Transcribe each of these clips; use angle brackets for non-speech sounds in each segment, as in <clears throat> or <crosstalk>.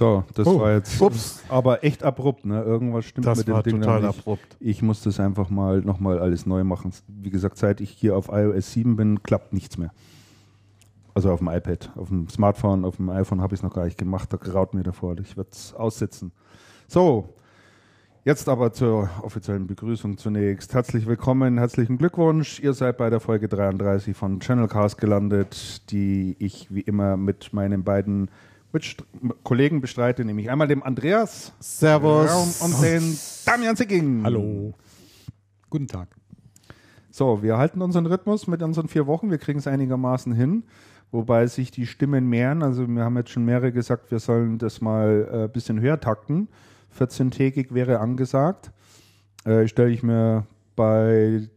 So, das Oh, war jetzt ups. aber echt abrupt, ne? Irgendwas stimmt Das mit dem war Ding total nicht. abrupt. Ich muss das einfach mal nochmal alles neu machen. Wie gesagt, seit ich hier auf iOS 7 bin, klappt nichts mehr. Also auf dem iPad, auf dem Smartphone, auf dem iPhone habe ich es noch gar nicht gemacht. Da graut mir davor. Ich werde es aussetzen. So, jetzt aber zur offiziellen Begrüßung zunächst. Herzlich willkommen, herzlichen Glückwunsch. Ihr seid bei der Folge 33 von Channelcast gelandet, die ich wie immer mit meinen beiden Mitst Kollegen bestreite, nämlich einmal dem Andreas Servus. und den Damian Sicking. Hallo. Guten Tag. So, wir halten unseren Rhythmus mit unseren vier Wochen. Wir kriegen es einigermaßen hin, wobei sich die Stimmen mehren. Also wir haben jetzt schon mehrere gesagt, wir sollen das mal ein äh, bisschen höher takten. 14-tägig wäre angesagt. Äh, Stelle ich mir bei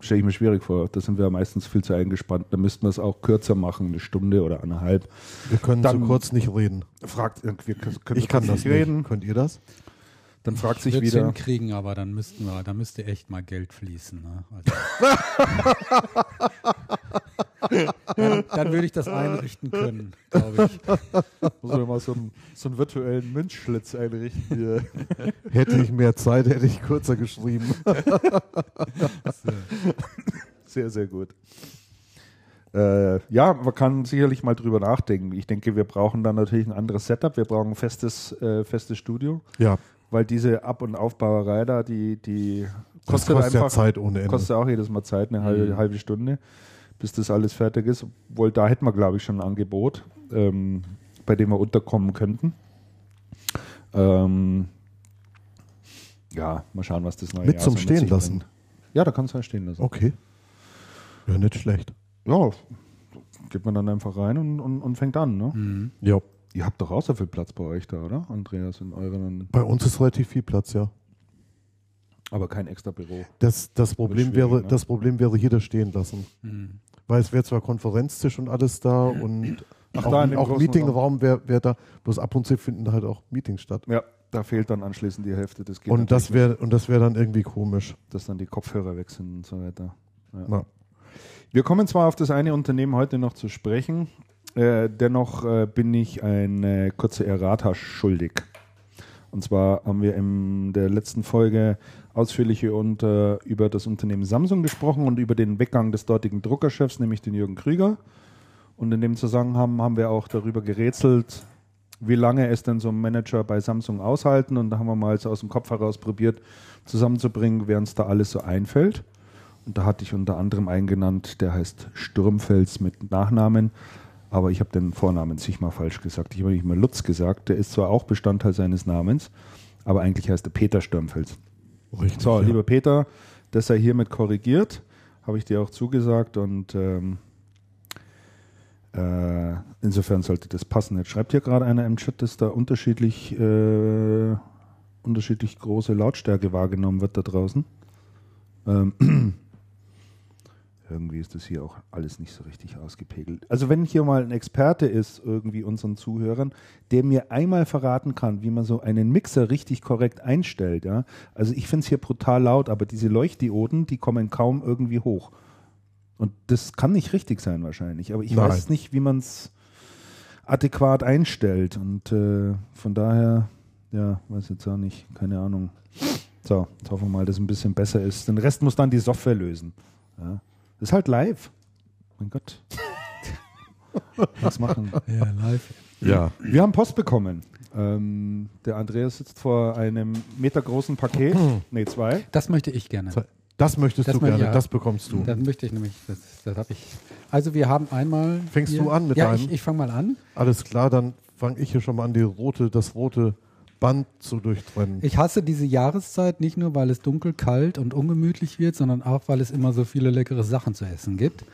stelle ich mir schwierig vor. Da sind wir meistens viel zu eingespannt. Da müssten wir es auch kürzer machen, eine Stunde oder eineinhalb. Wir können Dann- so kurz nicht reden. Fragt, wir können Ich kann das nicht reden. nicht. Könnt ihr das? Dann fragt sich Wird's wieder. hinkriegen, aber dann müssten wir, da müsste echt mal Geld fließen. Ne? Also, <laughs> <laughs> dann, dann würde ich das einrichten können, glaube ich. Muss man mal so einen, so einen virtuellen Münzschlitz einrichten. Hier. <laughs> Hätte ich mehr Zeit, hätte ich kürzer geschrieben. <laughs> Sehr, sehr gut. Äh, ja, man kann sicherlich mal drüber nachdenken. Ich denke, wir brauchen dann natürlich ein anderes Setup. Wir brauchen ein festes, äh, festes Studio, Ja, weil diese Ab- und Aufbauerei da, die, die kostet, kostet ja einfach Zeit ohne Ende. kostet auch jedes Mal Zeit, eine halbe, Mhm. halbe Stunde, bis das alles fertig ist. Obwohl, da hätten wir, glaube ich, schon ein Angebot, ähm, bei dem wir unterkommen könnten. Ähm, ja, mal schauen, was das neue Mit Jahr zum so Stehen sich lassen. bringt. Ja, da kannst du halt stehen lassen. Okay. Ja, nicht schlecht. Ja, geht man dann einfach rein und, und, und fängt an, ne? Mhm. Ja. Ihr habt doch auch so viel Platz bei euch da, oder? Andreas, in euren, Bei uns ist relativ viel Platz, ja. aber kein extra Büro. Das, das, Problem, schwierig, wäre, ne? das Problem wäre hier das Stehen lassen. Mhm. Weil es wäre zwar Konferenztisch und alles da und Ach, auch, da auch Meetingraum wäre wär da. Bloß ab und zu finden da halt auch Meetings statt. Ja, da fehlt dann anschließend die Hälfte. Geht Und das natürlich wäre und das wäre dann irgendwie komisch. dass dann die Kopfhörer weg sind und so weiter. Ja. Wir kommen zwar auf das eine Unternehmen heute noch zu sprechen, äh, dennoch äh, bin ich eine kurze Errata schuldig. Und zwar haben wir in der letzten Folge ausführlich und, äh, über das Unternehmen Samsung gesprochen und über den Weggang des dortigen Druckerchefs, nämlich den Jürgen Krüger. Und in dem Zusammenhang haben wir auch darüber gerätselt, wie lange es denn so ein Manager bei Samsung aushalten. Und da haben wir mal so aus dem Kopf heraus probiert, zusammenzubringen, wer uns da alles so einfällt. Und da hatte ich unter anderem einen genannt, der heißt Sturmfels mit Nachnamen. Aber ich habe den Vornamen zigmal falsch gesagt. Ich habe nicht mal Lutz gesagt. Der ist zwar auch Bestandteil seines Namens, aber eigentlich heißt er Peter Sturmfels. Richtig. So, ja. lieber Peter, das sei hiermit korrigiert. Habe ich dir auch zugesagt und ähm, äh, insofern sollte das passen. Jetzt schreibt hier gerade einer im Chat, dass da unterschiedlich, äh, unterschiedlich große Lautstärke wahrgenommen wird da draußen. Ähm, <clears throat> irgendwie ist das hier auch alles nicht so richtig ausgepegelt. Also wenn hier mal ein Experte ist, irgendwie unseren Zuhörern, der mir einmal verraten kann, wie man so einen Mixer richtig korrekt einstellt, ja. Also ich finde es hier brutal laut, aber diese Leuchtdioden, die kommen kaum irgendwie hoch. Und das kann nicht richtig sein wahrscheinlich, aber ich Nein. weiß nicht, wie man es adäquat einstellt. Und äh, von daher, ja, weiß jetzt auch nicht, keine Ahnung. So, jetzt hoffen wir mal, dass es ein bisschen besser ist. Den Rest muss dann die Software lösen. Ja. Das ist halt live. Mein Gott. Was machen? Ja, live. Ja. Wir haben Post bekommen. Ähm, der Andreas sitzt vor einem metergroßen Paket. <clears throat> nee, zwei. Das möchte ich gerne. Das möchtest Das du gerne, ja. das bekommst du. Das möchte ich nämlich. Das, das habe ich. Also wir haben einmal. Fängst du an mit Ja, deinem? ich, ich fange mal an. Alles klar, dann fange ich hier schon mal an, die rote, das rote Band zu durchtrennen. Ich hasse diese Jahreszeit nicht nur, weil es dunkel, kalt und ungemütlich wird, sondern auch, weil es immer so viele leckere Sachen zu essen gibt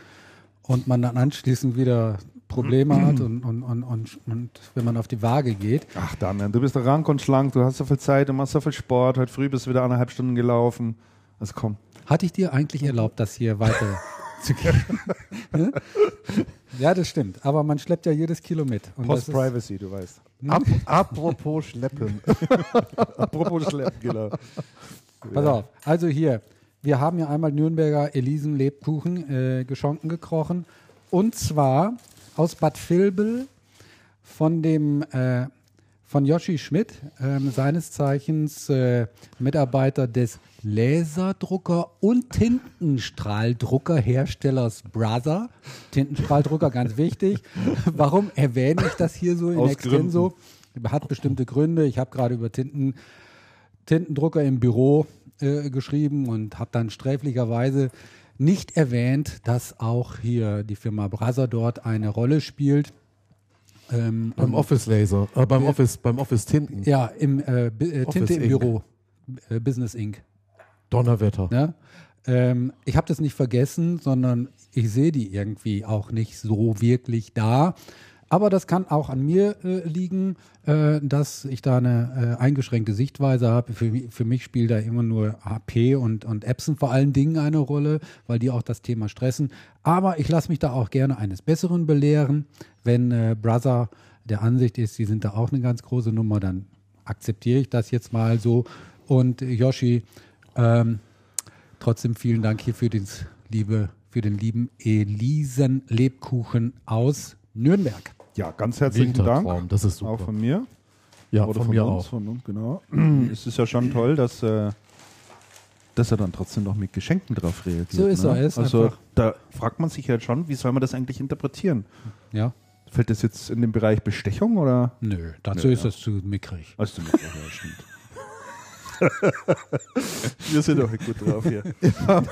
und man dann anschließend wieder Probleme <clears throat> hat und, und, und, und, und wenn man auf die Waage geht. Ach, Damian, du bist rank und schlank. Du hast so viel Zeit, du machst so viel Sport. Heute früh bist du wieder eineinhalb Stunden gelaufen. Also komm. Hatte ich dir eigentlich erlaubt, das hier weiter zu gehen? Ne? <laughs> ja, das stimmt. Aber man schleppt ja jedes Kilo mit. Post-Privacy, du weißt. Ap apropos Schleppen. <laughs> Apropos Schleppen, genau. Pass auf. Also hier, wir haben ja einmal Nürnberger Elisen-Lebkuchen äh, geschonken gekrochen. Und zwar aus Bad Vilbel von dem, äh, von Yoshi Schmidt, ähm, seines Zeichens äh, Mitarbeiter des Laserdrucker- und Tintenstrahldruckerherstellers Brother. Tintenstrahldrucker, ganz wichtig. <laughs> Warum erwähne ich das hier so in Aus Extenso? Hat bestimmte Gründe. Ich habe gerade über Tinten, Tintendrucker im Büro äh, geschrieben und habe dann sträflicherweise nicht erwähnt, dass auch hier die Firma Brother dort eine Rolle spielt. Ähm, Beim Office Laser, äh, beim Ja. Office, beim Office Tinten. Ja, im äh, äh, Tinte im Inc. Büro. Äh, Business Inc. Donnerwetter. Ne? Ähm, ich habe das nicht vergessen, sondern ich sehe die irgendwie auch nicht so wirklich da. Aber das kann auch an mir äh, liegen, äh, dass ich da eine äh, eingeschränkte Sichtweise habe. Für, für mich spielt da immer nur HP und, und Epson vor allen Dingen eine Rolle, weil die auch das Thema stressen. Aber ich lasse mich da auch gerne eines Besseren belehren. Wenn äh, Brother der Ansicht ist, die sind da auch eine ganz große Nummer, dann akzeptiere ich das jetzt mal so. Und Yoshi, ähm, trotzdem vielen Dank hier für, den, liebe, für den lieben Elisen Lebkuchen aus Nürnberg. Ja, ganz herzlichen Dank. Das ist Auch super. von mir. Ja, Oder von, mir uns, auch. Von uns, genau. <clears throat> es ist ja schon toll, dass, äh, dass er dann trotzdem noch mit Geschenken drauf reagiert. So ist ne? er, ist Also einfach- da fragt man sich ja schon, wie soll man das eigentlich interpretieren? Ja? Fällt das jetzt in den Bereich Bestechung oder? Nö, dazu Nö, ist ja. das zu mickrig. Weißt du nicht, ja, stimmt. <laughs> Wir sind doch gut drauf hier. <laughs>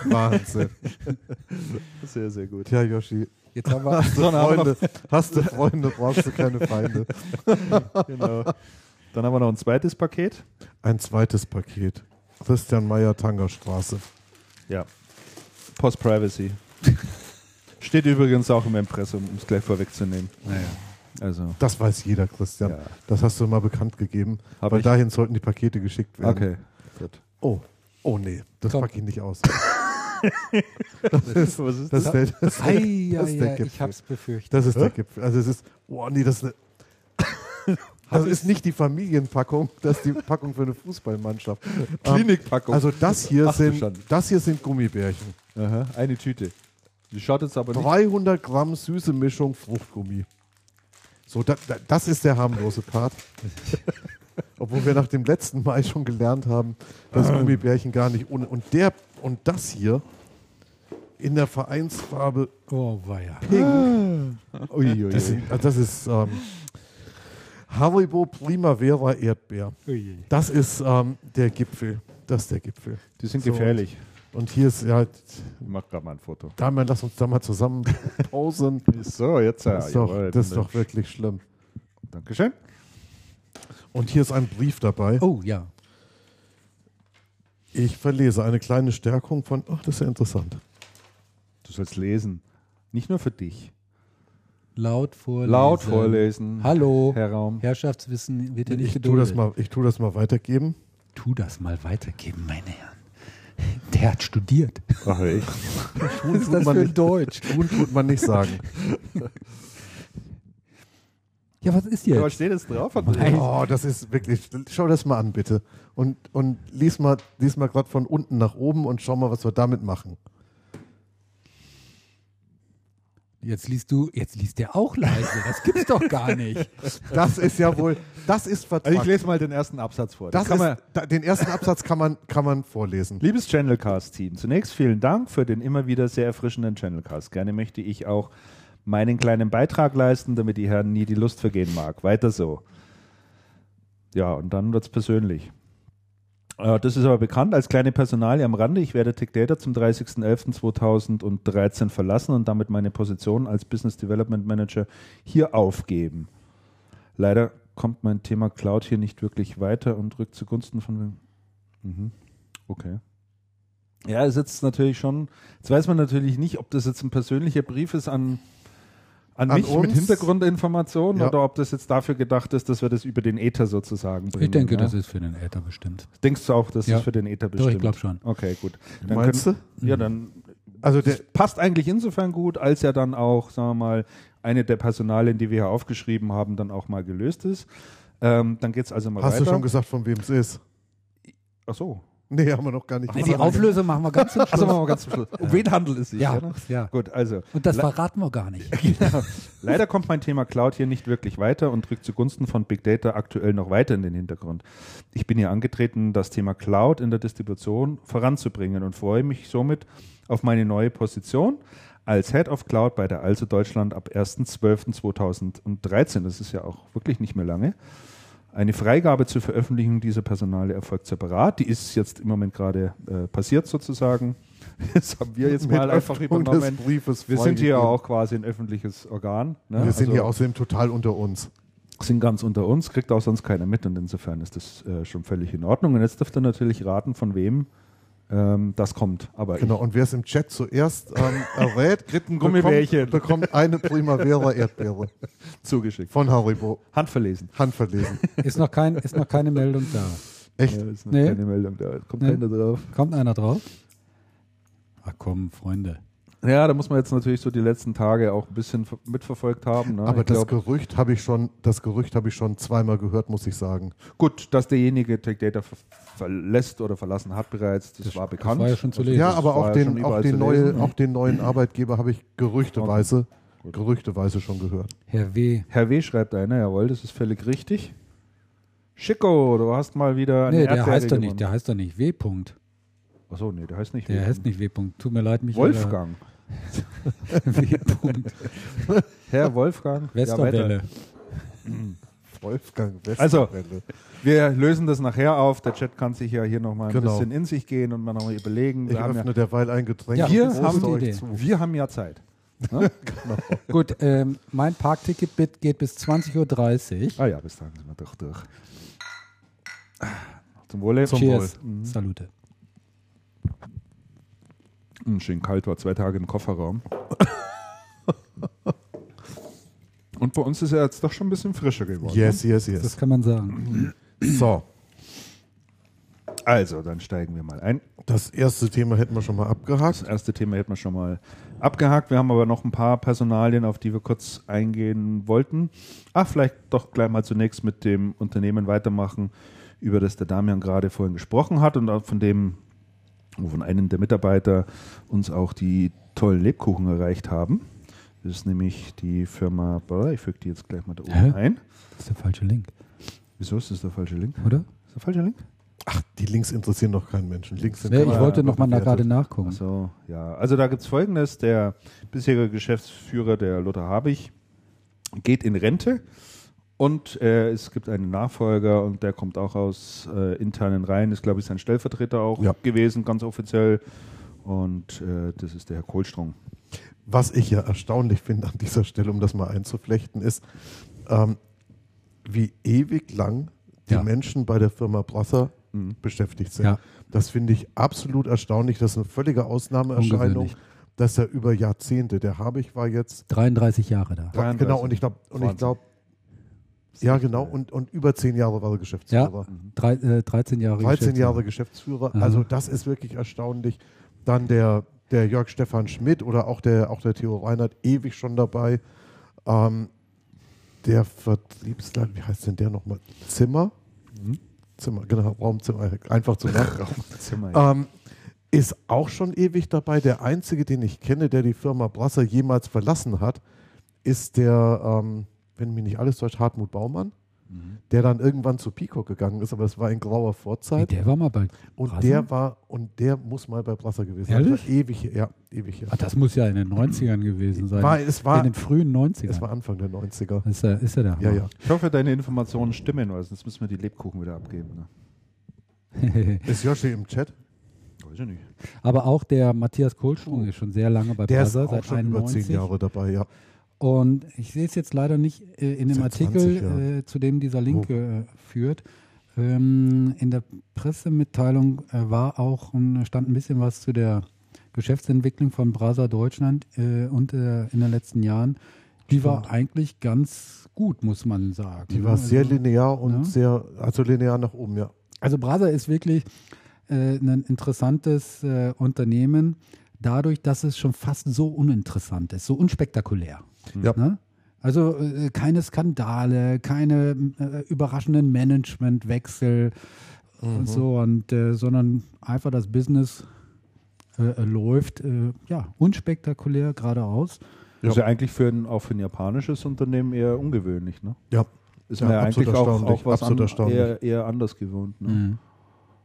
Wahnsinn. Sehr, sehr gut. Tja, Yoshi, Jetzt haben wir. Wir noch, Freunde, hast du Freunde, brauchst du keine Feinde. <laughs> genau. Dann haben wir noch ein zweites Paket. Ein zweites Paket. Christian Meyer, Tangerstraße. Ja. Post Privacy. Steht übrigens auch im Impressum, um es gleich vorwegzunehmen. Naja. Also, Das weiß jeder, Christian. Ja. Das hast du mal bekannt gegeben. Hab weil ich. dahin sollten die Pakete geschickt werden. okay. Gut. Oh, oh nee, das Komm. packe ich nicht aus. Was ist das? Das, ist der, das, Ei, das ist der ei, ich Gipfel. hab's befürchtet. Das ist der Gipfel. Also es ist, oh nee, das ist eine, <laughs> das ist nicht die Familienpackung, das ist die Packung für eine Fußballmannschaft. <laughs> Ähm, Klinikpackung. Also das hier Ach sind, das hier sind Gummibärchen. Aha, eine Tüte. Die schaut jetzt aber nicht. 300 Gramm süße Mischung Fruchtgummi. So, da, da, das ist der harmlose Part. <laughs> Obwohl wir nach dem letzten Mal schon gelernt haben, dass <clears throat> Gummibärchen gar nicht ohne. Und der und das hier in der Vereinsfarbe Oh, weia. Pink. Uiuiui. Sind, also das ist ähm, Haribo Primavera Erdbeer. Ui. Das ist ähm, der Gipfel. Das ist der Gipfel. Die sind So, gefährlich. Und hier ist ja, Ich mach gerade mal ein Foto. Damian, lass uns da mal zusammen <laughs> pausen. So, jetzt ja. Das ist doch, jawohl, das ist doch wirklich schlimm. Dankeschön. Und hier ist ein Brief dabei. Oh, ja. Ich verlese eine kleine Stärkung von. Ach, das ist ja interessant. Du sollst lesen. Nicht nur für dich. Laut vorlesen. Laut vorlesen. Hallo. Herr Raum. Herrschaftswissen wird ja nicht Ich tue das geduldet. mal, ich tue das mal weitergeben. Tu das mal weitergeben, meine Herren. Der hat studiert. Ach, echt? Was ist das für nicht. Deutsch? Tun tut man nicht sagen. <laughs> Ja, was ist Was jetzt? steht jetzt drauf? Oh, das ist wirklich. Schau das mal an, bitte. Und, und lies mal, lies mal gerade von unten nach oben und schau mal, was wir damit machen. Jetzt liest du, jetzt liest der auch leise. Das gibt's doch gar nicht. <laughs> Das ist ja wohl. Das ist Also ich Vertrag. lese mal den ersten Absatz vor. Das kann man, ist, da, den ersten Absatz kann man, kann man vorlesen. Liebes Channelcast-Team, zunächst vielen Dank für den immer wieder sehr erfrischenden Channelcast. Gerne möchte ich auch meinen kleinen Beitrag leisten, damit die Herren nie die Lust vergehen mag. Weiter so. Ja, und dann wird's persönlich. Äh, Das ist aber bekannt als kleine Personalie am Rande. Ich werde Tech Data zum 30.11.2013 verlassen und damit meine Position als Business Development Manager hier aufgeben. Leider kommt mein Thema Cloud hier nicht wirklich weiter und rückt zugunsten von. Mhm. Okay. Ja, es ist jetzt natürlich schon. Jetzt weiß man natürlich nicht, ob das jetzt ein persönlicher Brief ist an, an, An mich mit uns? Hintergrundinformationen Ja. oder ob das jetzt dafür gedacht ist, dass wir das über den Ether sozusagen bringen. Ich denke, ja? das ist für den Äther bestimmt. Denkst du auch, das Ja. ist für den Ether Doch, bestimmt? ich glaube schon. Okay, gut. Dann Meinst können, du? Ja, dann Also der, das passt eigentlich insofern gut, als ja dann auch, sagen wir mal, eine der Personalien, die wir hier aufgeschrieben haben, dann auch mal gelöst ist. Ähm, dann geht es also mal hast weiter. du schon gesagt, von wem es ist? Ach so. Nee, haben wir noch gar nicht Nee, die Auflösung machen wir ganz zum <laughs> Also Schluss. machen wir ganz zum Schluss. Um wen handelt es sich? Ja, ne? ja. Gut, also. Und das verraten wir gar nicht. <laughs> Genau. Leider kommt mein Thema Cloud hier nicht wirklich weiter und rückt zugunsten von Big Data aktuell noch weiter in den Hintergrund. Ich bin hier angetreten, das Thema Cloud in der Distribution voranzubringen und freue mich somit auf meine neue Position als Head of Cloud bei der Also Deutschland ab 1.12.2013. Das ist ja auch wirklich nicht mehr lange. Eine Freigabe zur Veröffentlichung dieser Personale erfolgt separat. Die ist jetzt im Moment gerade äh, passiert sozusagen. <laughs> Das haben wir jetzt Mit mal einfach Öffnung übernommen. Briefes Wir sind hier auch quasi ein öffentliches Organ. Ne? Wir sind Also hier außerdem total unter uns. sind ganz unter uns, kriegt auch sonst keiner mit und insofern ist das äh, schon völlig in Ordnung. Und jetzt dürft ihr natürlich raten, von wem das kommt. Aber Genau, und wer es im Chat zuerst ähm, <laughs> errät, Kriegt ein Gummibärchen. bekommt, bekommt eine Primavera Erdbeere ich <laughs> zugeschickt. von Haribo. Handverlesen. Handverlesen. <laughs> Ist noch, kein, ist noch keine Meldung da. Echt? Ja, ist noch Nee. keine Meldung da. Kommt Nee. keiner drauf. Kommt einer drauf? Ach komm, Freunde. Ja, da muss man jetzt natürlich so die letzten Tage auch ein bisschen ver- mitverfolgt haben. Ne? Aber ich das glaub, Gerücht habe ich schon, das Gerücht habe ich schon zweimal gehört, muss ich sagen. gut, dass derjenige Tech Data ver verlässt oder verlassen hat bereits, das, war bekannt. war ja schon zu lesen. Ja, das aber auch den, auch den, neue, lesen. auch den neuen Arbeitgeber habe ich gerüchteweise, Gut. gerüchteweise schon gehört. Herr W. Herr W. schreibt einer, jawohl, das ist völlig richtig. Schicko, du hast mal wieder eine Nee, der heißt doch nicht, der heißt doch nicht W. -Punkt. Achso, nee, der heißt nicht Der W. heißt nicht W. -Punkt. Tut mir leid, mich Wolfgang. W. <laughs> -Punkt. Herr Wolfgang. Westerwelle. weiter. Wolfgang Also, Westerwelle. wir lösen das nachher auf. Der Chat kann sich ja hier nochmal ein Genau. bisschen in sich gehen und mal nochmal überlegen. ich Wir haben, öffne ja, derweil ein Getränk. Ja, wir, haben, wir haben ja Zeit. <laughs> Ne? Gut, ähm, mein Parkticket geht bis 20.30 Uhr. Ah ja, bis dahin sind wir doch durch. Zum Wohle. Zum Cheers. Mhm. Salute. Mm, Schön kalt war, zwei Tage im Kofferraum. <laughs> Und bei uns ist er jetzt doch schon ein bisschen frischer geworden. Yes, yes, Das yes. kann man sagen. So, Also, dann steigen wir mal ein. das erste Thema hätten wir schon mal Das abgehakt. erste Thema hätten wir schon mal abgehakt. Wir haben aber noch ein paar Personalien, auf die wir kurz eingehen wollten. Ach, vielleicht doch gleich mal zunächst mit dem Unternehmen weitermachen, über das der Damian gerade vorhin gesprochen hat und auch von dem, wo von einem der Mitarbeiter uns auch die tollen Lebkuchen erreicht haben. Das ist nämlich die Firma, ich füge die jetzt gleich mal da oben Hä? ein. Das ist der falsche Link, Wieso ist das der falsche Link? oder? Ist der falsche Link? Ach, die Links interessieren doch keinen Menschen. Links sind Nee, ich wollte noch mal da gerade nachgucken. So, ja. Also da gibt es folgendes: Der bisherige Geschäftsführer, der Lothar Habich, geht in Rente und äh, es gibt einen Nachfolger und der kommt auch aus äh, internen Reihen, ist, glaube ich, sein Stellvertreter auch Ja. gewesen, ganz offiziell. Und äh, das ist der Herr Kohlstrong. Was ich ja erstaunlich finde an dieser Stelle, um das mal einzuflechten, ist, ähm, wie ewig lang die Ja. Menschen bei der Firma Brasser Mhm. beschäftigt sind. Ja. Das finde ich absolut erstaunlich. Das ist eine völlige Ausnahmeerscheinung, dass er über Jahrzehnte, der Habich war jetzt, 33 Jahre da. 33. genau, und ich glaube, und ich Wahnsinn. glaube, ja genau, und, und über zehn Jahre war er Geschäftsführer. Drei, äh, 13 Jahre 13 Geschäftsführer. Jahre Geschäftsführer. Also das ist wirklich erstaunlich. Dann der, der Jörg Stefan Schmidt oder auch der, auch der Theo Reinhardt, ewig schon dabei. Ähm, der Vertriebsleiter, wie heißt denn der nochmal? Zimmer? Mhm. Zimmer, genau, Raumzimmer, einfach zu nach. <laughs> Zimmer, ja. ähm, ist auch schon ewig dabei. Der einzige, den ich kenne, der die Firma Brasser jemals verlassen hat, ist der, ähm, wenn mich nicht alles täuscht, Hartmut Baumann, Mhm. der dann irgendwann zu Pico gegangen ist, aber das war in grauer Nee, Vorzeit. der war mal bei Und Brasser? der war, und der muss mal bei Brasser gewesen sein. Ehrlich? Das ewig, ja, ewig. her. Ach, das muss ja in den 90ern <clears throat> gewesen sein. War, es, war, in den frühen 90ern. es war Anfang der 90er. ist, er, ist er der Ja, Hammer. ja. Ich hoffe, deine Informationen stimmen, weil sonst müssen wir die Lebkuchen wieder abgeben. Ne? <laughs> Ist Joshi im Chat? Weiß ich nicht. Aber auch der Matthias Kohlstrung ist schon sehr lange bei Der ist Brasser, auch seit schon über 91. zehn Jahre dabei, ja. Und ich sehe es jetzt leider nicht äh, in dem Seit 20 Artikel, Jahren. äh, zu dem dieser Link Oh. führt. Ähm, in der Pressemitteilung äh, war auch ein, stand ein bisschen was zu der Geschäftsentwicklung von Brasa Deutschland und in den letzten Jahren. Die war Stimmt. eigentlich ganz gut, muss man sagen. Die war Also- sehr linear und ja. sehr, also linear nach oben, ja. Also Brasa ist wirklich äh, ein interessantes äh, Unternehmen, dadurch, dass es schon fast so uninteressant ist, so unspektakulär. Ja. Ne? Also äh, keine Skandale, keine äh, überraschenden Managementwechsel, und so und äh, sondern einfach das Business äh, äh, läuft äh, ja unspektakulär geradeaus. Ja. Das ist ja eigentlich für ein, auch für ein japanisches Unternehmen eher ungewöhnlich, ne? Ja. Ist Ja, ja eigentlich auch, auch was an, eher, eher anders gewohnt. Ne? Mhm.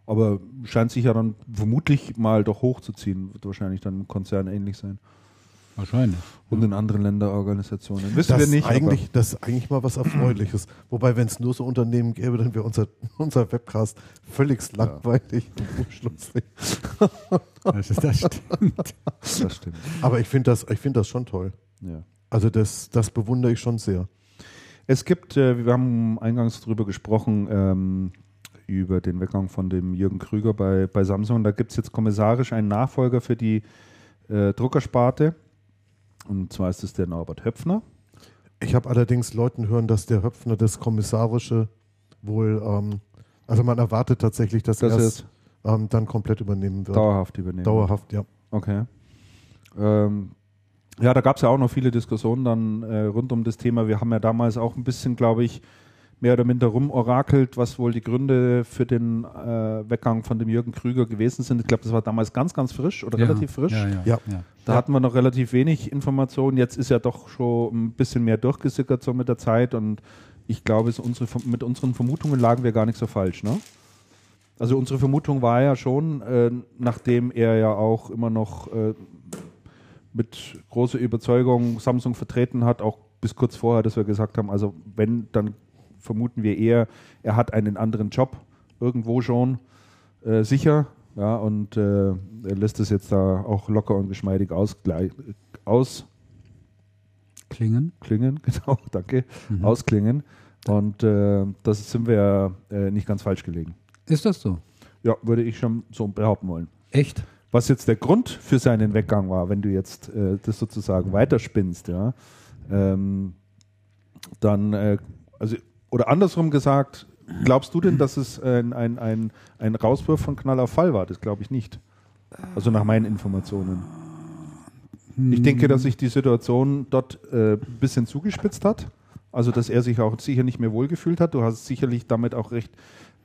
Aber scheint sich ja dann vermutlich mal doch hochzuziehen. Wird wahrscheinlich dann im Konzern ähnlich sein. Wahrscheinlich. Und in anderen Länderorganisationen. Wissen Das wir ist, nicht. eigentlich, das ist eigentlich mal was Erfreuliches. Wobei, wenn es nur so Unternehmen gäbe, dann wäre unser, <laughs> unser Webcast völlig langweilig und unschlüssig. Das, <laughs> ist, das stimmt. aber das stimmt. Aber ich finde das, ich find das schon toll. Ja. Also das, das bewundere ich schon sehr. Es gibt, äh, wir haben eingangs darüber gesprochen, ähm, über den Weggang von dem Jürgen Krüger bei, bei Samsung. Da gibt es jetzt kommissarisch einen Nachfolger für die äh, Druckersparte. Und zwar ist es der Norbert Höpfner. Ich habe allerdings Leuten hören, dass der Höpfner das Kommissarische wohl, ähm, also man erwartet tatsächlich, dass Das er es ähm, dann komplett übernehmen wird. dauerhaft übernehmen. Dauerhaft, ja. Okay. Ähm, ja, da gab es ja auch noch viele Diskussionen dann äh, rund um das Thema. Wir haben ja damals auch ein bisschen, glaube ich, mehr oder minder rumorakelt, was wohl die Gründe für den äh, Weggang von dem Jürgen Krüger gewesen sind. Ich glaube, das war damals ganz, ganz frisch oder relativ frisch. Ja, ja, Ja. ja. Da Ja. hatten wir noch relativ wenig Informationen. Jetzt ist ja doch schon ein bisschen mehr durchgesickert so mit der Zeit und ich glaube, unsere, mit unseren Vermutungen lagen wir gar nicht so falsch, ne? Also unsere Vermutung war ja schon, äh, nachdem er ja auch immer noch äh, mit großer Überzeugung Samsung vertreten hat, auch bis kurz vorher, dass wir gesagt haben, also wenn, dann vermuten wir eher, er hat einen anderen Job irgendwo schon äh, sicher, ja, und äh, er lässt es jetzt da auch locker und geschmeidig ausklingen, Klingen. <laughs> genau, danke, Mhm. ausklingen. Und äh, das sind wir äh, nicht ganz falsch gelegen. Ist das so? Ja, würde ich schon so behaupten wollen. Echt? Was jetzt der Grund für seinen Weggang war, wenn du jetzt äh, das sozusagen weiterspinnst, ja, ähm, dann, äh, also, oder andersrum gesagt, glaubst du denn, dass es ein, ein, ein, ein Rauswurf von Knall auf Fall war? Das glaube ich nicht. Also nach meinen Informationen. Ich denke, dass sich die Situation dort äh, ein bisschen zugespitzt hat. Also, dass er sich auch sicher nicht mehr wohlgefühlt hat. Du hast sicherlich damit auch recht,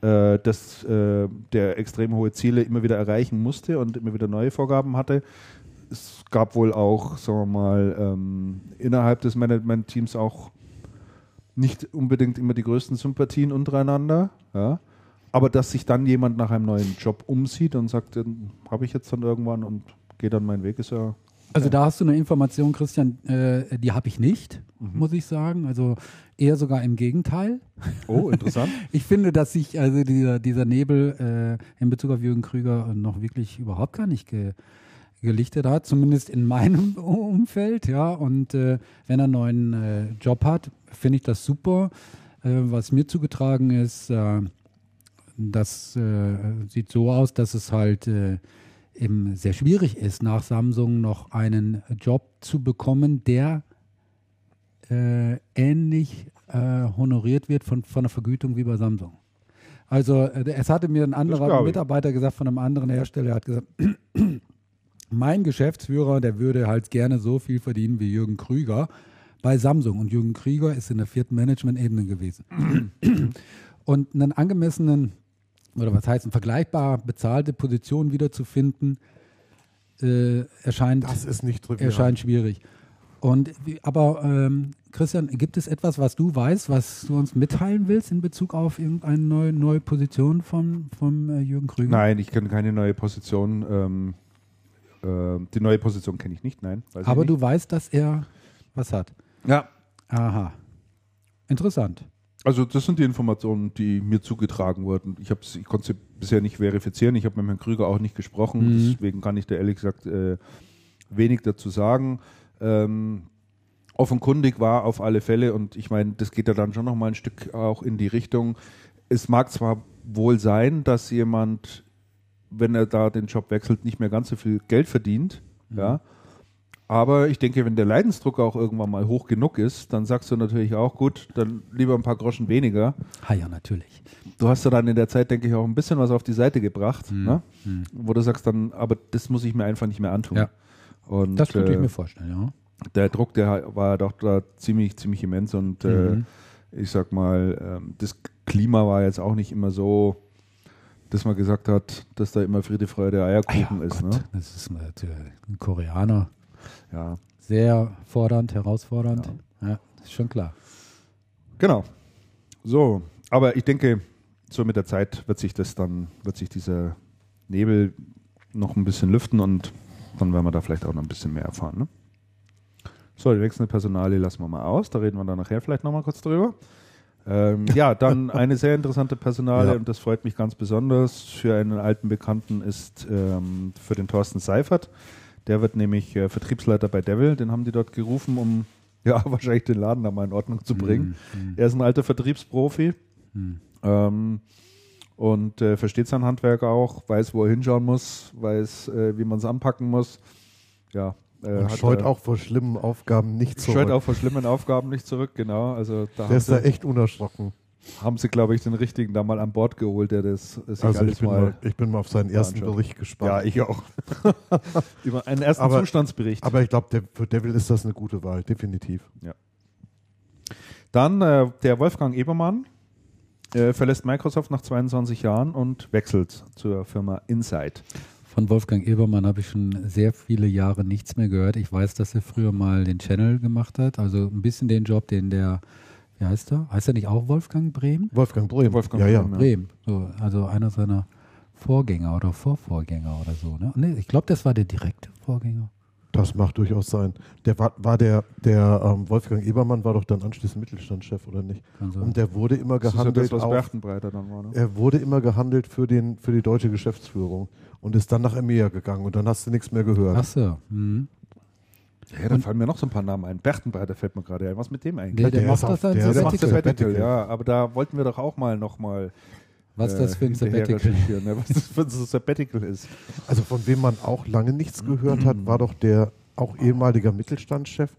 äh, dass äh, der extrem hohe Ziele immer wieder erreichen musste und immer wieder neue Vorgaben hatte. Es gab wohl auch, sagen wir mal, ähm, innerhalb des Management-Teams auch nicht unbedingt immer die größten Sympathien untereinander. Ja. Aber dass sich dann jemand nach einem neuen Job umsieht und sagt, den habe ich jetzt dann irgendwann und gehe dann meinen Weg, ist ja Also da hast du eine Information, Christian, äh, die habe ich nicht, muss ich sagen. Also eher sogar im Gegenteil. Oh, interessant. <laughs> Ich finde, dass sich also dieser, dieser Nebel äh, in Bezug auf Jürgen Krüger noch wirklich überhaupt gar nicht ge, gelichtet hat, zumindest in meinem <laughs> Umfeld, ja. Und äh, wenn er einen neuen äh, Job hat, finde ich das super. Äh, was mir zugetragen ist, äh, das äh, sieht so aus, dass es halt äh, eben sehr schwierig ist, nach Samsung noch einen Job zu bekommen, der äh, ähnlich äh, honoriert wird von, von der Vergütung wie bei Samsung. Also es hatte mir ein anderer. Mitarbeiter gesagt von einem anderen Hersteller, er hat gesagt, mein Geschäftsführer, der würde halt gerne so viel verdienen wie Jürgen Krüger bei Samsung. Und Jürgen Krüger ist in der vierten Management-Ebene gewesen. <clears throat> Und einen angemessenen, oder was heißt, eine vergleichbar bezahlte Position wiederzufinden, äh, erscheint Das ist nicht trivial. erscheint schwierig. Und wie, aber ähm, Christian, gibt es etwas, was du weißt, was du uns mitteilen willst in Bezug auf irgendeine neue, neue Position von, von äh, Jürgen Krüger? Nein, ich kenne keine neue Position. Ähm, äh, die neue Position kenne ich nicht, nein. Aber ich du nicht. weißt, dass er was hat. Ja, Aha. Interessant. also das sind die Informationen, die mir zugetragen wurden. Ich, ich konnte sie bisher nicht verifizieren. Ich habe mit Herrn Krüger auch nicht gesprochen. Mhm. Deswegen kann ich da ehrlich gesagt äh, wenig dazu sagen. Ähm, offenkundig war auf alle Fälle, und ich meine, das geht ja dann schon noch mal ein Stück auch in die Richtung, es mag zwar wohl sein, dass jemand, wenn er da den Job wechselt, nicht mehr ganz so viel Geld verdient, ja, aber ich denke, wenn der Leidensdruck auch irgendwann mal hoch genug ist, dann sagst du natürlich auch, gut, dann lieber ein paar Groschen weniger. Ah ja, natürlich. Du hast ja dann in der Zeit, denke ich, auch ein bisschen was auf die Seite gebracht, Mhm. ne? wo du sagst dann, aber das muss ich mir einfach nicht mehr antun. Ja. Und Das könnte ich äh, mir vorstellen, ja. der Druck, der war doch da ziemlich, ziemlich immens und äh, Mhm. ich sag mal, ähm, das Klima war jetzt auch nicht immer so dass man gesagt hat, dass da immer Friede, Freude, Eierkuchen ist. Gott, Ne? Das ist natürlich ein Koreaner. Ja, Sehr fordernd, herausfordernd. Ja, ist schon klar. genau. So, aber ich denke, so mit der Zeit wird sich das dann, wird sich dieser Nebel noch ein bisschen lüften und dann werden wir da vielleicht auch noch ein bisschen mehr erfahren. Ne? So, die nächste Personalie lassen wir mal aus, da reden wir dann nachher vielleicht nochmal kurz drüber. Ähm, <laughs> ja, dann eine sehr interessante Personalie Ja. und das freut mich ganz besonders. Für einen alten Bekannten ist ähm, für den Thorsten Seifert. Der wird nämlich äh, Vertriebsleiter bei Devil. Den haben die dort gerufen, um <laughs> ja wahrscheinlich den Laden da mal in Ordnung zu bringen. Mhm. Er ist ein alter Vertriebsprofi Mhm. ähm, und äh, versteht sein Handwerk auch, weiß, wo er hinschauen muss, weiß, äh, wie man es anpacken muss. Ja, äh, scheut er- auch vor schlimmen Aufgaben nicht zurück. scheut auch vor schlimmen Aufgaben nicht zurück, genau. Also da Der ist da echt unerschrocken. haben sie, glaube ich, den richtigen da mal an Bord geholt, der das sich Also alles ich bin, mal. mal, ich bin mal auf seinen ersten anschaut. Bericht gespannt. ja, ich auch. <laughs> Über einen ersten Aber- Zustandsbericht. Aber ich glaube, für Devil ist das eine gute Wahl, definitiv. Dann äh, der Wolfgang Ebermann äh, verlässt Microsoft nach 22 Jahren und wechselt zur Firma Insight. Von Wolfgang Ebermann habe ich schon sehr viele Jahre nichts mehr gehört. Ich weiß, dass er früher mal den Channel gemacht hat, also ein bisschen den Job, den der, wie heißt er? Heißt er nicht auch Wolfgang Brehm? Wolfgang Brehm. Wolfgang ja, ja. Brehm, so, also einer seiner Vorgänger oder Vorvorgänger oder so. Ne? Nee, ich glaube, das war der direkte Vorgänger. Das macht durchaus sein. Der war, war der, der ähm, Wolfgang Ebermann war doch dann anschließend Mittelstandschef, oder nicht? Sein. Und der wurde immer Das ist ja gehandelt. das, was auf, dann war. Ne? er wurde immer gehandelt für, den, für die deutsche Geschäftsführung und ist dann nach EMEA gegangen und dann hast du nichts mehr gehört. Ach so. Mhm. Ja, dann fallen mir noch so ein paar Namen ein. Berchtenbreiter fällt mir gerade ein. Was mit dem eigentlich? Nee, der, der macht das als der ist Der macht Sabbatical. Sabbatical, Sabbatical. ja. Aber da wollten wir doch auch mal noch mal Was ist das äh, für ein Sabbatical? Ne? Was das für ein Sabbatical ist. Also von wem man auch lange nichts gehört hat, war doch der auch ehemaliger Mittelstandschef,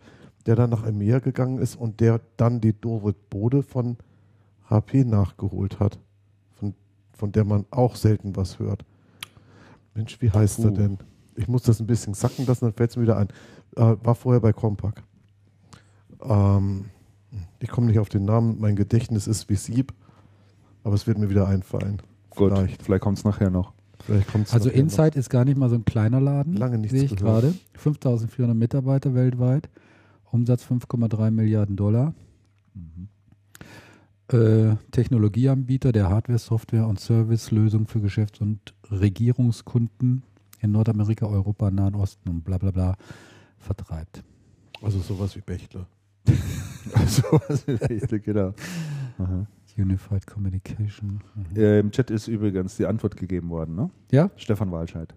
der dann nach EMEA gegangen ist und der dann die Dorit Bode von HP nachgeholt hat, von, von der man auch selten was hört. Mensch, wie heißt er Puh. denn? Ich muss das ein bisschen sacken lassen, dann fällt es mir wieder ein. Äh, war vorher bei Compaq. Ähm, ich komme nicht auf den Namen, mein Gedächtnis ist wie Sieb, aber es wird mir wieder einfallen. Gut, Vielleicht. vielleicht kommt es nachher noch. Also nachher noch. Insight ist gar nicht mal so ein kleiner Laden. Lange nichts Sehe ich gerade. 5400 Mitarbeiter weltweit. Umsatz 5,3 Milliarden Dollar. Äh, Technologieanbieter der Hardware, Software und Servicelösungen für Geschäfts- und Regierungskunden in Nordamerika, Europa, Nahen Osten und bla bla bla vertreibt. Also sowas wie Bechtle. <laughs> so was in der Richtung, genau. Aha. Unified Communication. Mhm. Äh, Im Chat ist übrigens die Antwort gegeben worden. Ne? Ja? Stefan Walscheid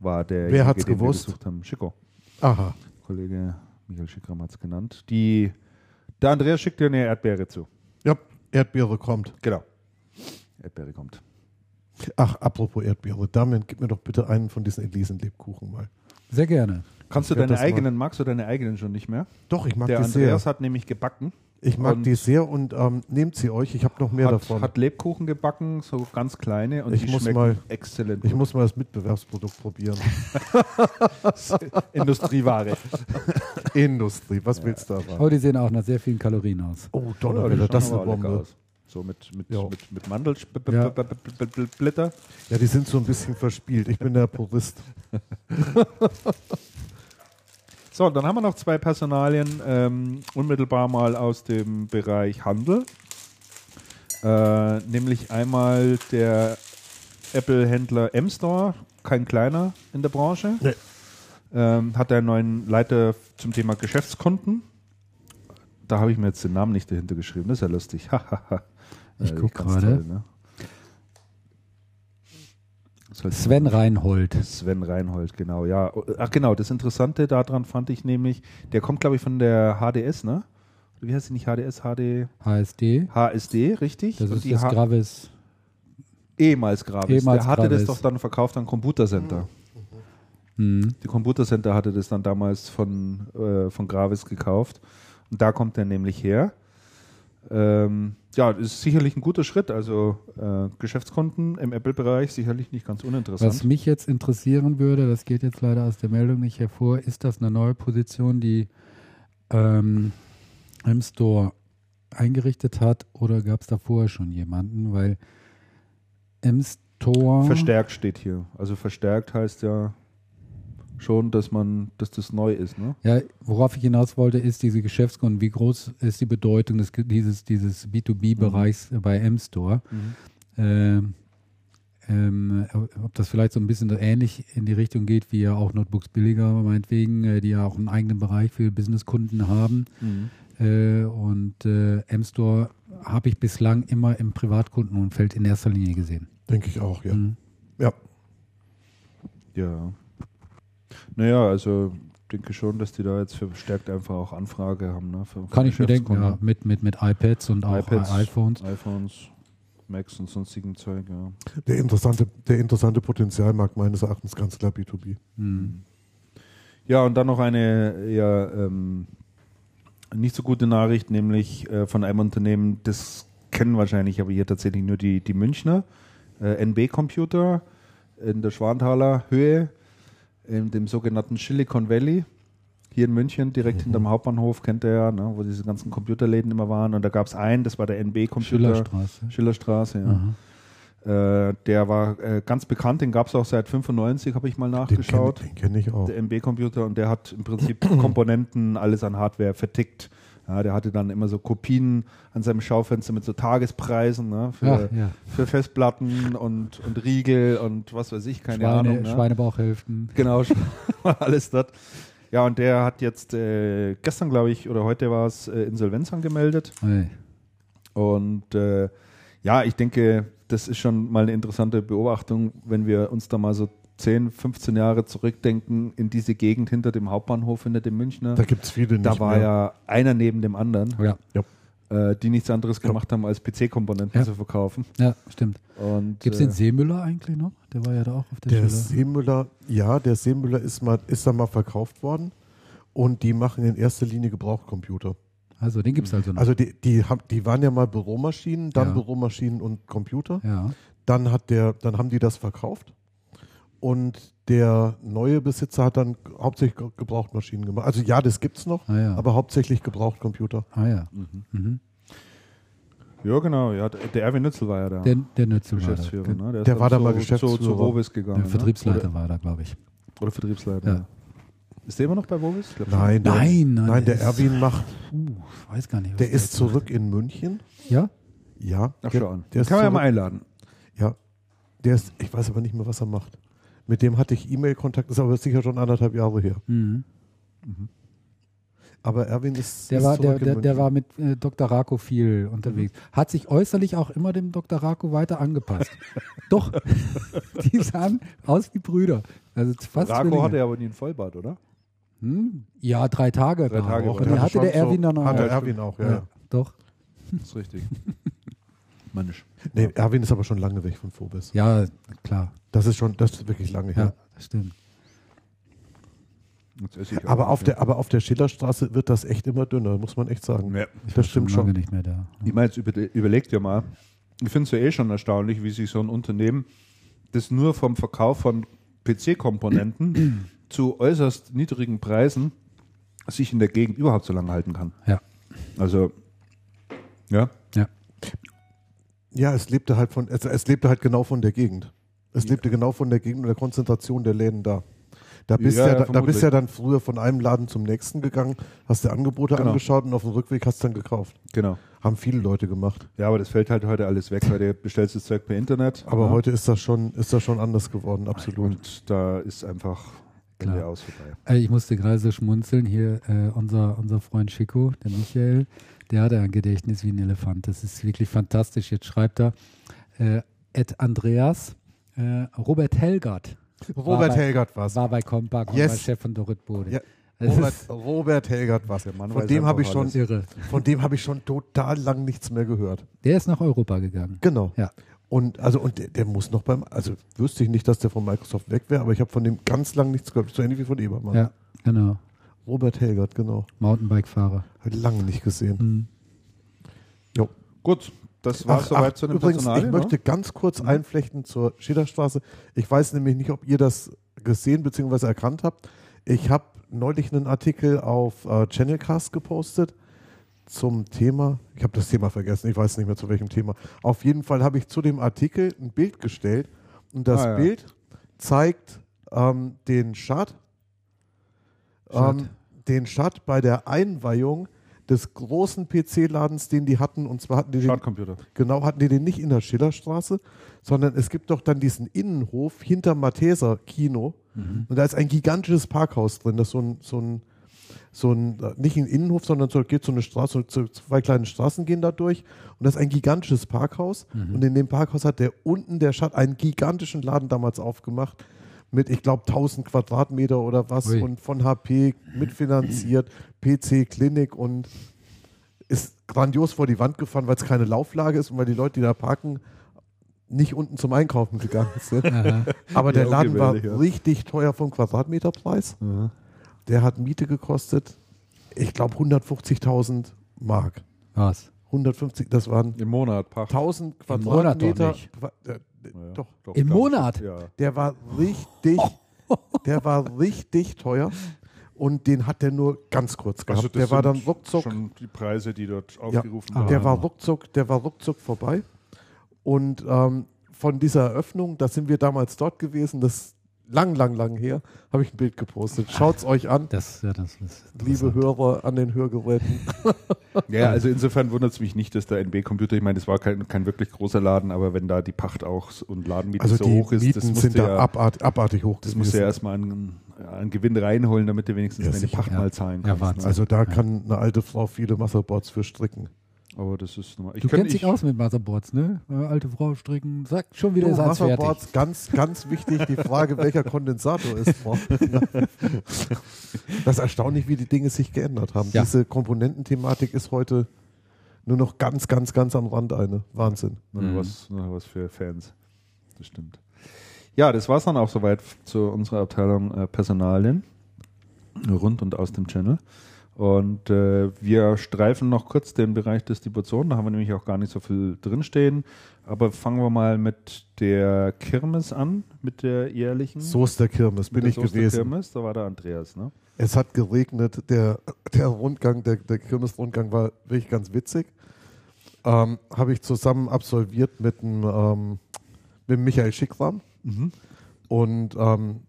war der. Wer hat's den wir gewusst? gesucht haben. Schicko. Aha. Kollege Michael Schickram hat es genannt. Die, der Andreas schickt dir eine Erdbeere zu. Ja, Erdbeere kommt. Genau. Erdbeere kommt. Ach, apropos Erdbeere. Damian, gib mir doch bitte einen von diesen Elisen-Lebkuchen mal. Sehr gerne. Kannst du Ich werd deine das mal- eigenen, magst du deine eigenen schon nicht mehr? Doch, ich mag der die Andreas sehr. hat nämlich gebacken. Ich mag und die sehr und ähm, nehmt sie euch. Ich habe noch mehr Hat, davon. hat Lebkuchen gebacken, so ganz kleine und Ich die muss schmecken mal- exzellent. ich muss mal das Mitbewerbsprodukt probieren. <laughs> Industrieware. <laughs> Industrie, was willst du da? Aber die sehen auch nach sehr vielen Kalorien aus. Oh, Ja, Donnerwetter, schauen das ist aber eine Bombe. aus. So mit, mit, Ja. mit, mit Mandelsplitter. Ja. Ja, die sind so ein bisschen verspielt. Ich bin der Purist. <laughs> So, dann haben wir noch zwei Personalien, ähm, unmittelbar mal aus dem Bereich Handel. Äh, nämlich einmal der Apple-Händler M-Store, kein kleiner in der Branche. Nee. Ähm, hat einen neuen Leiter zum Thema Geschäftskunden. Da habe ich mir jetzt den Namen nicht dahinter geschrieben, das ist ja lustig. <laughs> Ich Äh, guck ganz gerade. ne? Sven Reinhold. Sven Reinhold, genau, ja. Ach genau, das Interessante daran fand ich nämlich, der kommt, glaube ich, von der HDS, ne? Wie heißt sie nicht HDS? HD? HSD. HSD, richtig? Das Und ist die das H Gravis. ehemals Gravis. Ehemals der hatte Gravis. das doch dann verkauft an Computer Center. Mhm. Die Computer Center hatte das dann damals von, äh, von Gravis gekauft. Und da kommt er nämlich her. Ähm, ja, das ist sicherlich ein guter Schritt. Also äh, Geschäftskunden im Apple-Bereich sicherlich nicht ganz uninteressant. Was mich jetzt interessieren würde, das geht jetzt leider aus der Meldung nicht hervor, ist das eine neue Position, die ähm, im Store eingerichtet hat oder gab es da vorher schon jemanden? Weil M-Store. Verstärkt steht hier. Also verstärkt heißt ja schon, dass man, dass das neu ist, ne? Ja, worauf ich hinaus wollte, ist diese Geschäftskunden. Wie groß ist die Bedeutung des, dieses, dieses B2B-Bereichs bei M-Store? Ähm, ähm, ob das vielleicht so ein bisschen so ähnlich in die Richtung geht, wie ja auch Notebooks billiger, meinetwegen, äh, die ja auch einen eigenen Bereich für Businesskunden haben. Äh, und äh, M-Store habe ich bislang immer im Privatkundenumfeld in erster Linie gesehen. Denke ich auch, ja. Mhm. Ja. Ja. Naja, also denke schon, dass die da jetzt verstärkt einfach auch Anfrage haben. Ne? Für, für Kann ich mir denken, ja, mit, mit, mit iPads und auch iPads, iPhones. iPhones, Macs und sonstigen Zeug, ja. Der interessante, der interessante Potenzialmarkt meines Erachtens ganz klar B2B. Mhm. Ja, und dann noch eine ja, ähm, nicht so gute Nachricht, nämlich äh, von einem Unternehmen, das kennen wahrscheinlich aber hier tatsächlich nur die, die Münchner, äh, NB Computer in der Schwanthaler Höhe, in dem sogenannten Silicon Valley. Hier in München, direkt hinterm Hauptbahnhof, kennt ihr ja, ne, wo diese ganzen Computerläden immer waren. Und da gab es einen, das war der NB Computer. Schillerstraße. Schillerstraße, ja. Aha. Äh, der war äh, ganz bekannt, den gab es auch seit 95, habe ich mal Den nachgeschaut kenne kenn ich auch. der MB-Computer und der hat im Prinzip Komponenten, alles an Hardware vertickt. Ja, der hatte dann immer so Kopien an seinem Schaufenster mit so Tagespreisen ne, für, Ach, ja. für Festplatten und, und Riegel und was weiß ich, keine Schweine, Ahnung. Ne? Schweinebauchhälften. Genau, <laughs> alles dort. Ja, und der hat jetzt äh, gestern, glaube ich, oder heute war es, äh, Insolvenz angemeldet. Hey. Und äh, ja, ich denke, das ist schon mal eine interessante Beobachtung, wenn wir uns da mal so 10, 15 Jahre zurückdenken in diese Gegend hinter dem Hauptbahnhof, hinter dem Münchner. Da gibt es viele nicht Da war mehr. ja einer neben dem anderen, Ja, äh, die nichts anderes gemacht haben, als PC-Komponenten Ja. zu verkaufen. ja, stimmt. Und, Gibt es äh, den Seemüller eigentlich noch? Der war ja da auch auf der, Der Schiller. Seemüller, ja, der Seemüller ist mal, ist dann mal verkauft worden und die machen in erster Linie Gebrauchcomputer. Also den gibt es also noch. Also die, die, haben, die waren ja mal Büromaschinen, dann Ja. Büromaschinen und Computer. ja. Dann hat der, dann haben die das verkauft und der neue Besitzer hat dann hauptsächlich Ge- Gebrauchtmaschinen gemacht. Also ja, das gibt's noch, Ah, ja. aber hauptsächlich Gebrauchtcomputer. ah ja. Mhm. Mhm. Ja, genau. Ja, der der Erwin Nützel war ja da. Der, der Nützel war da. Ne? Der dann war da zu, mal Zu, Geschäftsführer. zu Vobis gegangen. Der ne? Vertriebsleiter war da, glaube ich. Oder, Vertriebsleiter. Ja. Ist der immer noch bei schon. Nein, der, Nein, nein, nein, der der Erwin macht, Uh, weiß gar nicht. was der ist zurück in München. Ja? Ja, Ach, der, schau an. der Kann man ja mal einladen. Ja, der ist, ich weiß aber nicht mehr, was er macht. Mit dem hatte ich E-Mail-Kontakt, ist aber sicher schon anderthalb Jahre her. Mhm. Aber Erwin ist, Der, ist war, der, der, der war mit äh, Dr. Rako viel unterwegs. Hat sich äußerlich auch immer dem Dr. Rako weiter angepasst. <laughs> Doch, <laughs> die sahen aus wie Brüder. Also fast Rako Zwillinge. hatte ja aber nie ein Vollbart, oder? Hm? Ja, drei Tage. Drei Tage auch. hatte der Erwin so, dann auch. Hatte Erwin auch, ja. ja, ja. doch. Das ist richtig. <laughs> Mannisch. Nee, Erwin ist aber schon lange weg von Phobis. Ja, klar. Das ist schon, das ist wirklich lange Ja, her. das stimmt. Aber auf, ja. der, aber auf der Schillerstraße wird das echt immer dünner, muss man echt sagen. Ja. Ich Das stimmt lange schon. nicht mehr da. Ich meine, jetzt über, überlegt ja mal, ich finde es ja eh schon erstaunlich, wie sich so ein Unternehmen, das nur vom Verkauf von PC-Komponenten <clears throat> zu äußerst niedrigen Preisen sich in der Gegend überhaupt so lange halten kann. Ja. Also, ja. Ja. Es lebte halt von, es, es lebte halt genau von der Gegend. Es lebte genau von der Gegend und der Konzentration der Läden da. Da bist, Ja, ja, da, da bist ja dann früher von einem Laden zum nächsten gegangen, hast dir Angebote Genau. angeschaut und auf dem Rückweg hast dann gekauft. Genau. Haben viele Leute gemacht. Ja, aber das fällt halt heute alles weg, weil du bestellst das Zeug per Internet. Aber ja. heute ist das schon, ist das schon anders geworden, absolut. Und da ist einfach Ende Klar. aus vorbei. Ich musste gerade so schmunzeln. Hier, äh, unser, unser Freund Chico, der Michael, der hat ein Gedächtnis wie ein Elefant. Das ist wirklich fantastisch. Jetzt schreibt er, äh, Ed Andreas, äh, Robert Helgert Robert war Helgert war's. war bei Compaq und Yes. war Chef von Dorit Bode. Ja, Das Robert, Robert Helgert war's. Mann Von dem habe ich schon, von dem habe ich schon total lang nichts mehr gehört. Der ist nach Europa gegangen. Genau. Ja. Und also und der, der muss noch beim, also wüsste ich nicht, dass der von Microsoft weg wäre, aber ich habe von dem ganz lang nichts gehört. So ähnlich wie von Ebermann. Ja, genau. Robert Helgert, genau. Mountainbike-Fahrer. Habe lange nicht gesehen. Hm. Jo. Gut, das war Ach, soweit ach, zu dem übrigens, Personal. ich möchte ganz kurz einflechten zur Schillerstraße. Ich weiß nämlich nicht, ob ihr das gesehen bzw. erkannt habt. Ich habe neulich einen Artikel auf äh, Channelcast gepostet zum Thema, ich habe das Thema vergessen, ich weiß nicht mehr zu welchem Thema. Auf jeden Fall habe ich zu dem Artikel ein Bild gestellt und das Ah, ja. Bild zeigt ähm, den Schad. Ähm, den Schad bei der Einweihung des großen PC-Ladens, den die hatten, und zwar hatten die den, genau, hatten die den nicht in der Schillerstraße, sondern es gibt doch dann diesen Innenhof hinter Matheser Kino und da ist ein gigantisches Parkhaus drin, das ist so ein, so ein so ein, nicht ein Innenhof, sondern so geht so eine Straße, so zwei kleine Straßen gehen da durch. Und das ist ein gigantisches Parkhaus. Und in dem Parkhaus hat der unten der Schatt einen gigantischen Laden damals aufgemacht mit, ich glaube, 1000 Quadratmeter oder was Ui. und von HP mitfinanziert, PC, Klinik und ist grandios vor die Wand gefahren, weil es keine Lauflage ist und weil die Leute, die da parken, nicht unten zum Einkaufen gegangen <laughs> sind. Aha. Aber der Ja, Laden war ja. richtig teuer vom Quadratmeterpreis. Der hat Miete gekostet, ich glaube 150.000 Mark. Was? 150, das waren Im Monat, Pacht. 1000 Im Monat doch Quadratmeter. nicht. Ja, Doch, Im glaub ich. Monat? Ja. der war richtig, <laughs> der war richtig teuer und den hat der nur ganz kurz gehabt. Also das der war dann ruckzuck, Schon die Preise, die dort ja, aufgerufen der waren. war ruckzuck, der war ruckzuck vorbei. Und ähm, von dieser Eröffnung, da sind wir damals dort gewesen, das lang, lang, lang her, habe ich ein Bild gepostet. Schaut's euch an, Das, ja, das ist liebe. Hörer an den Hörgeräten. <laughs> Ja, also insofern wundert es mich nicht, dass der NB-Computer, ich meine, das war kein, kein wirklich großer Laden, aber wenn da die Pacht auch und Ladenmiete Also so hoch ist, Mieten das sind da ja, abart, abartig hoch das musst du ja erstmal an, an Gewinn reinholen, damit du wenigstens Ja, deine sicher. Pacht Ja. mal zahlen Ja, kannst. Wahnsinn. ne? Also da kann eine alte Frau viele Motherboards für stricken. Aber das ist normal. Ich Du kenn- kennst dich ich- aus mit Motherboards, ne? Äh, alte Frau stricken, sagt schon wieder Du, alles fertig. Motherboards, ganz, ganz wichtig, die Frage, welcher Kondensator ist drauf. Das ist erstaunlich, wie die Dinge sich geändert haben. Ja. Diese Komponententhematik ist heute nur noch ganz, ganz, ganz am Rand eine. Wahnsinn. Nur noch Mhm. was, nur was für Fans. Das stimmt. Ja, das war es dann auch soweit zu unserer Abteilung äh, Personalien. Rund und aus dem Channel. Und äh, wir streifen noch kurz den Bereich Distribution. Da haben wir nämlich auch gar nicht so viel drinstehen. Aber fangen wir mal mit der Kirmes an, mit der jährlichen. So ist der Kirmes, bin ich Soester gewesen. Kirmes. Da war der Andreas, ne? Es hat geregnet. Der, der Rundgang, der, der Kirmesrundgang war wirklich ganz witzig. Ähm, Habe ich zusammen absolviert mit dem, ähm, mit dem Michael Schickram und ähm,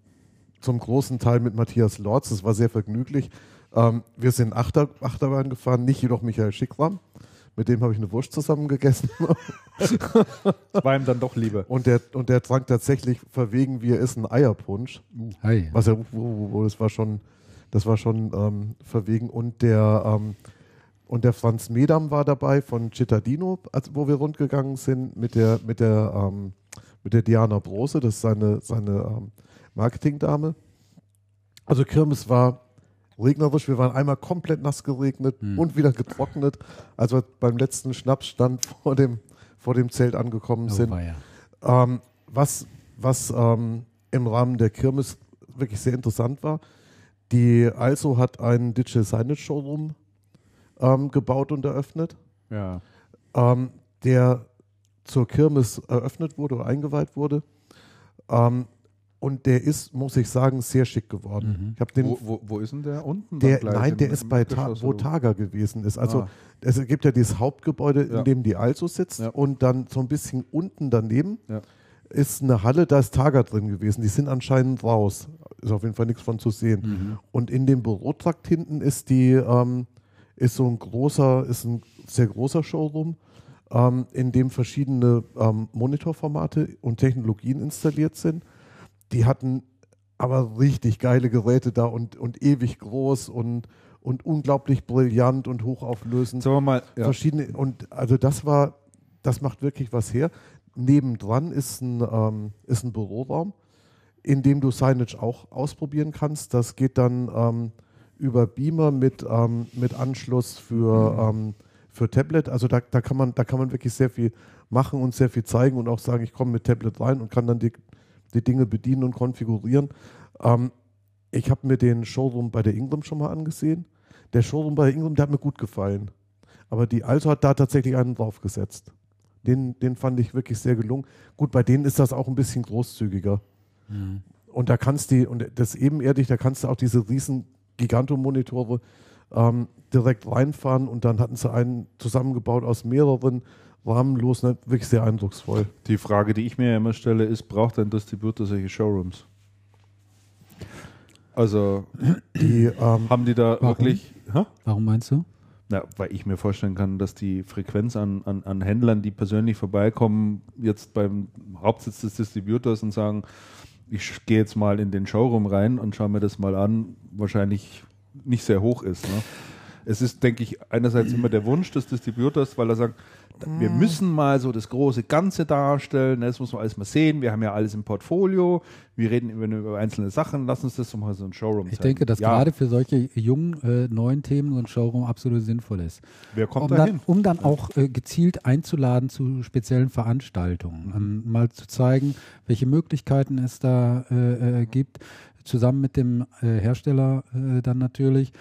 zum großen Teil mit Matthias Lorz. Das war sehr vergnüglich. Ähm, wir sind Achter, Achterbahn gefahren, nicht jedoch Michael Schickram. Mit dem habe ich eine Wurst zusammen gegessen. <laughs> War ihm dann doch lieber. Und der, und der trank tatsächlich verwegen, wie er ist, einen Eierpunsch. Hi. Was er, wo, wo, wo, das war schon, das war schon ähm, verwegen. Und der, ähm, und der Franz Medam war dabei von Cittadino, als, wo wir rundgegangen sind mit der, mit der, ähm, mit der Diana Brose, das ist seine, seine ähm, Marketingdame. Also Kirmes war regnerisch, wir waren einmal komplett nass geregnet Hm. und wieder getrocknet, als wir beim letzten Schnappsstand <laughs> vor dem, vor dem Zelt angekommen Oh, sind. Ähm, was was ähm, im Rahmen der Kirmes wirklich sehr interessant war, die Also hat einen Digital Signage Showroom ähm, gebaut und eröffnet, Ja. ähm, der zur Kirmes eröffnet wurde oder eingeweiht wurde. Ähm, und der ist, muss ich sagen, sehr schick geworden. Mhm. Ich habe den Wo, wo, wo ist denn der? Unten? der, nein, der im ist bei Ta wo Taga gewesen ist. Also Ah. es gibt ja dieses Hauptgebäude, in Ja. dem die Also sitzt Ja. und dann so ein bisschen unten daneben Ja. ist eine Halle, da ist Taga drin gewesen. Die sind anscheinend raus. Ist auf jeden Fall nichts von zu sehen. Mhm. Und in dem Bürotrakt hinten ist die, ähm, ist so ein großer, ist ein sehr großer Showroom, ähm, in dem verschiedene ähm, Monitorformate und Technologien installiert sind. Die hatten aber richtig geile Geräte da und, und ewig groß und, und unglaublich brillant und hochauflösend. Sagen wir mal, ja. Verschiedene, und also das war, das macht wirklich was her. Nebendran ist ein, ähm, ist ein Büroraum, in dem du Signage auch ausprobieren kannst. Das geht dann ähm, über Beamer mit, ähm, mit Anschluss für, ähm, für Tablet. Also da, da, kann man, da kann man wirklich sehr viel machen und sehr viel zeigen und auch sagen, ich komme mit Tablet rein und kann dann die, die Dinge bedienen und konfigurieren. Ähm, ich habe mir den Showroom bei der Ingram schon mal angesehen. Der Showroom bei der Ingram, der hat mir gut gefallen. Aber die Also hat da tatsächlich einen draufgesetzt. Den, den fand ich wirklich sehr gelungen. Gut, bei denen ist das auch ein bisschen großzügiger. Mhm. Und da kannst du, und das ebenerdig, da kannst du auch diese riesen Gigantomonitore, ähm, direkt reinfahren und dann hatten sie einen zusammengebaut aus mehreren rahmenlos, ne? wirklich sehr eindrucksvoll. Die Frage, die ich mir immer stelle, ist, braucht ein Distributor solche Showrooms? Also Die, ähm, haben die da Warum? wirklich... Hä? Warum meinst du? Na, weil ich mir vorstellen kann, dass die Frequenz an, an, an Händlern, die persönlich vorbeikommen, jetzt beim Hauptsitz des Distributors und sagen, ich gehe jetzt mal in den Showroom rein und schaue mir das mal an, wahrscheinlich nicht sehr hoch ist. Ne? Es ist, denke ich, einerseits immer der Wunsch des Distributors, weil er sagt, wir müssen mal so das große Ganze darstellen, ne, das muss man alles mal sehen, wir haben ja alles im Portfolio, wir reden über, einzelne Sachen, lass uns das mal so ein Showroom Ich zeigen. denke, dass ja, gerade für solche jungen, äh, neuen Themen so ein Showroom absolut sinnvoll ist. wer kommt um, da hin? um dann auch äh, gezielt einzuladen zu speziellen Veranstaltungen. Ähm, mal zu zeigen, welche Möglichkeiten es da äh, äh, gibt, zusammen mit dem äh, Hersteller äh, dann natürlich.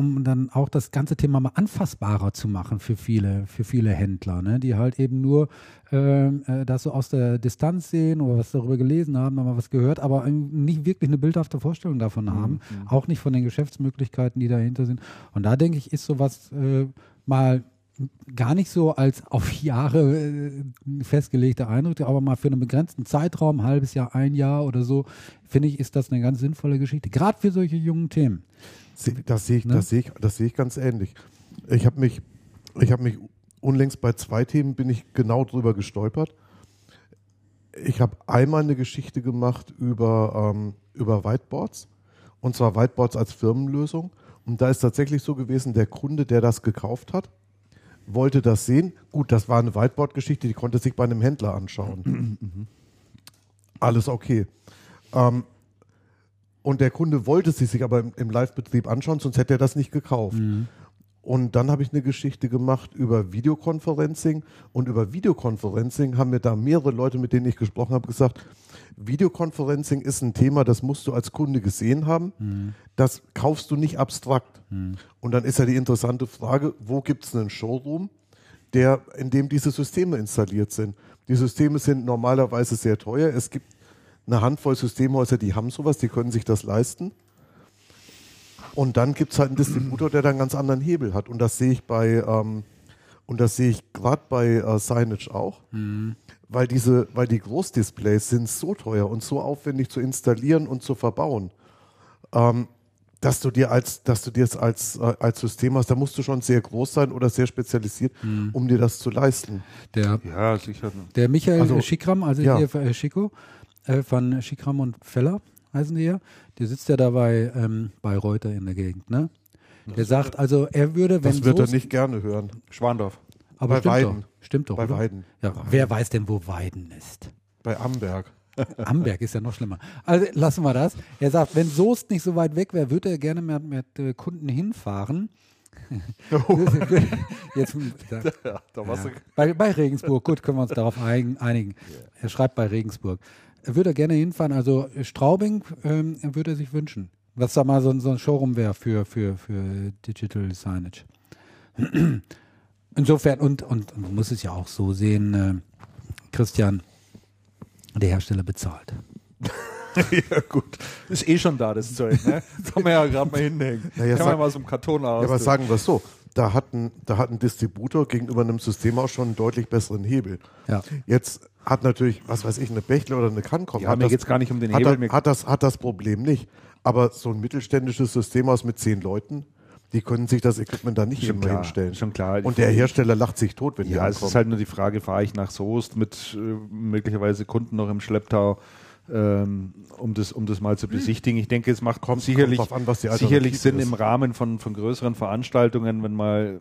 Um dann auch das ganze Thema mal anfassbarer zu machen für viele, für viele Händler, ne? die halt eben nur ähm, äh, das so aus der Distanz sehen oder was darüber gelesen haben, haben mal was gehört, aber nicht wirklich eine bildhafte Vorstellung davon haben, auch nicht von den Geschäftsmöglichkeiten, die dahinter sind. Und da denke ich, ist sowas äh, mal gar nicht so als auf Jahre äh, festgelegte Eindrücke, aber mal für einen begrenzten Zeitraum, ein halbes Jahr, ein Jahr oder so, finde ich, ist das eine ganz sinnvolle Geschichte. Gerade für solche jungen Themen. Das sehe ich, Ne? das sehe ich, das sehe ich ganz ähnlich. Ich habe mich, ich habe mich unlängst bei zwei Themen bin ich genau drüber gestolpert. Ich habe einmal eine Geschichte gemacht über, ähm, über Whiteboards und zwar Whiteboards als Firmenlösung. Und da ist tatsächlich so gewesen, der Kunde, der das gekauft hat, wollte das sehen. Gut, das war eine Whiteboard-Geschichte, die konnte sich bei einem Händler anschauen. <clears throat> Alles okay. Ähm, und der Kunde wollte sie sich aber im, im Live-Betrieb anschauen, sonst hätte er das nicht gekauft. Und dann habe ich eine Geschichte gemacht über Videoconferencing. Und über Videoconferencing haben mir da mehrere Leute, mit denen ich gesprochen habe, gesagt, Videoconferencing ist ein Thema, das musst du als Kunde gesehen haben. Das kaufst du nicht abstrakt. Und dann ist ja die interessante Frage, wo gibt es einen Showroom, der, in dem diese Systeme installiert sind? Die Systeme sind normalerweise sehr teuer. Es gibt eine Handvoll Systemhäuser, die haben sowas, die können sich das leisten. Und dann gibt es halt einen Distributor, der da einen ganz anderen Hebel hat. Und das sehe ich bei, ähm, und das sehe ich gerade bei äh, Signage auch, weil diese, weil die Großdisplays sind so teuer und so aufwendig zu installieren und zu verbauen, ähm, dass du dir als, dass du dir es als, äh, als System hast, da musst du schon sehr groß sein oder sehr spezialisiert, um dir das zu leisten. Der, Ja, sicher. der Michael Also, Schickram, also ja. hier äh, Schicko, äh, von Schickram und Feller heißen die ja, der sitzt ja dabei ähm, bei Reuter in der Gegend, ne? Der sagt also, er würde, wenn Das wird er Soest- nicht gerne hören. Schwandorf. aber bei stimmt Weiden. doch, stimmt doch, Bei oder? Weiden. Ja, wer weiß denn, wo Weiden ist? Bei Amberg. <laughs> Amberg ist ja noch schlimmer. Also lassen wir das. Er sagt, wenn Soest nicht so weit weg wäre, würde er gerne mit, mit äh, Kunden hinfahren. <laughs> <laughs> Jetzt, da, Ja, da ja. bei, bei Regensburg, gut, können wir uns darauf einigen. Er schreibt bei Regensburg. Er würde gerne hinfahren, also Straubing ähm, würde er sich wünschen. Was da mal so, ein- so ein Showroom wäre für, für, für Digital Signage. <clears throat> Insofern, und, und, man muss es ja auch so sehen, äh, Christian, der Hersteller bezahlt. <laughs> ja, gut. Ist eh schon da, das Zeug. Ne? <laughs> Kann man ja gerade mal hinhängen. Ja, ja, kann man sag- mal so im Karton aus. Ja, aber sagen wir es so, da hat, ein, da hat ein Distributor gegenüber einem System auch schon einen deutlich besseren Hebel. Ja. Jetzt hat natürlich, was weiß ich, eine Bächle oder eine Cancom. Ja, hat mir das- geht's gar nicht um den hat, Hebel, das- Hat das, hat das Problem nicht. Aber so ein mittelständisches System aus mit zehn Leuten, die können sich das Equipment da nicht Schon immer klar, hinstellen. schon klar. Und der Hersteller lacht sich tot, wenn die Ja, es ist halt nur die Frage, fahre ich nach Soest mit äh, möglicherweise Kunden noch im Schlepptau, ähm, um, das, um das mal zu besichtigen. Ich denke, es macht Kommt- sicherlich, kommt an, was die Alternative sicherlich Sinn ist. im Rahmen von, von größeren Veranstaltungen, wenn mal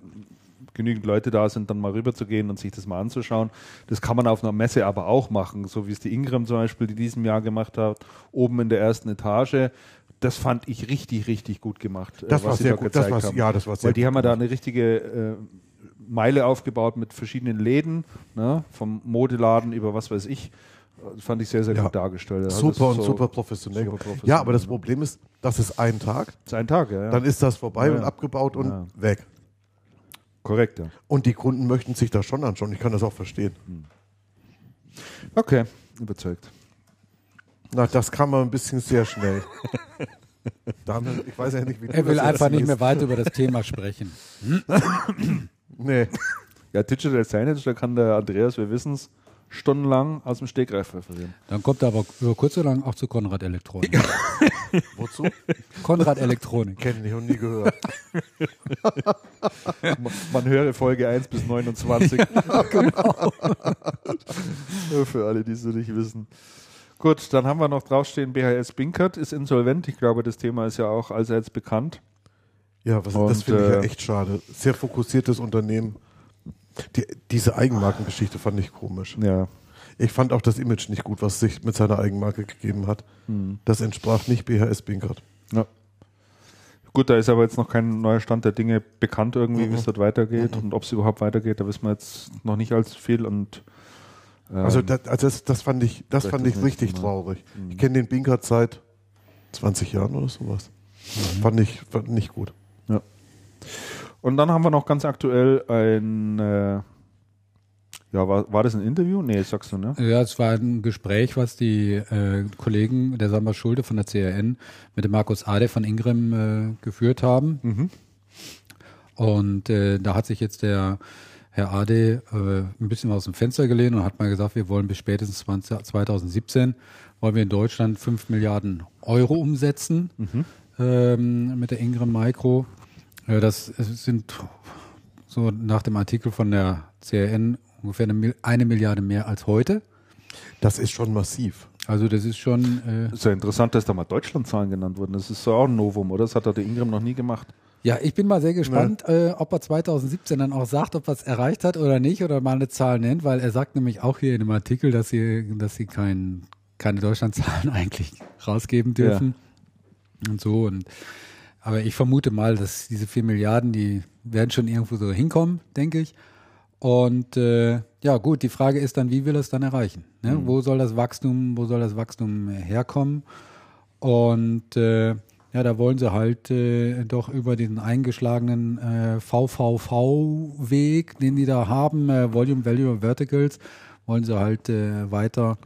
genügend Leute da sind, dann mal rüber zu gehen und sich das mal anzuschauen. Das kann man auf einer Messe aber auch machen, so wie es die Ingram zum Beispiel, die diesem Jahr gemacht hat, oben in der ersten Etage. Das fand ich richtig, richtig gut gemacht. äh, Das was war sehr da gut, das war- ja, das war sehr Weil die gut haben ja da eine richtige äh, Meile aufgebaut mit verschiedenen Läden, ne? vom Modeladen über was weiß ich. Das fand ich sehr, sehr Ja. gut dargestellt. Also super und so- super professionell. super professionell, ja, aber das ne? Problem ist, das ist ein Tag, Das ist ein Tag, ja. ja. dann ist das vorbei Ja, und abgebaut und weg. Korrekt, ja. Und die Kunden möchten sich das schon anschauen. Ich kann das auch verstehen. Okay, überzeugt. Na, das kam mal ein bisschen sehr schnell. <laughs> Da haben wir, ich weiß ja nicht, wie Er will einfach nicht mehr weiter über das Thema sprechen. <laughs> Nee. Ja, Digital Signage, da kann der Andreas, wir wissen es, stundenlang aus dem Stegreif referieren. Dann kommt er aber über kurz oder lang auch zu Konrad Elektronik. <laughs> Wozu? Konrad Elektronik. Kenne ich noch nie gehört. <laughs> Man höre Folge 1 bis 29. <laughs> genau. Für alle, die es nicht wissen. Gut, dann haben wir noch draufstehen, BHS Binkert ist insolvent. Ich glaube, das Thema ist ja auch allseits bekannt. Ja, was, Und, das finde ich ja äh, echt schade. Sehr fokussiertes Unternehmen. Die, diese Eigenmarkengeschichte fand ich komisch. Ja. Ich fand auch das Image nicht gut, was sich mit seiner Eigenmarke gegeben hat. Das entsprach nicht BHS Binkert. ja. Gut, da ist aber jetzt noch kein neuer Stand der Dinge bekannt irgendwie, wie Mhm. es dort weitergeht und ob es überhaupt weitergeht, da wissen wir jetzt noch nicht allzu viel und ähm, Also, das, also das, das fand ich, das fand ich richtig Mal. traurig. Ich kenne den Binkert seit 20 Jahren oder sowas. Fand ich fand nicht gut. Ja. Und dann haben wir noch ganz aktuell ein, äh, ja, war, war das ein Interview? Nee, sagst du, ne? Ja, es war ein Gespräch, was die äh, Kollegen der Samba Schulde von der CRN mit dem Markus Ade von Ingram äh, geführt haben. Mhm. Und äh, da hat sich jetzt der Herr Ade äh, ein bisschen aus dem Fenster gelehnt und hat mal gesagt, wir wollen bis spätestens 20, 2017 wollen wir in Deutschland 5 Milliarden Euro umsetzen ähm, mit der Ingram Micro. Äh, das sind so nach dem Artikel von der CRN ungefähr eine, eine Milliarde mehr als heute. Das ist schon massiv. Also das ist schon, äh, Ist ja interessant, dass da mal Deutschlandzahlen genannt wurden. Das ist so auch ein Novum, oder? Das hat der Ingram noch nie gemacht. ja, ich bin mal sehr gespannt, äh, ob er 2017 dann auch sagt, ob er es erreicht hat oder nicht oder mal eine Zahl nennt, weil er sagt nämlich auch hier in dem Artikel, dass sie, dass sie kein, keine Deutschlandzahlen <laughs> eigentlich rausgeben dürfen und so und aber ich vermute mal, dass diese 4 Milliarden, die werden schon irgendwo so hinkommen, denke ich. Und äh, ja, gut, die Frage ist dann, wie will es dann erreichen? Ne? Wo soll das Wachstum, wo soll das Wachstum äh, herkommen? Und äh, ja, da wollen sie halt äh, doch über den eingeschlagenen äh, VVV-Weg, den die da haben, äh, Volume Value Verticals, wollen sie halt äh, weiter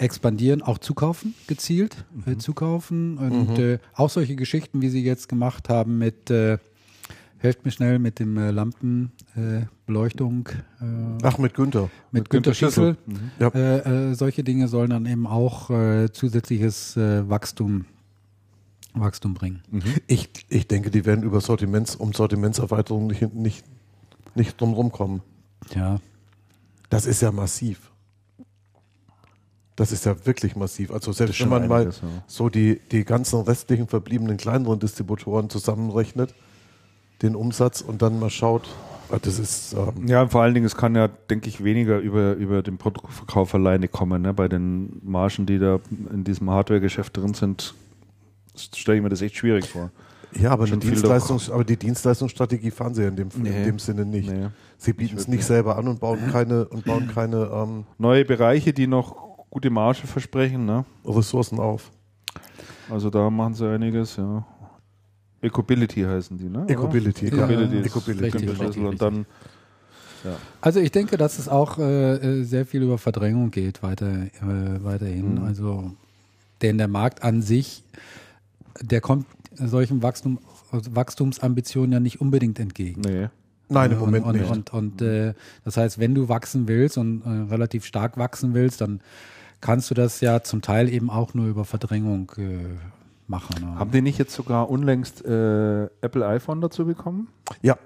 expandieren, auch zukaufen, gezielt äh, zukaufen. Und äh, auch solche Geschichten, wie sie jetzt gemacht haben mit, äh, helft mir schnell, mit dem äh, Lampenbeleuchtung, äh, äh, Ach, mit Günther. mit Günter Schüssel. Ja. Äh, solche Dinge sollen dann eben auch zusätzliches Wachstum, Wachstum bringen. Ich, ich denke, die werden über Sortiments, um Sortimentserweiterung nicht, nicht, nicht drum rumkommen. Ja. Das ist ja massiv. Das ist ja wirklich massiv. Also selbst wenn man mal einiges, ja. so die, die ganzen restlichen verbliebenen kleineren Distributoren zusammenrechnet, den Umsatz und dann mal schaut, ah, das ist ähm, Ja, vor allen Dingen, es kann ja, denke ich, weniger über, über den Produktverkauf alleine kommen. Ne? Bei den Margen, die da in diesem Hardware-Geschäft drin sind, stelle ich mir das echt schwierig vor. ja, aber, Dienstleistungs aber die Dienstleistungsstrategie fahren sie ja in dem, Nee. in dem Sinne nicht. Nee. Sie bieten es nicht selber an und bauen keine und bauen keine ähm, Neue Bereiche, die noch gute Marge versprechen. Ne? Ressourcen auf. Also da machen sie einiges, ja. Ecobillity heißen die, ne? oder? Ecobillity, ja. Richtig, Günter richtig, Schlüssel. Und dann Also ich denke, dass es auch äh, äh, sehr viel über Verdrängung geht weiter, äh, weiterhin. Mhm. Also denn der Markt an sich, der kommt solchen Wachstum, Wachstumsambitionen ja nicht unbedingt entgegen. nee. Nein, im und, Moment und, nicht. Und, und äh, das heißt, wenn du wachsen willst und äh, relativ stark wachsen willst, dann kannst du das ja zum Teil eben auch nur über Verdrängung äh, machen. Ne? Haben die nicht jetzt sogar unlängst äh, Apple iPhone dazu bekommen? ja,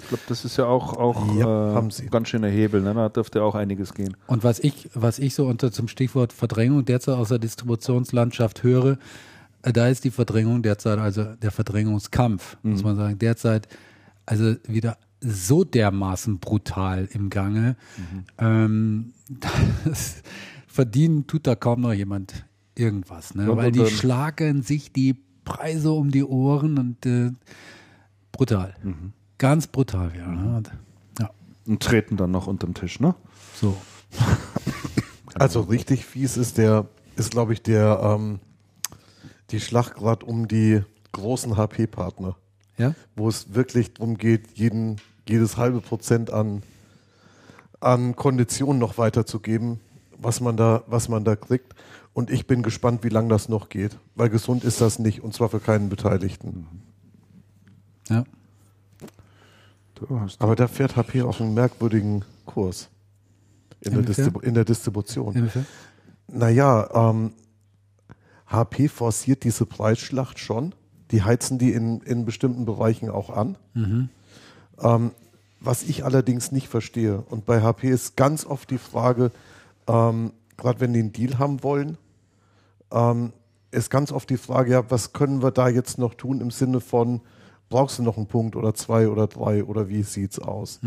Ich glaube, das ist ja auch, auch Ja, äh, haben sie. ganz schöner Hebel. Ne? Da dürfte auch einiges gehen. Und was ich, was ich so unter zum Stichwort Verdrängung derzeit aus der Distributionslandschaft höre, äh, da ist die Verdrängung derzeit, also der Verdrängungskampf, muss man sagen, derzeit also wieder so dermaßen brutal im Gange. Ähm, <laughs> das verdienen tut da kaum noch jemand irgendwas, ne? Weil die dann- schlagen sich die Preise um die Ohren und äh, brutal. Ganz brutal, ja. Ne? Und, ja, Und treten dann noch unterm Tisch, ne? so. <laughs> Also richtig fies ist der, ist glaube ich der, ähm, die Schlacht gerade um die großen HP-Partner, Ja? wo es wirklich darum geht, jeden, jedes halbe Prozent an, an Konditionen noch weiterzugeben, was man da, was man da kriegt. Und ich bin gespannt, wie lange das noch geht. Weil gesund ist das nicht und zwar für keinen Beteiligten. Ja. Du hast Aber da fährt HP auf einen merkwürdigen Kurs in, der? Distribu in der Distribution. Inwiefern? Naja, ähm, HP forciert diese Preisschlacht schon. Die heizen die in, in bestimmten Bereichen auch an. Ähm, was ich allerdings nicht verstehe, und bei HP ist ganz oft die Frage, ähm, gerade wenn die einen Deal haben wollen, ähm, ist ganz oft die Frage, ja, was können wir da jetzt noch tun im Sinne von, brauchst du noch einen Punkt oder zwei oder drei oder wie sieht's aus?